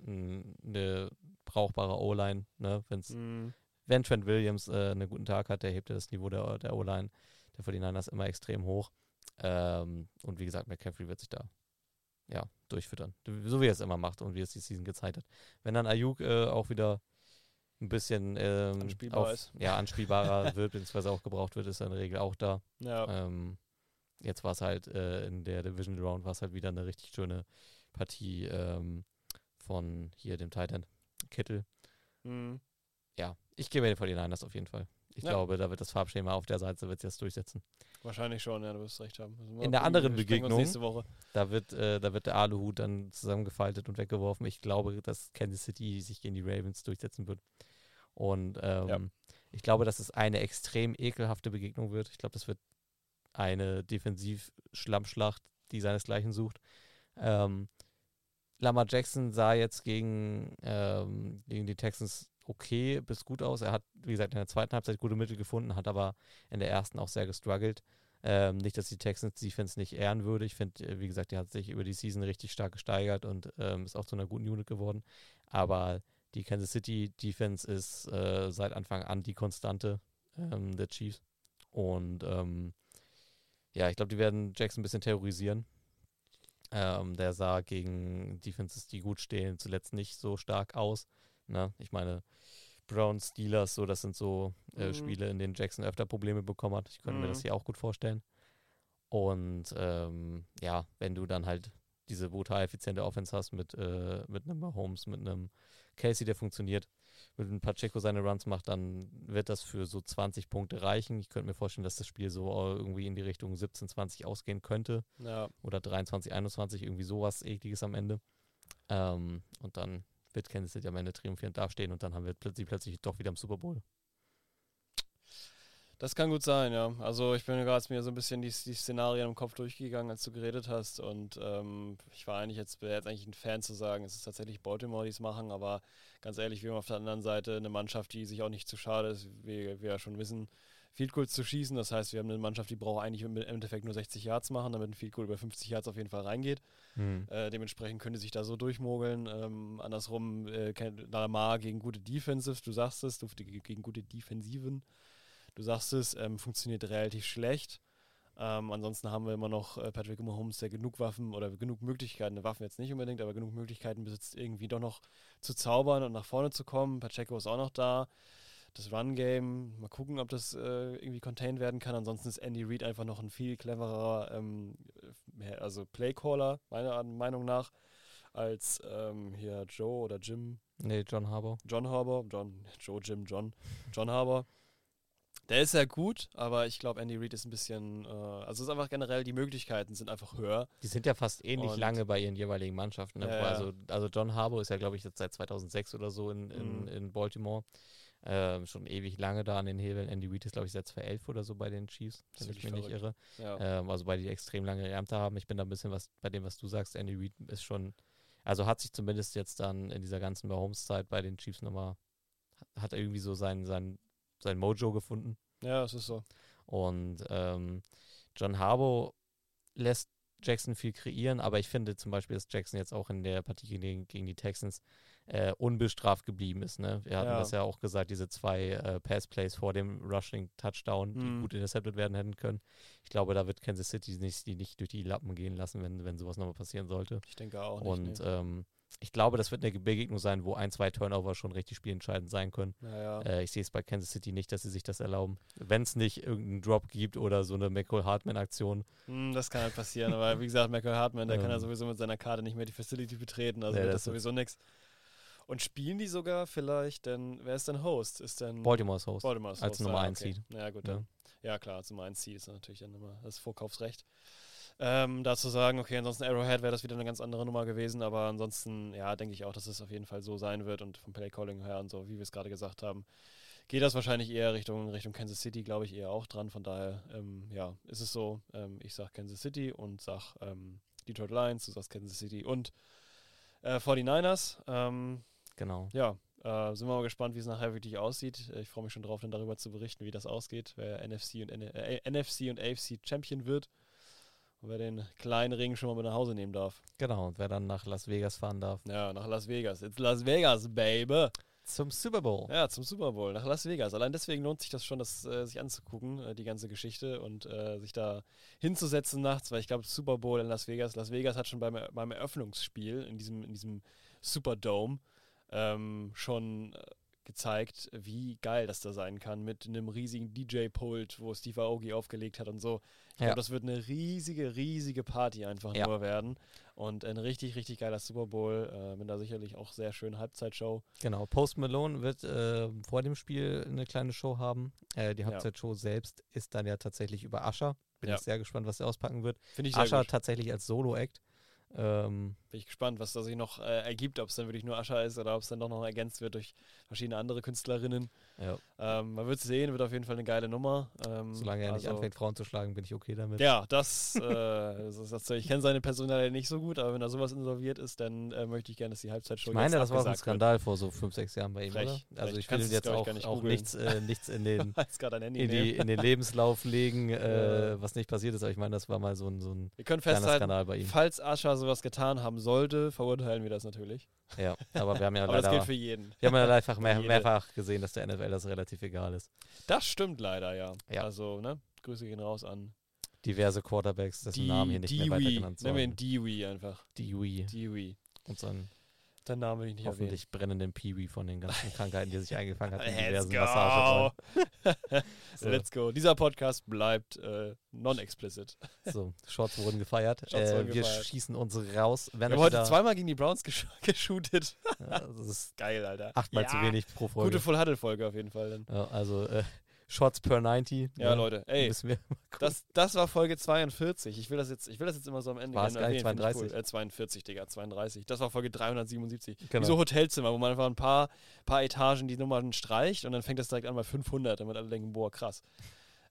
eine brauchbare O-Line, ne? Wenn's, Mhm. wenn Trent Williams äh, einen guten Tag hat, der hebt er das Niveau der, der O-Line der 49ers immer extrem hoch. Ähm, und wie gesagt, McCaffrey wird sich da ja, durchfüttern. So wie er es immer macht und wie es die Season gezeigt hat. Wenn dann Ayuk äh, auch wieder ein bisschen ähm, Anspielbar auf, ist. ja, anspielbarer [LAUGHS] wird, beziehungsweise auch gebraucht wird, ist in der Regel auch da. Ja. Ähm, jetzt war es halt äh, in der Division Round war es halt wieder eine richtig schöne Partie ähm, von hier dem Titan Kittel. Mhm. Ja, ich gebe den 49ers auf jeden Fall. Ich Ja. glaube, da wird das Farbschema auf der Seite wird sich das durchsetzen. Wahrscheinlich schon, ja, du wirst recht haben. Also In der anderen Begegnung- nächste Woche. Da wird, äh, da wird der Aluhut dann zusammengefaltet und weggeworfen. Ich glaube, dass Kansas City sich gegen die Ravens durchsetzen wird. Und ähm, Ja. ich glaube, dass es eine extrem ekelhafte Begegnung wird. Ich glaube, das wird eine Defensiv-Schlammschlacht, die seinesgleichen sucht. Ähm, Lamar Jackson sah jetzt gegen, ähm, gegen die Texans okay bis gut aus. Er hat, wie gesagt, in der zweiten Halbzeit gute Mittel gefunden, hat aber in der ersten auch sehr gestruggelt. Ähm, nicht, dass die Texans Defense nicht ehren würde. Ich finde, äh, wie gesagt, die hat sich über die Season richtig stark gesteigert und ähm, ist auch zu einer guten Unit geworden. Aber die Kansas City Defense ist äh, seit Anfang an die Konstante ähm, der Chiefs. Und ähm, ja, ich glaube, die werden Jackson ein bisschen terrorisieren. Ähm, der sah gegen Defenses, die gut stehen, zuletzt nicht so stark aus. Ne? Ich meine, Browns, Steelers, so, das sind so äh, Mhm. Spiele, in denen Jackson öfter Probleme bekommen hat. Ich könnte mir Mhm. das hier auch gut vorstellen. Und ähm, ja, wenn du dann halt diese brutal effiziente Offense hast mit, äh, mit einem Mahomes, mit einem Casey, der funktioniert, wenn Pacheco seine Runs macht, dann wird das für so 20 Punkte reichen. Ich könnte mir vorstellen, dass das Spiel so irgendwie in die Richtung 17, 20 ausgehen könnte. Ja. Oder 23, 21, irgendwie sowas ekliges am Ende. Ähm, und dann wird Kansas City am Ende triumphierend dastehen und dann haben wir plötzlich, plötzlich doch wieder im Super Bowl. Das kann gut sein, ja. Also ich bin gerade mir so ein bisschen die, die Szenarien im Kopf durchgegangen, als du geredet hast. Und ähm, ich war eigentlich jetzt, jetzt eigentlich ein Fan zu sagen, es ist tatsächlich Baltimore, die es machen, aber ganz ehrlich, wir haben auf der anderen Seite eine Mannschaft, die sich auch nicht zu schade ist, wie wir ja schon wissen, Field Goals zu schießen. Das heißt, wir haben eine Mannschaft, die braucht eigentlich im Endeffekt nur 60 Yards machen, damit ein Field Goal über 50 Yards auf jeden Fall reingeht. Hm. Äh, dementsprechend könnte sich da so durchmogeln. Ähm, andersrum, äh, Lamar gegen gute Defensive, du sagst es, du, gegen gute Defensiven. Du sagst es, ähm, funktioniert relativ schlecht. Ähm, ansonsten haben wir immer noch äh, Patrick Mahomes, der genug Waffen oder genug Möglichkeiten, Waffen jetzt nicht unbedingt, aber genug Möglichkeiten besitzt, irgendwie doch noch zu zaubern und nach vorne zu kommen. Pacheco ist auch noch da. Das Run-Game, mal gucken, ob das äh, irgendwie contained werden kann. Ansonsten ist Andy Reid einfach noch ein viel cleverer ähm, also Playcaller, meiner Meinung nach, als ähm, hier Joe oder Jim. Nee, John Harbour. John Harbour, John, Joe, Jim, John. John Harbour. Der ist ja gut, aber ich glaube, Andy Reid ist ein bisschen, äh, also es ist einfach generell, die Möglichkeiten sind einfach höher. Die sind ja fast ähnlich Und- lange bei ihren jeweiligen Mannschaften. Ne? Ja. Also, also John Harbour ist ja, glaube ich, jetzt seit 2006 oder so in, in, Mhm. in Baltimore. Ähm, schon ewig lange da an den Hebeln. Andy Reid ist, glaube ich, seit 2011 oder so bei den Chiefs, wenn ich mich nicht irre. Ja. Ähm, also weil die extrem lange Ämter haben. Ich bin da ein bisschen was bei dem, was du sagst. Andy Reid ist schon, also hat sich zumindest jetzt dann in dieser ganzen Mahomes-Zeit bei den Chiefs nochmal, hat er irgendwie so sein, sein, sein Mojo gefunden. ja, es ist so. Und ähm, John Harbaugh lässt Jackson viel kreieren, aber ich finde zum Beispiel, dass Jackson jetzt auch in der Partie gegen, gegen die Texans äh, unbestraft geblieben ist. Ne? Wir hatten Ja. das ja auch gesagt, diese zwei äh, Pass-Plays vor dem Rushing-Touchdown, die Mhm. gut intercepted werden hätten können. Ich glaube, da wird Kansas City nicht, die nicht durch die Lappen gehen lassen, wenn, wenn sowas nochmal passieren sollte. Ich denke auch nicht. Und nee. ähm, ich glaube, das wird eine Begegnung sein, wo ein, zwei Turnover schon richtig spielentscheidend sein können. naja. Äh, ich sehe es bei Kansas City nicht, dass sie sich das erlauben. Wenn es nicht irgendeinen Drop gibt oder so eine McCall Hartman-Aktion. Hm, das kann halt passieren, aber wie gesagt, Michael Hartman, der [LAUGHS] kann ja Ähm. sowieso mit seiner Karte nicht mehr die Facility betreten, also Nee, wird das das sowieso nichts. Und spielen die sogar vielleicht, denn wer ist denn Host? Ist denn Baltimore's Host. Baltimore's als Host, Nummer ah, eins okay. Seed. Ja, gut, Ja. dann. Ja, klar, als Nummer 1 Seed ist natürlich dann immer das Vorkaufsrecht. Ähm, da zu sagen, okay, ansonsten Arrowhead wäre das wieder eine ganz andere Nummer gewesen, aber ansonsten, ja, denke ich auch, dass es auf jeden Fall so sein wird und vom Playcalling her und so, wie wir es gerade gesagt haben, geht das wahrscheinlich eher Richtung, Richtung Kansas City, glaube ich, eher auch dran. Von daher, ähm, ja, ist es so, ähm, ich sage Kansas City und sage ähm, Detroit Lions, du sagst Kansas City und äh, 49ers. Genau. ja, äh, sind wir mal gespannt, wie es nachher wirklich aussieht. Äh, Ich freue mich schon drauf, dann darüber zu berichten, wie das ausgeht, wer NFC und, N äh, NFC und AFC Champion wird und wer den kleinen Ring schon mal mit nach Hause nehmen darf. Genau. Und wer dann nach Las Vegas fahren darf. Ja, nach Las Vegas. It's Las Vegas, Baby. Zum Super Bowl. Ja, zum Super Bowl, nach Las Vegas. Allein deswegen lohnt sich das schon, das äh, sich anzugucken, äh, die ganze Geschichte und äh, sich da hinzusetzen nachts, weil ich glaube, Super Bowl in Las Vegas, Las Vegas hat schon beim, beim Eröffnungsspiel in diesem, in diesem Superdome ähm, schon äh, gezeigt, wie geil das da sein kann mit einem riesigen DJ-Pult, wo Steve Aoki aufgelegt hat und so. Ich Ja. glaube, das wird eine riesige, riesige Party einfach Ja. nur werden und ein richtig, richtig geiler Super Bowl äh, mit da sicherlich auch sehr schönen Halbzeitshow. Genau. Post Malone wird äh, vor dem Spiel eine kleine Show haben. Äh, die Ja. Halbzeitshow selbst ist dann ja tatsächlich über Ascher. Bin Ja. ich sehr gespannt, was er auspacken wird. Finde ich Ascher tatsächlich als Solo-Act. Ähm, Bin ich gespannt, was da sich noch äh, ergibt, ob es dann wirklich nur Ascher ist oder ob es dann doch noch ergänzt wird durch verschiedene andere Künstlerinnen. ja. Ähm, man wird sehen, wird auf jeden Fall eine geile Nummer. Ähm, Solange er nicht also- anfängt, Frauen zu schlagen, bin ich okay damit. Ja, das, äh, das ist, das, ich kenne seine Personalität nicht so gut, aber wenn da sowas involviert ist, dann äh, möchte ich gerne, dass die Halbzeitshow Ich meine, das war auch ein Skandal vor so fünf, sechs Jahren bei ihm, Frech, oder? frech. Also ich will es, jetzt auch, nicht auch nichts, äh, nichts in den, [LAUGHS] wird. In, die, nehmen. in den Lebenslauf legen, [LAUGHS] äh, was nicht passiert ist. Aber ich meine, das war mal so ein, so ein Wir können festhalten, Skandal bei ihm. falls Ascher sowas getan haben sollte, verurteilen wir das natürlich. Ja, aber wir haben ja [LAUGHS] Aber das gilt leider, für jeden. wir haben ja einfach mehr, [LAUGHS] mehrfach gesehen, dass der NFL das relativ egal ist. Das stimmt leider, ja. Ja. Also, ne? Grüße gehen raus an Diverse Quarterbacks, dessen Namen hier nicht mehr weiter Dewey. genannt Nennen wir ihn. Dewey einfach. Dewey. Dewey. Und sein Dein Name will ich nicht erwähnen. Hoffentlich brennenden Peewee von den ganzen [LAUGHS] Krankheiten, die er sich eingefangen hat. Let's go. [LAUGHS] So. Let's go. Dieser Podcast bleibt äh, non-explicit. So, Shorts wurden gefeiert. Shots äh, wurden wir gefeiert. schießen uns raus. Wenn Wir haben heute zweimal gegen die Browns gesch [LAUGHS] geshootet. Ja, das ist Geil, Alter. achtmal Ja. zu wenig pro Folge. Gute Full-Huddle-Folge auf jeden Fall dann. ja, also äh, Shots per 90. Ja, ne? Leute. Ey, das, das war Folge 42. Ich will das jetzt, ich will das jetzt immer so am Ende War es gerne erwähnen, find ich 32? Cool. Äh, 42, Digga, 32. Das war Folge 377. Wie Genau. so Hotelzimmer, wo man einfach ein paar, paar Etagen die Nummern streicht und dann fängt das direkt an bei 500, damit alle denken, boah, krass.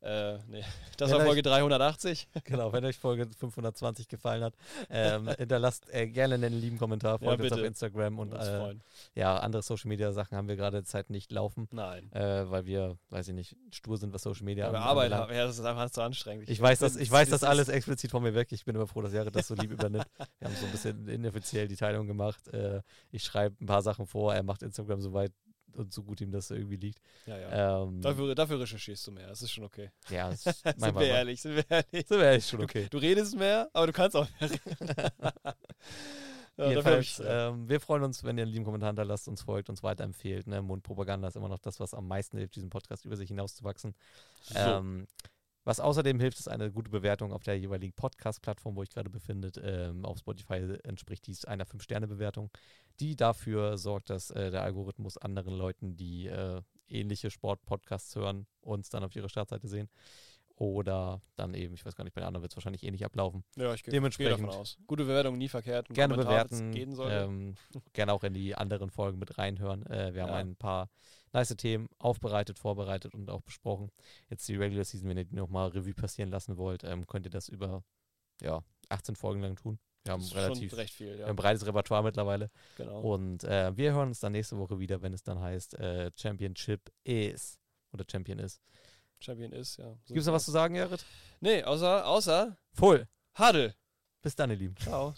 Äh, nee. [LAUGHS] Das Ja, war Folge 380. [LAUGHS] Genau, wenn euch Folge 520 gefallen hat, ähm, [LAUGHS] hinterlasst äh, gerne einen lieben Kommentar, Ja, folgt uns bitte. auf Instagram und Uns äh, ja, andere Social Media Sachen haben wir gerade Zeit nicht laufen, Nein. äh, weil wir, weiß ich nicht, stur sind, was Social Media Ja, wir an- arbeiten, ja, das ist einfach zu anstrengend. Ich weiß, das, ich weiß das alles explizit von mir weg. Ich bin immer froh, dass Jared das so lieb übernimmt. Wir haben so ein bisschen inoffiziell die Teilung gemacht. Äh, ich schreibe ein paar Sachen vor, er macht Instagram so weit und so gut ihm das irgendwie liegt. Ja, ja. Ähm, Dafür, dafür recherchierst du mehr, das ist schon okay. ja, das [LAUGHS] Sind manchmal wir mal- ehrlich, sind wir ehrlich. Sind wir ehrlich schon okay. Du redest mehr, aber du kannst auch mehr reden. [LAUGHS] ja, hab ich, Jedenfalls, ähm, wir freuen uns, wenn ihr einen lieben Kommentar hinterlasst, uns folgt, uns weiterempfehlt. Ne? Mundpropaganda ist immer noch das, was am meisten hilft, diesen Podcast über sich hinauszuwachsen. so. Ähm, was außerdem hilft, ist eine gute Bewertung auf der jeweiligen Podcast-Plattform, wo ich gerade befindet. Ähm, auf Spotify entspricht dies einer 5-Sterne-Bewertung, die dafür sorgt, dass äh, der Algorithmus anderen Leuten, die äh, ähnliche Sport-Podcasts hören, uns dann auf ihre Startseite sehen. Oder dann eben, ich weiß gar nicht, bei den anderen wird es wahrscheinlich ähnlich ablaufen. ja, ich gehe dementsprechend- davon aus. Gute Bewertung, nie verkehrt. Ein gerne Kommentar, bewerten, ähm, gerne auch in die anderen Folgen mit reinhören. Äh, wir haben Ja. ein paar nice Themen aufbereitet, vorbereitet und auch besprochen. Jetzt die Regular Season, wenn ihr die nochmal Revue passieren lassen wollt, ähm, könnt ihr das über ja, 18 Folgen lang tun. Wir haben relativ recht viel, ja. ein breites Repertoire mittlerweile. Genau. Und äh, wir hören uns dann nächste Woche wieder, wenn es dann heißt äh, Championship is oder Champion ist. Champion ist, ja. So Gibt es noch was zu sagen, Jared? Nee, außer, außer Voll. Huddle. Bis dann, ihr Lieben. Ciao.